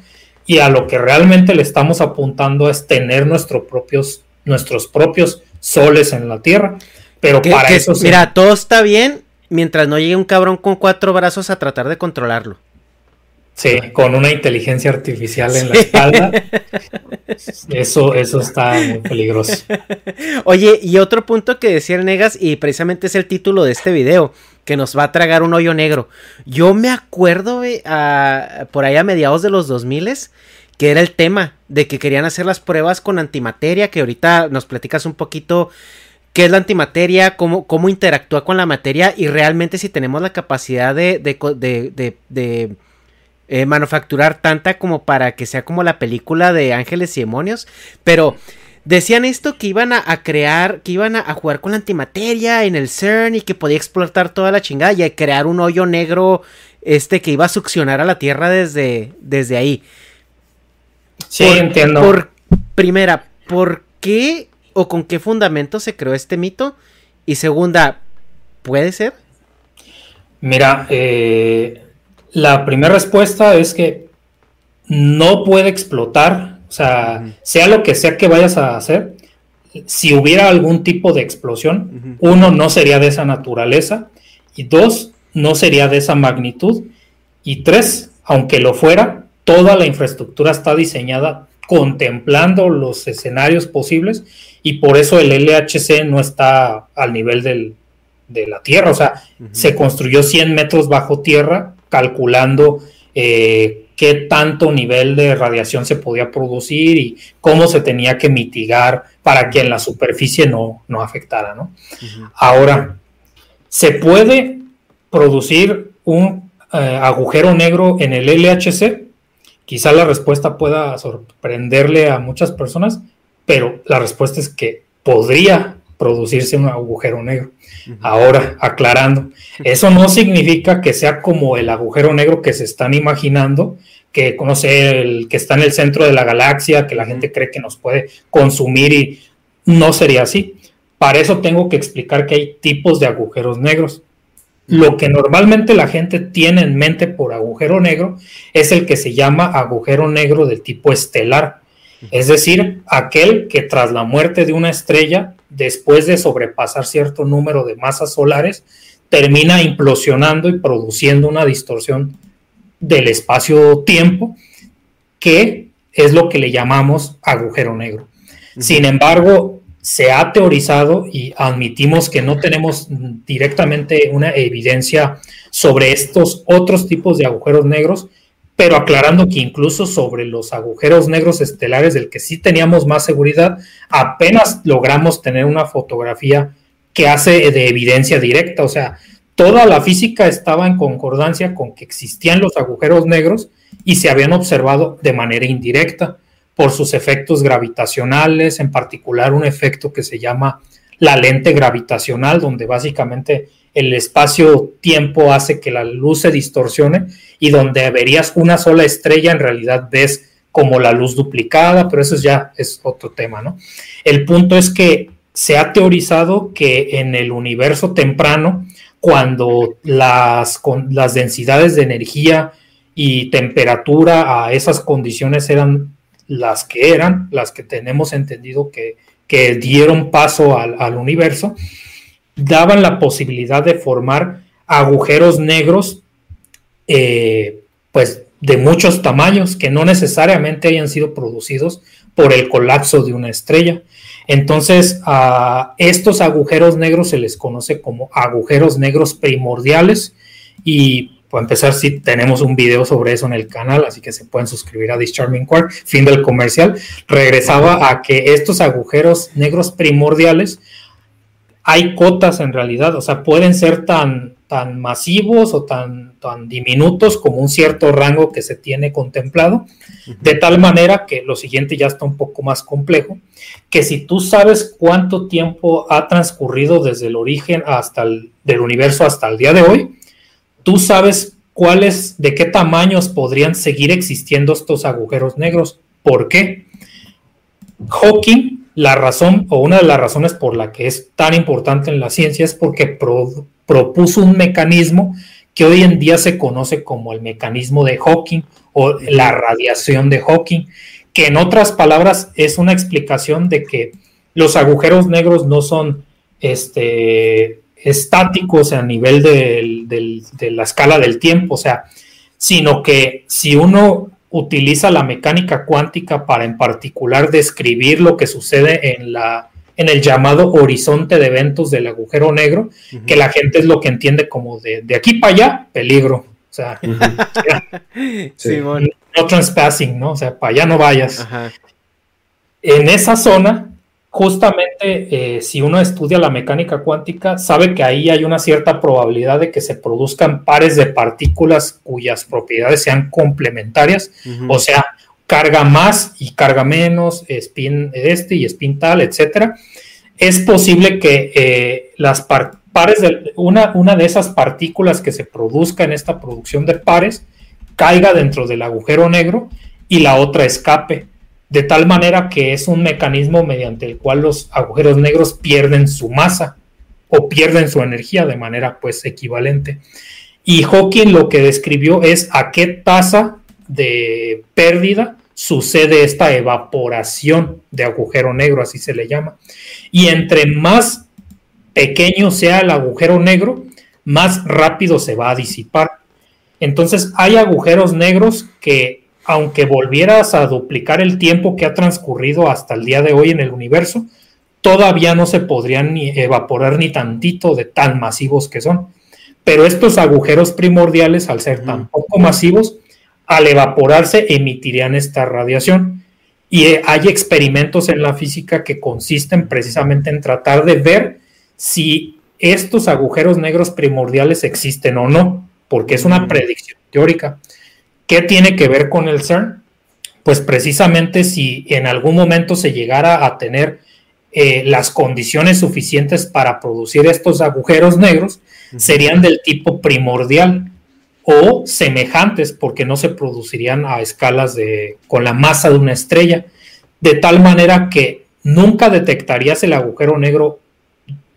y a lo que realmente le estamos apuntando es tener propios, nuestros propios soles en la Tierra. Pero para eso... Mira, todo está bien mientras no llegue un cabrón con cuatro brazos a tratar de controlarlo. Sí, con una inteligencia artificial en la espalda. Eso, eso está muy peligroso. Oye, y otro punto que decía el Negas, y precisamente es el título de este video, que nos va a tragar un hoyo negro. Yo me acuerdo por ahí a mediados de los 2000 que era el tema de que querían hacer las pruebas con antimateria, que ahorita nos platicas un poquito qué es la antimateria, cómo, cómo interactúa con la materia y realmente si tenemos la capacidad de, de, de eh, manufacturar tanta como para que sea como la película de Ángeles y Demonios. Pero decían esto que iban a, crear, que iban a, jugar con la antimateria en el CERN y que podía explotar toda la chingada y a crear un hoyo negro este que iba a succionar a la Tierra desde, desde ahí. Sí, entiendo. Por, primera, ¿por qué o con qué fundamento se creó este mito? Y segunda, ¿puede ser? Mira, eh, la primera respuesta es que no puede explotar, o sea, sea lo que sea que vayas a hacer, si hubiera algún tipo de explosión, uno, no sería de esa naturaleza, y dos, no sería de esa magnitud, y tres, aunque lo fuera, toda la infraestructura está diseñada contemplando los escenarios posibles y por eso el LHC no está al nivel de la Tierra, o sea, se construyó 100 metros bajo tierra calculando eh, qué tanto nivel de radiación se podía producir y cómo se tenía que mitigar para que en la superficie no, no afectara, ¿no? Ahora, ¿se puede producir un eh, agujero negro en el LHC? Quizá la respuesta pueda sorprenderle a muchas personas, pero la respuesta es que podría producirse un agujero negro. Ahora, aclarando, eso no significa que sea como el agujero negro que se están imaginando, que conoce el que está en el centro de la galaxia, que la gente cree que nos puede consumir y no sería así. Para eso tengo que explicar que hay tipos de agujeros negros. Lo que normalmente la gente tiene en mente por agujero negro es el que se llama agujero negro del tipo estelar, es decir, aquel que tras la muerte de una estrella, después de sobrepasar cierto número de masas solares, termina implosionando y produciendo una distorsión del espacio-tiempo, que es lo que le llamamos agujero negro. Sin embargo, se ha teorizado y admitimos que no tenemos directamente una evidencia sobre estos otros tipos de agujeros negros, pero aclarando que incluso sobre los agujeros negros estelares del que sí teníamos más seguridad, apenas logramos tener una fotografía que hace de evidencia directa, o sea, toda la física estaba en concordancia con que existían los agujeros negros y se habían observado de manera indirecta por sus efectos gravitacionales, en particular un efecto que se llama la lente gravitacional, donde básicamente el espacio-tiempo hace que la luz se distorsione y donde verías una sola estrella en realidad ves como la luz duplicada, pero eso ya es otro tema, ¿no? El punto es que se ha teorizado que en el universo temprano, cuando las, las densidades de energía y temperatura a esas condiciones eran las que eran, las que tenemos entendido que, dieron paso al, universo, daban la posibilidad de formar agujeros negros, eh, pues de muchos tamaños, que no necesariamente hayan sido producidos por el colapso de una estrella. Entonces, a estos agujeros negros se les conoce como agujeros negros primordiales y para empezar, sí tenemos un video sobre eso en el canal, así que se pueden suscribir a This Charming Quark. Fin del comercial. Regresaba a que estos agujeros negros primordiales hay cotas en realidad, o sea, pueden ser tan, tan masivos o tan, tan diminutos como un cierto rango que se tiene contemplado, de tal manera que lo siguiente ya está un poco más complejo, que si tú sabes cuánto tiempo ha transcurrido desde el origen hasta el del universo hasta el día de hoy, tú sabes cuáles, de qué tamaños podrían seguir existiendo estos agujeros negros. ¿Por qué? Hawking, la razón o una de las razones por la que es tan importante en la ciencia es porque propuso un mecanismo que hoy en día se conoce como el mecanismo de Hawking o la radiación de Hawking, que en otras palabras es una explicación de que los agujeros negros no son este, estáticos a nivel de la escala del tiempo, o sea, sino que si uno utiliza la mecánica cuántica para en particular describir lo que sucede en la en el llamado horizonte de eventos del agujero negro, que la gente es lo que entiende como de, aquí para allá, peligro. O sea, no transpassing, ¿no? O sea, para allá no vayas. En esa zona justamente eh, si uno estudia la mecánica cuántica, sabe que ahí hay una cierta probabilidad de que se produzcan pares de partículas cuyas propiedades sean complementarias, o sea, carga más y carga menos, spin este y spin tal, etcétera. Es posible que eh, las pares de una, una de esas partículas que se produzca en esta producción de pares caiga dentro del agujero negro y la otra escape, de tal manera que es un mecanismo mediante el cual los agujeros negros pierden su masa o pierden su energía de manera pues equivalente. Y Hawking lo que describió es a qué tasa de pérdida sucede esta evaporación de agujero negro, así se le llama. Y entre más pequeño sea el agujero negro, más rápido se va a disipar. Entonces hay agujeros negros que, aunque volvieras a duplicar el tiempo que ha transcurrido hasta el día de hoy en el universo, todavía no se podrían ni evaporar ni tantito de tan masivos que son. Pero estos agujeros primordiales, al ser tan poco masivos, al evaporarse emitirían esta radiación. Y eh, hay experimentos en la física que consisten precisamente en tratar de ver si estos agujeros negros primordiales existen o no, porque es una predicción teórica. ¿Qué tiene que ver con el CERN? Pues precisamente si en algún momento se llegara a tener eh, las condiciones suficientes para producir estos agujeros negros, serían del tipo primordial o semejantes porque no se producirían a escalas de con la masa de una estrella, de tal manera que nunca detectarías el agujero negro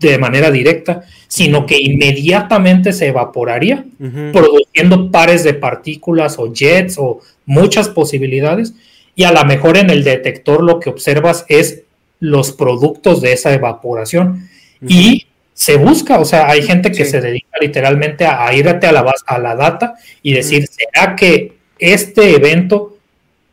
de manera directa, sino que inmediatamente se evaporaría, produciendo pares de partículas o jets o muchas posibilidades, y a lo mejor en el detector lo que observas es los productos de esa evaporación. Y se busca, o sea, hay gente que se dedica literalmente a, irte a la, a la data y decir, ¿será que este evento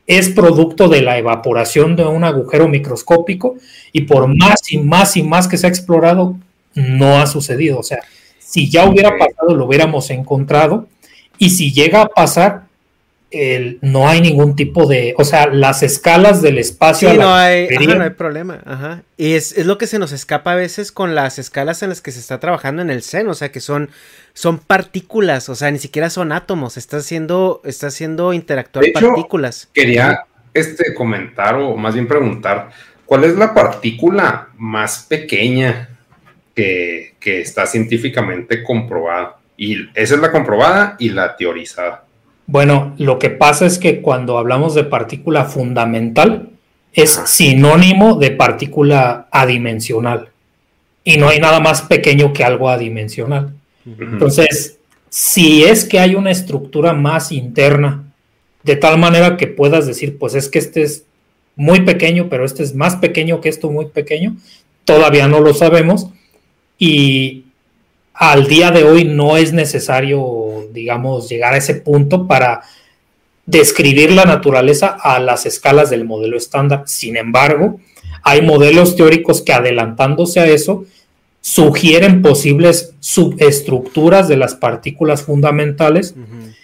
es producto de la evaporación de un agujero microscópico? Y por más y más y más que se ha explorado, no ha sucedido. O sea, si ya hubiera pasado, lo hubiéramos encontrado. Y si llega a pasar, no hay ningún tipo de, o sea, las escalas del espacio. no, hay, no hay problema, ajá. Y es, lo que se nos escapa a veces con las escalas en las que se está trabajando en el seno, o sea, que son, son partículas, o sea, ni siquiera son átomos, está haciendo, está haciendo interactuar partículas. Quería este, comentar o más bien preguntar, ¿cuál es la partícula más pequeña que, que está científicamente comprobada? Y esa es la comprobada y la teorizada. Bueno, lo que pasa es que cuando hablamos de partícula fundamental, es sinónimo de partícula adimensional. Y no hay nada más pequeño que algo adimensional. Entonces, si es que hay una estructura más interna, de tal manera que puedas decir, pues es que este es muy pequeño, pero este es más pequeño que esto muy pequeño, todavía no lo sabemos. Y al día de hoy no es necesario, digamos, llegar a ese punto para describir la naturaleza a las escalas del modelo estándar. Sin embargo, hay modelos teóricos que adelantándose a eso sugieren posibles subestructuras de las partículas fundamentales.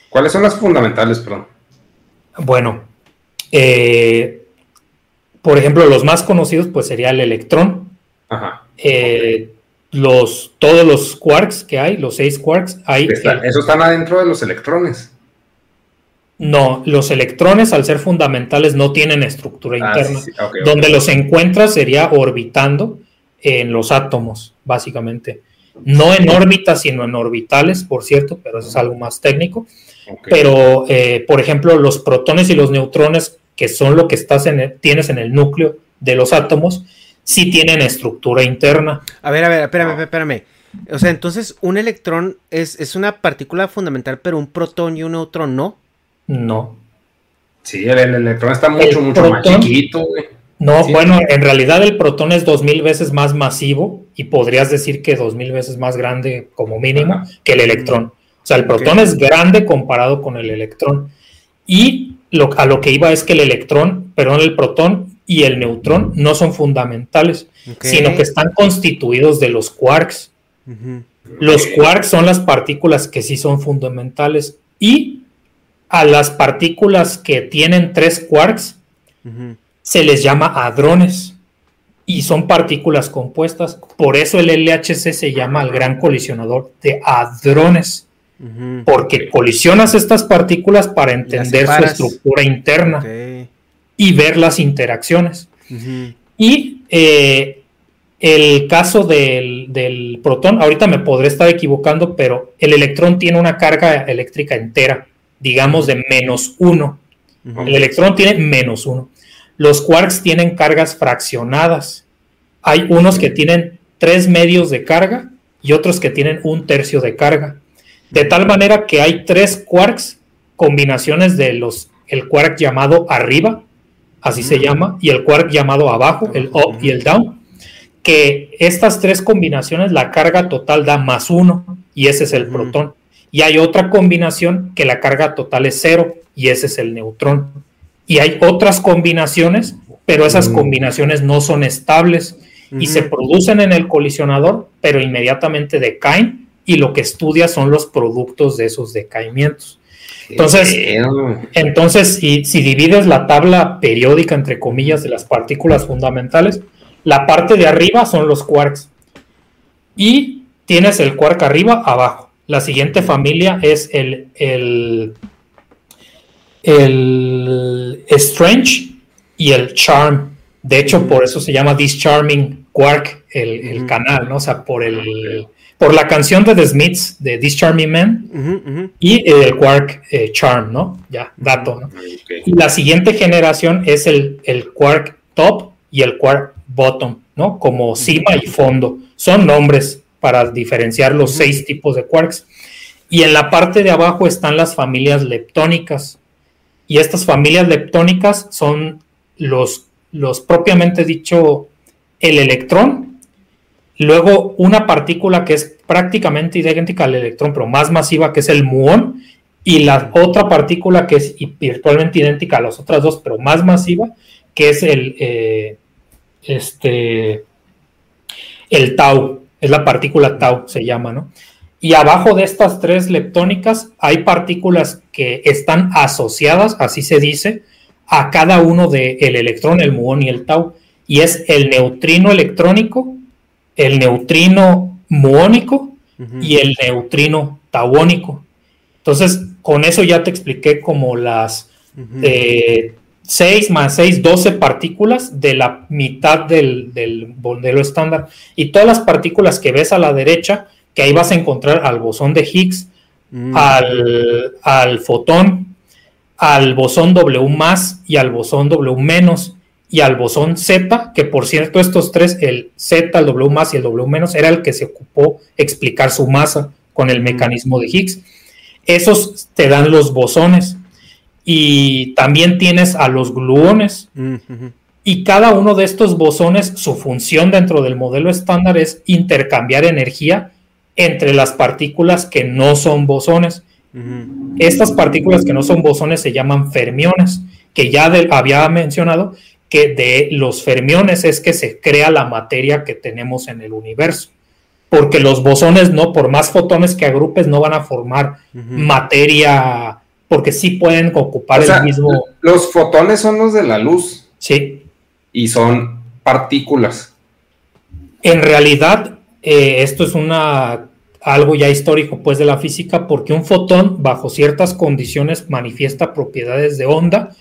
¿Cuáles son las fundamentales, perdón? Bueno, eh, por ejemplo, los más conocidos pues sería el electrón. Ajá. Eh, los, todos los quarks que hay, los seis quarks, hay. Eso están adentro de los electrones. No, los electrones al ser fundamentales no tienen estructura ah, interna. Donde los encuentras sería orbitando en los átomos, básicamente. No en órbitas, sino en orbitales, por cierto, pero eso es algo más técnico. Pero, eh, por ejemplo, los protones y los neutrones, que son lo que estás en tienes en el núcleo de los átomos, sí tienen estructura interna. A ver, a ver, espérame, espérame. O sea, entonces un electrón es, es una partícula fundamental, pero un protón y un neutrón no. No. Sí, el, electrón está mucho, mucho más chiquito, No, bueno, en realidad el protón es dos mil veces más masivo y podrías decir que dos mil veces más grande como mínimo que el electrón. O sea, el protón es grande comparado con el electrón. Y lo, a lo que iba es que el electrón, perdón, el protón y el neutrón no son fundamentales, sino que están constituidos de los quarks. Los quarks son las partículas que sí son fundamentales y a las partículas que tienen tres quarks se les llama hadrones y son partículas compuestas. Por eso el LHC se llama el gran colisionador de hadrones. Porque colisionas estas partículas para entender su estructura interna y ver las interacciones. Y eh, el caso del, protón, ahorita me podré estar equivocando, pero el electrón tiene una carga eléctrica entera, digamos de menos uno. El electrón tiene menos uno. Los quarks tienen cargas fraccionadas. Hay unos que tienen tres medios de carga y otros que tienen un tercio de carga. De tal manera que hay tres quarks, combinaciones de los, el quark llamado arriba, así se llama, y el quark llamado abajo, el up y el down, que estas tres combinaciones la carga total da más uno, y ese es el protón. Y hay otra combinación que la carga total es cero, y ese es el neutrón. Y hay otras combinaciones, pero esas combinaciones no son estables y se producen en el colisionador, pero inmediatamente decaen y lo que estudia son los productos de esos decaimientos. Entonces, entonces si, si, divides la tabla periódica, entre comillas, de las partículas fundamentales, la parte de arriba son los quarks. Y tienes el quark arriba, abajo. La siguiente familia es el, el, el strange y el charm. De hecho, por eso se llama Discharming Quark el, canal, ¿no? O sea, por el por la canción de The Smiths de This Charming Man y el Quark eh, Charm, ¿no? Ya, dato, ¿no? Y la siguiente generación es el, el Quark Top y el Quark Bottom, ¿no? Como cima y fondo. Son nombres para diferenciar los seis tipos de quarks. Y en la parte de abajo están las familias leptónicas. Y estas familias leptónicas son los los propiamente dicho el electrón, luego una partícula que es prácticamente idéntica al electrón, pero más masiva, que es el muón, y la otra partícula que es virtualmente idéntica a las otras dos, pero más masiva, que es el, eh, este, el tau, es la partícula tau, se llama, ¿no? Y abajo de estas tres leptónicas hay partículas que están asociadas, así se dice, a cada uno del el electrón, el muón y el tau, y es el neutrino electrónico, el neutrino muónico y el neutrino tauónico. Entonces, con eso ya te expliqué como las 6 más 6, 12 partículas de la mitad del, del modelo estándar. Y todas las partículas que ves a la derecha, que ahí vas a encontrar al bosón de Higgs, mm. al, al fotón, al bosón W más y al bosón W menos y al bosón Z, que por cierto estos tres, el Z, el W más y el W menos, era el que se ocupó explicar su masa con el mecanismo de Higgs. Esos te dan los bosones y también tienes a los gluones. Y cada uno de estos bosones, su función dentro del modelo estándar es intercambiar energía entre las partículas que no son bosones. Estas partículas que no son bosones se llaman fermiones, que ya había mencionado que de los fermiones es que se crea la materia que tenemos en el universo. Porque los bosones no, por más fotones que agrupes, no van a formar materia, porque sí pueden ocupar el mismo. Los fotones son los de la luz. Sí. Y son partículas. En realidad, eh, esto es una algo ya histórico pues de la física porque un fotón bajo ciertas condiciones manifiesta propiedades de onda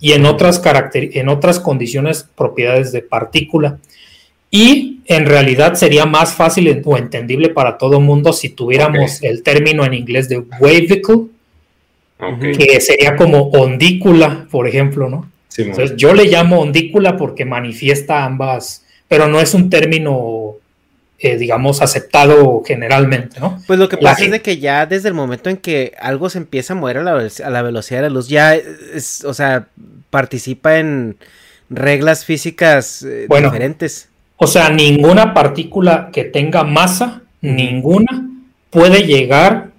y en otras, en otras condiciones propiedades de partícula. Y en realidad sería más fácil o entendible para todo el mundo si tuviéramos el término en inglés de wavicle, que sería como ondícula, por ejemplo, ¿no? Entonces yo le llamo ondícula porque manifiesta ambas, pero no es un término eh, digamos, aceptado generalmente, ¿no? Pues lo que pasa es de que ya desde el momento en que algo se empieza a mover a la, velocidad de la luz, ya es, o sea, participa en reglas físicas eh, diferentes. O sea, ninguna partícula que tenga masa, ninguna, puede llegar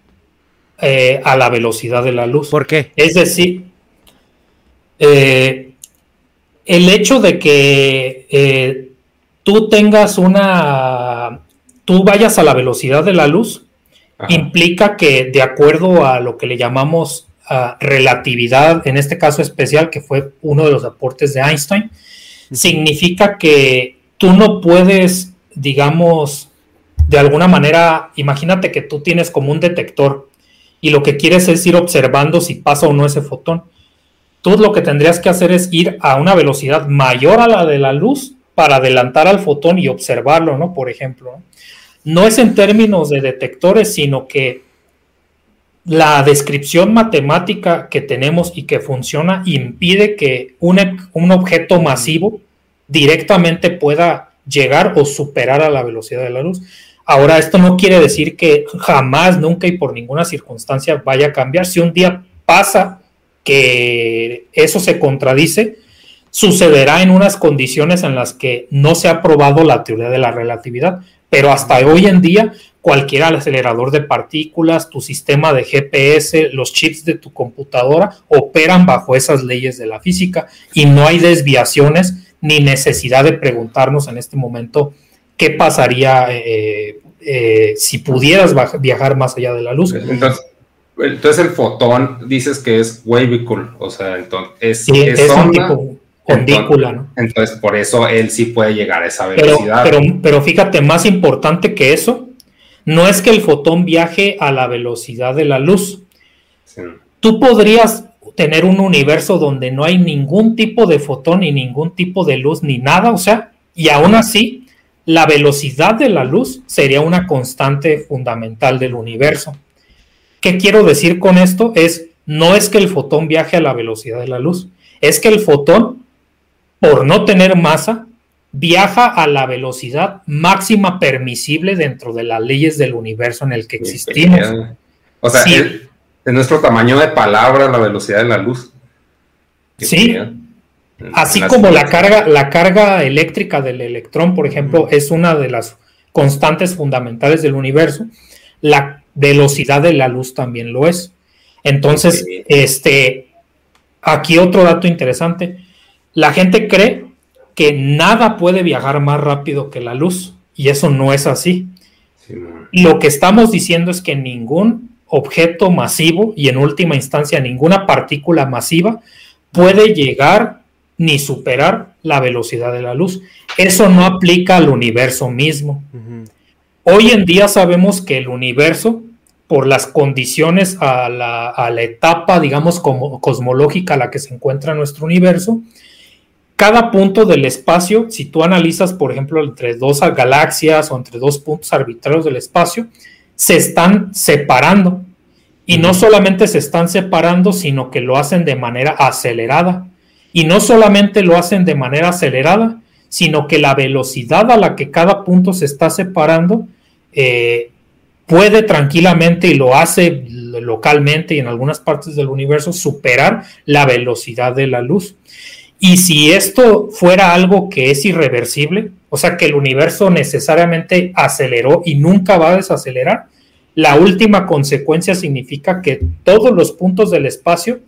eh, a la velocidad de la luz. ¿Por qué? Es decir, el hecho de que tú tengas una, tú vayas a la velocidad de la luz, implica que de acuerdo a lo que le llamamos ah, relatividad, en este caso especial, que fue uno de los aportes de Einstein, significa que tú no puedes, digamos, de alguna manera, imagínate que tú tienes como un detector y lo que quieres es ir observando si pasa o no ese fotón. Tú lo que tendrías que hacer es ir a una velocidad mayor a la de la luz para adelantar al fotón y observarlo, ¿no? Por ejemplo, no es en términos de detectores, sino que la descripción matemática que tenemos y que funciona impide que un, un, objeto masivo directamente pueda llegar o superar a la velocidad de la luz. Ahora, esto no quiere decir que jamás, nunca y por ninguna circunstancia vaya a cambiar. Si un día pasa que eso se contradice, sucederá en unas condiciones en las que no se ha probado la teoría de la relatividad, pero hasta hoy en día cualquier acelerador de partículas, tu sistema de GPS, los chips de tu computadora operan bajo esas leyes de la física y no hay desviaciones ni necesidad de preguntarnos en este momento qué pasaría eh, eh, si pudieras viajar más allá de la luz. Entonces, entonces el fotón dices que es wavicle, o sea, entonces es, es, un tipo ondícula, ¿no? Entonces por eso él sí puede llegar a esa velocidad. Pero, pero, fíjate, más importante que eso, no es que el fotón viaje a la velocidad de la luz. Tú podrías tener un universo donde no hay ningún tipo de fotón ni ningún tipo de luz ni nada, o sea, y aún así la velocidad de la luz sería una constante fundamental del universo. ¿Qué quiero decir con esto? Es, no es que el fotón viaje a la velocidad de la luz, es que el fotón, por no tener masa, viaja a la velocidad máxima permisible dentro de las leyes del universo en el que existimos. O sea, es, nuestro tamaño de palabra la velocidad de la luz. Sí. Así como la carga, la carga eléctrica del electrón, por ejemplo, es una de las constantes fundamentales del universo. La velocidad de la luz también lo es. Entonces, este, aquí otro dato interesante. La gente cree que nada puede viajar más rápido que la luz y eso no es así. Lo que estamos diciendo es que ningún objeto masivo y en última instancia ninguna partícula masiva puede llegar ni superar la velocidad de la luz. Eso no aplica al universo mismo. Hoy en día sabemos que el universo, por las condiciones a la, etapa, digamos, como, cosmológica a la que se encuentra nuestro universo, cada punto del espacio, si tú analizas, por ejemplo, entre dos galaxias o entre dos puntos arbitrarios del espacio, se están separando. Y no solamente se están separando, sino que lo hacen de manera acelerada. Y no solamente lo hacen de manera acelerada, sino que la velocidad a la que cada punto se está separando eh, puede tranquilamente y lo hace localmente y en algunas partes del universo superar la velocidad de la luz. Y si esto fuera algo que es irreversible, o sea que el universo necesariamente aceleró y nunca va a desacelerar, la última consecuencia significa que todos los puntos del espacio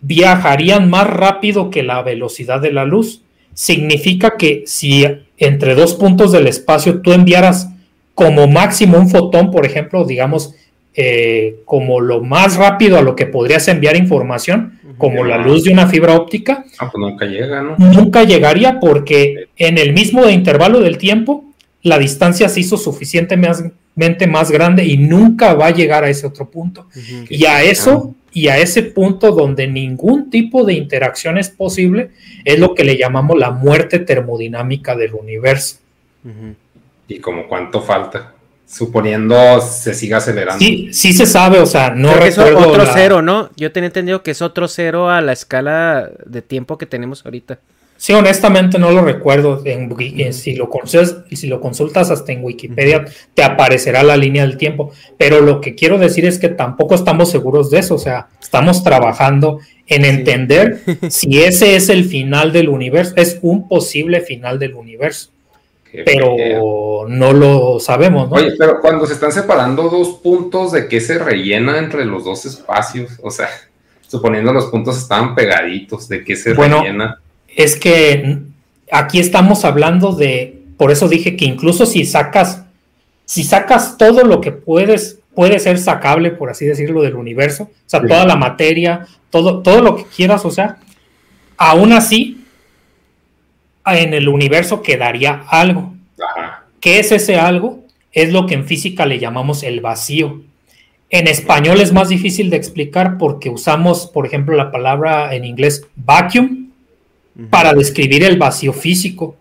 viajarían más rápido que la velocidad de la luz. Significa que si entre dos puntos del espacio tú enviaras como máximo un fotón, por ejemplo, digamos, eh, como lo más rápido a lo que podrías enviar información, como la luz de una fibra óptica, ah, pues nunca llega, ¿no? Nunca llegaría porque en el mismo intervalo del tiempo la distancia se hizo suficientemente más grande y nunca va a llegar a ese otro punto. Y a eso y a ese punto donde ningún tipo de interacción es posible, es lo que le llamamos la muerte termodinámica del universo. ¿Y como cuánto falta? Suponiendo se siga acelerando. Sí, sí se sabe, o sea, no es otro cero, ¿no? Yo tenía entendido que es otro cero a la escala de tiempo que tenemos ahorita. Sí, honestamente no lo recuerdo. En, si, lo consultas, si lo consultas hasta en Wikipedia, te aparecerá la línea del tiempo. Pero lo que quiero decir es que tampoco estamos seguros de eso. O sea, estamos trabajando en entender si ese es el final del universo. Es un posible final del universo. Pero no lo sabemos, ¿no? Oye, pero cuando se están separando dos puntos, ¿de qué se rellena entre los dos espacios? O sea, suponiendo los puntos estaban pegaditos, ¿de qué se bueno, rellena? es que aquí estamos hablando de, por eso dije que incluso si sacas, si sacas todo lo que puedes, puede ser sacable, por así decirlo, del universo, o sea, toda la materia, todo, todo lo que quieras, o sea, aún así, en el universo quedaría algo. ¿Qué es ese algo? Es lo que en física le llamamos el vacío. En español es más difícil de explicar porque usamos, por ejemplo, la palabra en inglés vacuum para describir el vacío físico.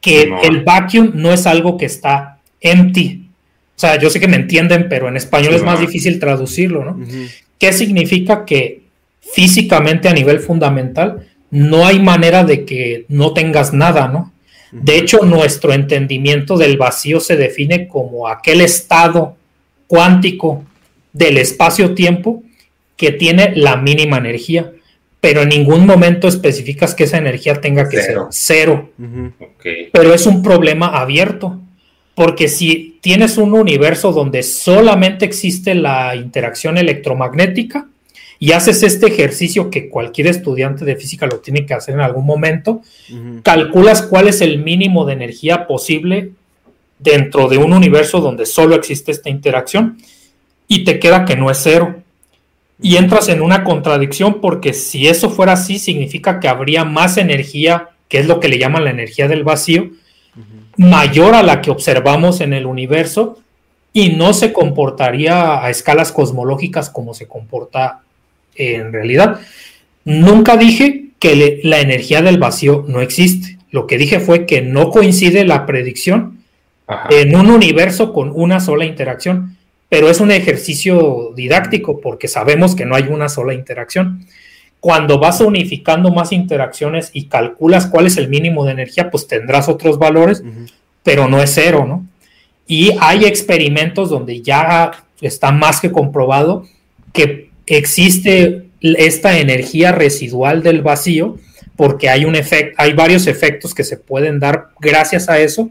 que el vacuum no es algo que está empty. O sea, yo sé que me entienden, pero en español es más difícil traducirlo, ¿no? ¿Qué significa que físicamente a nivel fundamental no hay manera de que no tengas nada, ¿no? De hecho, nuestro entendimiento del vacío se define como aquel estado cuántico del espacio-tiempo que tiene la mínima energía, pero en ningún momento especificas que esa energía tenga que ser cero. Pero es un problema abierto, porque si tienes un universo donde solamente existe la interacción electromagnética, y haces este ejercicio que cualquier estudiante de física lo tiene que hacer en algún momento, calculas cuál es el mínimo de energía posible dentro de un universo donde solo existe esta interacción y te queda que no es cero. Y entras en una contradicción porque si eso fuera así, significa que habría más energía, que es lo que le llaman la energía del vacío, mayor a la que observamos en el universo y no se comportaría a escalas cosmológicas como se comporta en realidad. Nunca dije que la energía del vacío no existe. Lo que dije fue que no coincide la predicción en un universo con una sola interacción, pero es un ejercicio didáctico porque sabemos que no hay una sola interacción. Cuando vas unificando más interacciones y calculas cuál es el mínimo de energía, pues tendrás otros valores, pero no es cero, ¿no? Y hay experimentos donde ya está más que comprobado que existe esta energía residual del vacío porque hay un efecto, hay varios efectos que se pueden dar gracias a eso,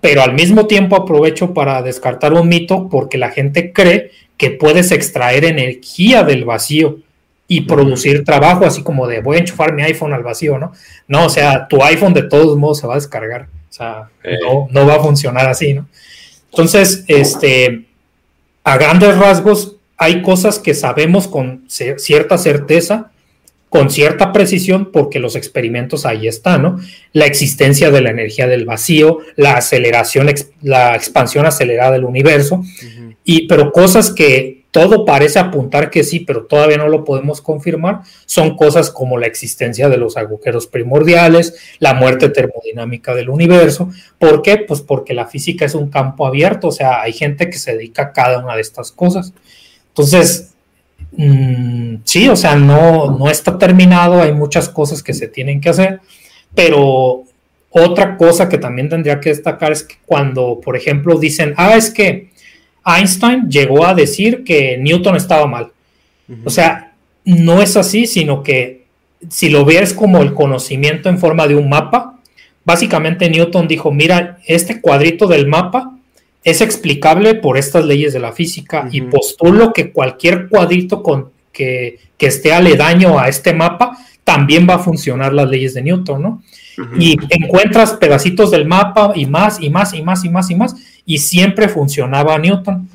pero al mismo tiempo aprovecho para descartar un mito porque la gente cree que puedes extraer energía del vacío y producir trabajo, así como de voy a enchufar mi iPhone al vacío, ¿no? No, o sea, tu iPhone de todos modos se va a descargar, o sea, no, no va a funcionar así, ¿no? Entonces, este, a grandes rasgos, hay cosas que sabemos con cierta certeza, con cierta precisión, porque los experimentos ahí están, ¿no? La existencia de la energía del vacío, la aceleración, la expansión acelerada del universo, y, pero cosas que todo parece apuntar que sí, pero todavía no lo podemos confirmar, son cosas como la existencia de los agujeros primordiales, la muerte termodinámica del universo. ¿Por qué? Pues porque la física es un campo abierto, o sea, hay gente que se dedica a cada una de estas cosas. Entonces, mm, sí, o sea, no, no está terminado, hay muchas cosas que se tienen que hacer, pero otra cosa que también tendría que destacar es que cuando, por ejemplo, dicen, ah, es que Einstein llegó a decir que Newton estaba mal. O sea, no es así, sino que si lo ves como el conocimiento en forma de un mapa, básicamente Newton dijo, mira, este cuadrito del mapa es explicable por estas leyes de la física y postulo que cualquier cuadrito con, que, esté aledaño a este mapa también va a funcionar las leyes de Newton, ¿no? Y encuentras pedacitos del mapa y más y más y más y más y más y siempre funcionaba Newton.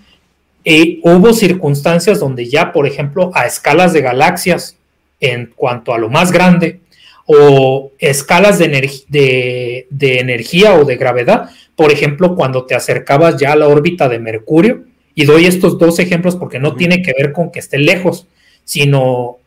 Y hubo circunstancias donde ya, por ejemplo, a escalas de galaxias, en cuanto a lo más grande, o escalas de, de energía o de gravedad, por ejemplo, cuando te acercabas ya a la órbita de Mercurio, y doy estos dos ejemplos porque no tiene que ver con que esté lejos, sino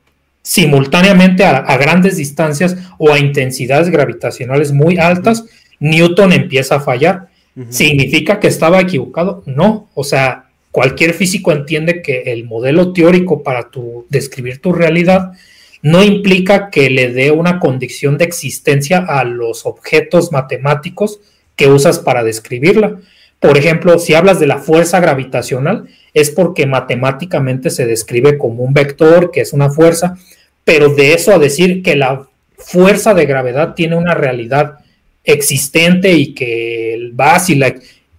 simultáneamente a, grandes distancias o a intensidades gravitacionales muy altas, Newton empieza a fallar. ¿Significa que estaba equivocado? No, o sea, cualquier físico entiende que el modelo teórico para tu, describir tu realidad no implica que le dé una condición de existencia a los objetos matemáticos que usas para describirla. Por ejemplo, si hablas de la fuerza gravitacional, es porque matemáticamente se describe como un vector, que es una fuerza, pero de eso a decir que la fuerza de gravedad tiene una realidad existente y que va así, la,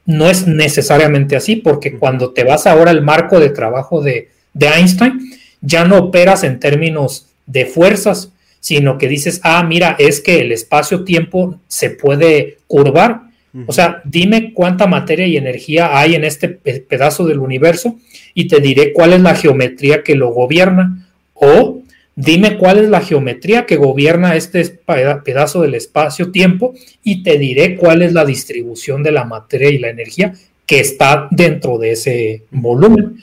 no es necesariamente así, porque cuando te vas ahora al marco de trabajo de, de Einstein, ya no operas en términos de fuerzas, sino que dices, ah, mira, es que el espacio-tiempo se puede curvar o sea, dime cuánta materia y energía hay en este pedazo del universo y te diré cuál es la geometría que lo gobierna. O dime cuál es la geometría que gobierna este pedazo del espacio-tiempo y te diré cuál es la distribución de la materia y la energía que está dentro de ese volumen.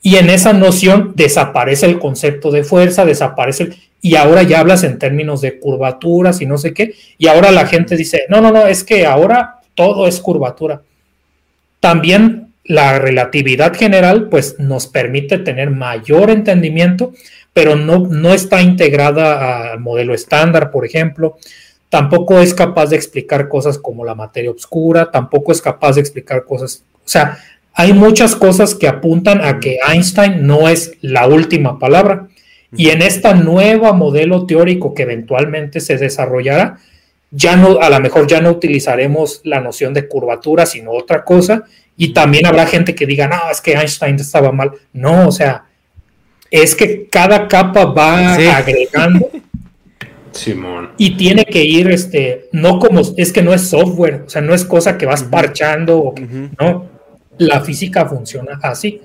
Y en esa noción desaparece el concepto de fuerza, desaparece y ahora ya hablas en términos de curvaturas y no sé qué, y ahora la gente dice, no, no, no, es que ahora todo es curvatura. También la relatividad general pues nos permite tener mayor entendimiento, pero no, no está integrada al modelo estándar, por ejemplo. Tampoco es capaz de explicar cosas como la materia oscura, tampoco es capaz de explicar cosas, o sea, hay muchas cosas que apuntan a que Einstein no es la última palabra. Y en esta nueva modelo teórico que eventualmente se desarrollará, ya no, a lo mejor ya no utilizaremos la noción de curvatura, sino otra cosa. Y también habrá gente que diga, no, es que Einstein estaba mal. No, o sea, es que cada capa va agregando. Simón. Y tiene que ir, este, no como, es que no es software, o sea, no es cosa que vas parchando, no, la física funciona así.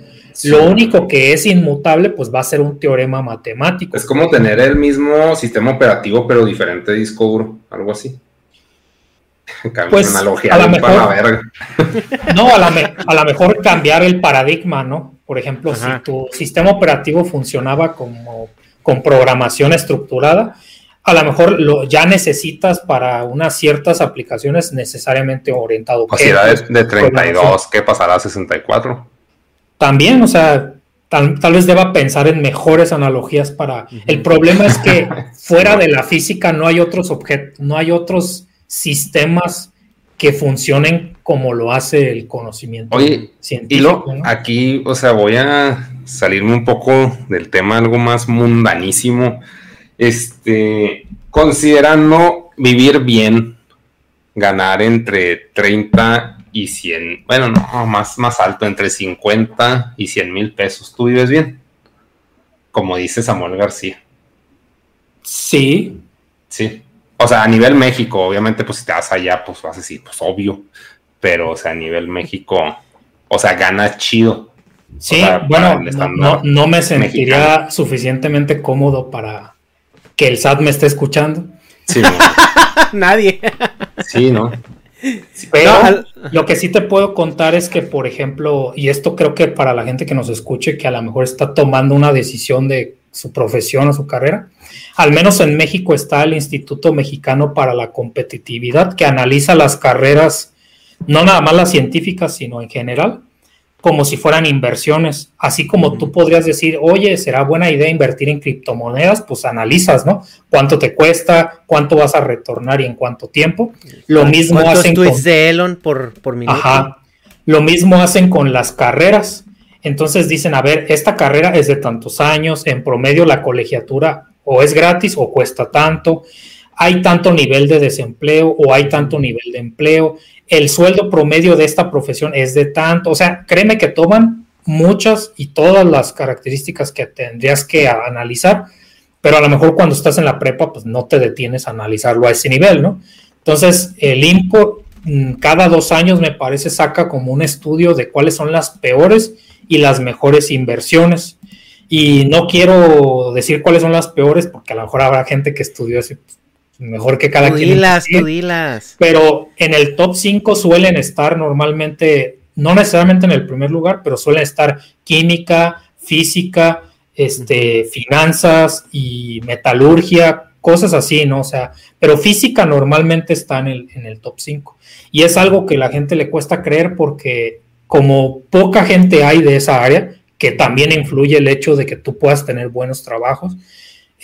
Lo único que es inmutable, pues va a ser un teorema matemático. Es como tener el mismo sistema operativo, pero diferente disco duro, algo así. pues, analogía a la mejor, no, a lo mejor cambiar el paradigma, ¿no? Por ejemplo, si tu sistema operativo funcionaba como con programación estructurada, a lo mejor lo, ya necesitas para unas ciertas aplicaciones necesariamente orientado. Capacidades de 32, ¿qué pasará a 64? también, o sea, tal, vez deba pensar en mejores analogías para... El problema es que fuera de la física no hay otros objetos, no hay otros sistemas que funcionen como lo hace el conocimiento Oye, científico. Y aquí, o sea, voy a salirme un poco del tema, algo más mundanísimo. Este, considerando vivir bien, ganar entre 30 y 100, bueno, no, más, más alto, entre 50 y 100 mil pesos. ¿Tú vives bien? Como dice Samuel García. Sí. Sí. O sea, a nivel México, obviamente, pues si te vas allá, pues vas a decir, pues obvio. Pero, o sea, a nivel México, o sea, gana chido. Sí, bueno, no, me sentiría suficientemente cómodo para que el SAT me esté escuchando. Sí, Nadie. Sí, ¿no? Pero lo que sí te puedo contar es que, por ejemplo, y esto creo que para la gente que nos escuche, que a lo mejor está tomando una decisión de su profesión o su carrera, al menos en México está el Instituto Mexicano para la Competitividad, que analiza las carreras, no nada más las científicas, sino en general, como si fueran inversiones. Así como tú podrías decir, oye, será buena idea invertir en criptomonedas, pues analizas, ¿no? ¿Cuánto te cuesta? ¿Cuánto vas a retornar y en cuánto tiempo? Lo mismo hacen con... de Elon por, por minuto? Ajá. Lo mismo hacen con las carreras. Entonces dicen, a ver, esta carrera es de tantos años, en promedio la colegiatura o es gratis o cuesta tanto, hay tanto nivel de desempleo o hay tanto nivel de empleo el sueldo promedio de esta profesión es de tanto, o sea, créeme que toman muchas y todas las características que tendrías que analizar, pero a lo mejor cuando estás en la prepa, pues no te detienes a analizarlo a ese nivel, ¿no? Entonces, el INPO mm, cada dos años me parece saca como un estudio de cuáles son las peores y las mejores inversiones. Y no quiero decir cuáles son las peores, porque a lo mejor habrá gente que estudió ese, mejor que cada quien. Dilas, Pero en el top 5 suelen estar normalmente, no necesariamente en el primer lugar, pero suelen estar química, física, este, finanzas y metalurgia, cosas así, ¿no? O sea, pero física normalmente está en el, en el top 5. Y es algo que la gente le cuesta creer porque como poca gente hay de esa área, que también influye el hecho de que tú puedas tener buenos trabajos,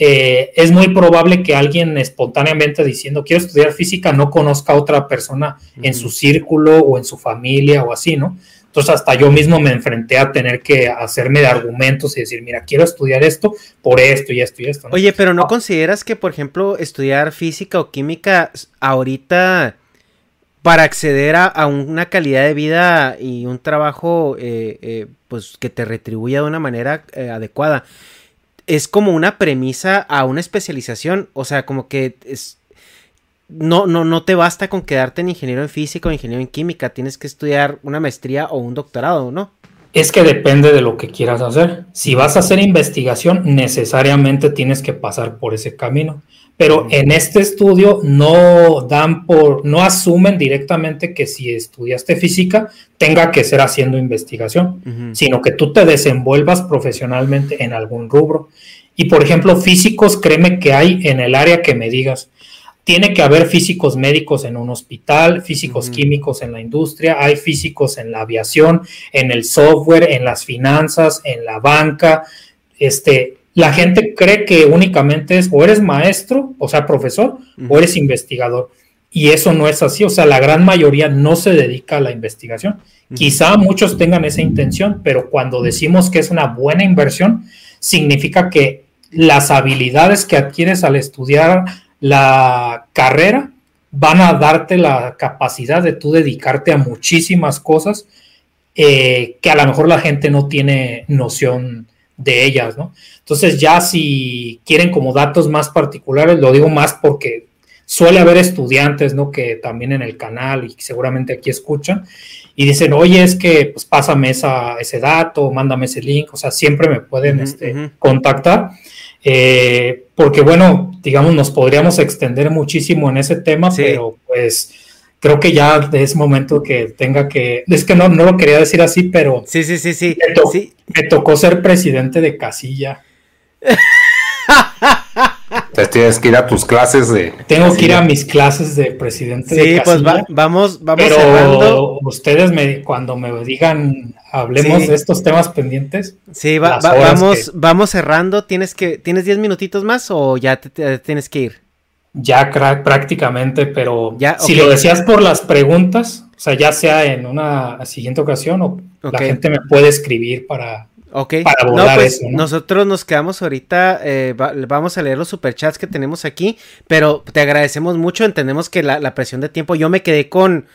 eh, es muy probable que alguien espontáneamente diciendo quiero estudiar física no conozca a otra persona en su círculo o en su familia o así, ¿no? Entonces hasta yo mismo me enfrenté a tener que hacerme de argumentos y decir, mira, quiero estudiar esto por esto y esto y esto. Oye, pero ¿no ah. consideras que, por ejemplo, estudiar física o química ahorita para acceder a, una calidad de vida y un trabajo eh, eh, pues que te retribuya de una manera adecuada? Es como una premisa a una especialización. O sea, como que es, no, no, no te basta con quedarte en ingeniero en física o ingeniero en química. Tienes que estudiar una maestría o un doctorado, ¿no? Es que depende de lo que quieras hacer. Si vas a hacer investigación, necesariamente tienes que pasar por ese camino. Pero en este estudio no dan por, no asumen directamente que si estudiaste física tenga que ser haciendo investigación, sino que tú te desenvuelvas profesionalmente en algún rubro. Y por ejemplo, físicos, créeme que hay en el área que me digas. Tiene que haber físicos médicos en un hospital, físicos químicos en la industria, hay físicos en la aviación, en el software, en las finanzas, en la banca. Este, la gente cree que únicamente es o eres maestro, o sea, profesor, o eres investigador. Y eso no es así, o sea, la gran mayoría no se dedica a la investigación. Quizá muchos tengan esa intención, pero cuando decimos que es una buena inversión, significa que las habilidades que adquieres al estudiar la carrera van a darte la capacidad de tú dedicarte a muchísimas cosas eh, que a lo mejor la gente no tiene noción de ellas, ¿no? Entonces ya si quieren como datos más particulares, lo digo más porque suele haber estudiantes, ¿no? Que también en el canal y seguramente aquí escuchan y dicen, oye, es que pues pásame esa, ese dato, mándame ese link, o sea, siempre me pueden este, contactar. Eh, porque bueno, digamos, nos podríamos extender muchísimo en ese tema, pero pues creo que ya es momento que tenga que, es que no, no lo quería decir así, pero sí, sí, sí, sí. Me, tocó ser presidente de casilla. Entonces tienes que ir a tus clases de. Tengo que ir a mis clases de presidente de casilla. Sí, pues vamos, vamos pero ustedes me, cuando me digan hablemos de estos temas pendientes. Sí, vamos, vamos cerrando. ¿Tienes que, tienes 10 minutitos más o ya te tienes que ir? Ya prácticamente, pero si lo decías por las preguntas, o sea, ya sea en una siguiente ocasión o la gente me puede escribir para, para abordar pues, eso. Nosotros nos quedamos ahorita, eh, vamos a leer los superchats que tenemos aquí, pero te agradecemos mucho, entendemos que la, presión de tiempo, yo me quedé con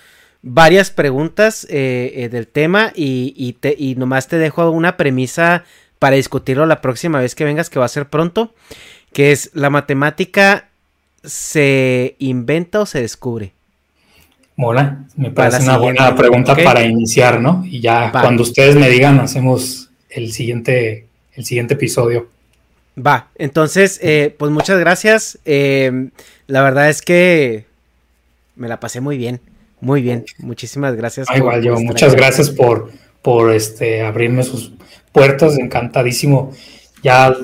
varias preguntas eh, eh, del tema y, y, te, y nomás te dejo una premisa para discutirlo la próxima vez que vengas, que va a ser pronto, que es la matemática se inventa o se descubre? Mola, me parece una buena pregunta para iniciar, ¿no? Y ya cuando ustedes me digan, hacemos el siguiente, el siguiente episodio. Va, entonces, eh, pues muchas gracias. Eh, la verdad es que me la pasé muy bien, muy bien. Muchísimas gracias. Ah, igual yo, muchas gracias por, por este, abrirme sus puertas, encantadísimo. Ya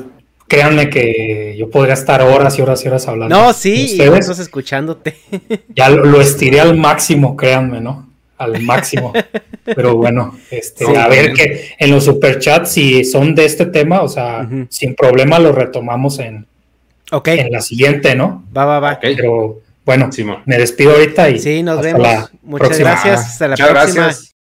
créanme que yo podría estar horas y horas y horas hablando. No, sí, y escuchándote. Ya lo, estiré al máximo, créanme, ¿no? Al máximo. Pero bueno, este, a ver que en los superchats, si son de este tema, o sea, sin problema lo retomamos en, en la siguiente, ¿no? Va, va, va. Pero bueno, me despido ahorita y sí, nos vemos. Muchas gracias. Hasta la próxima. Gracias.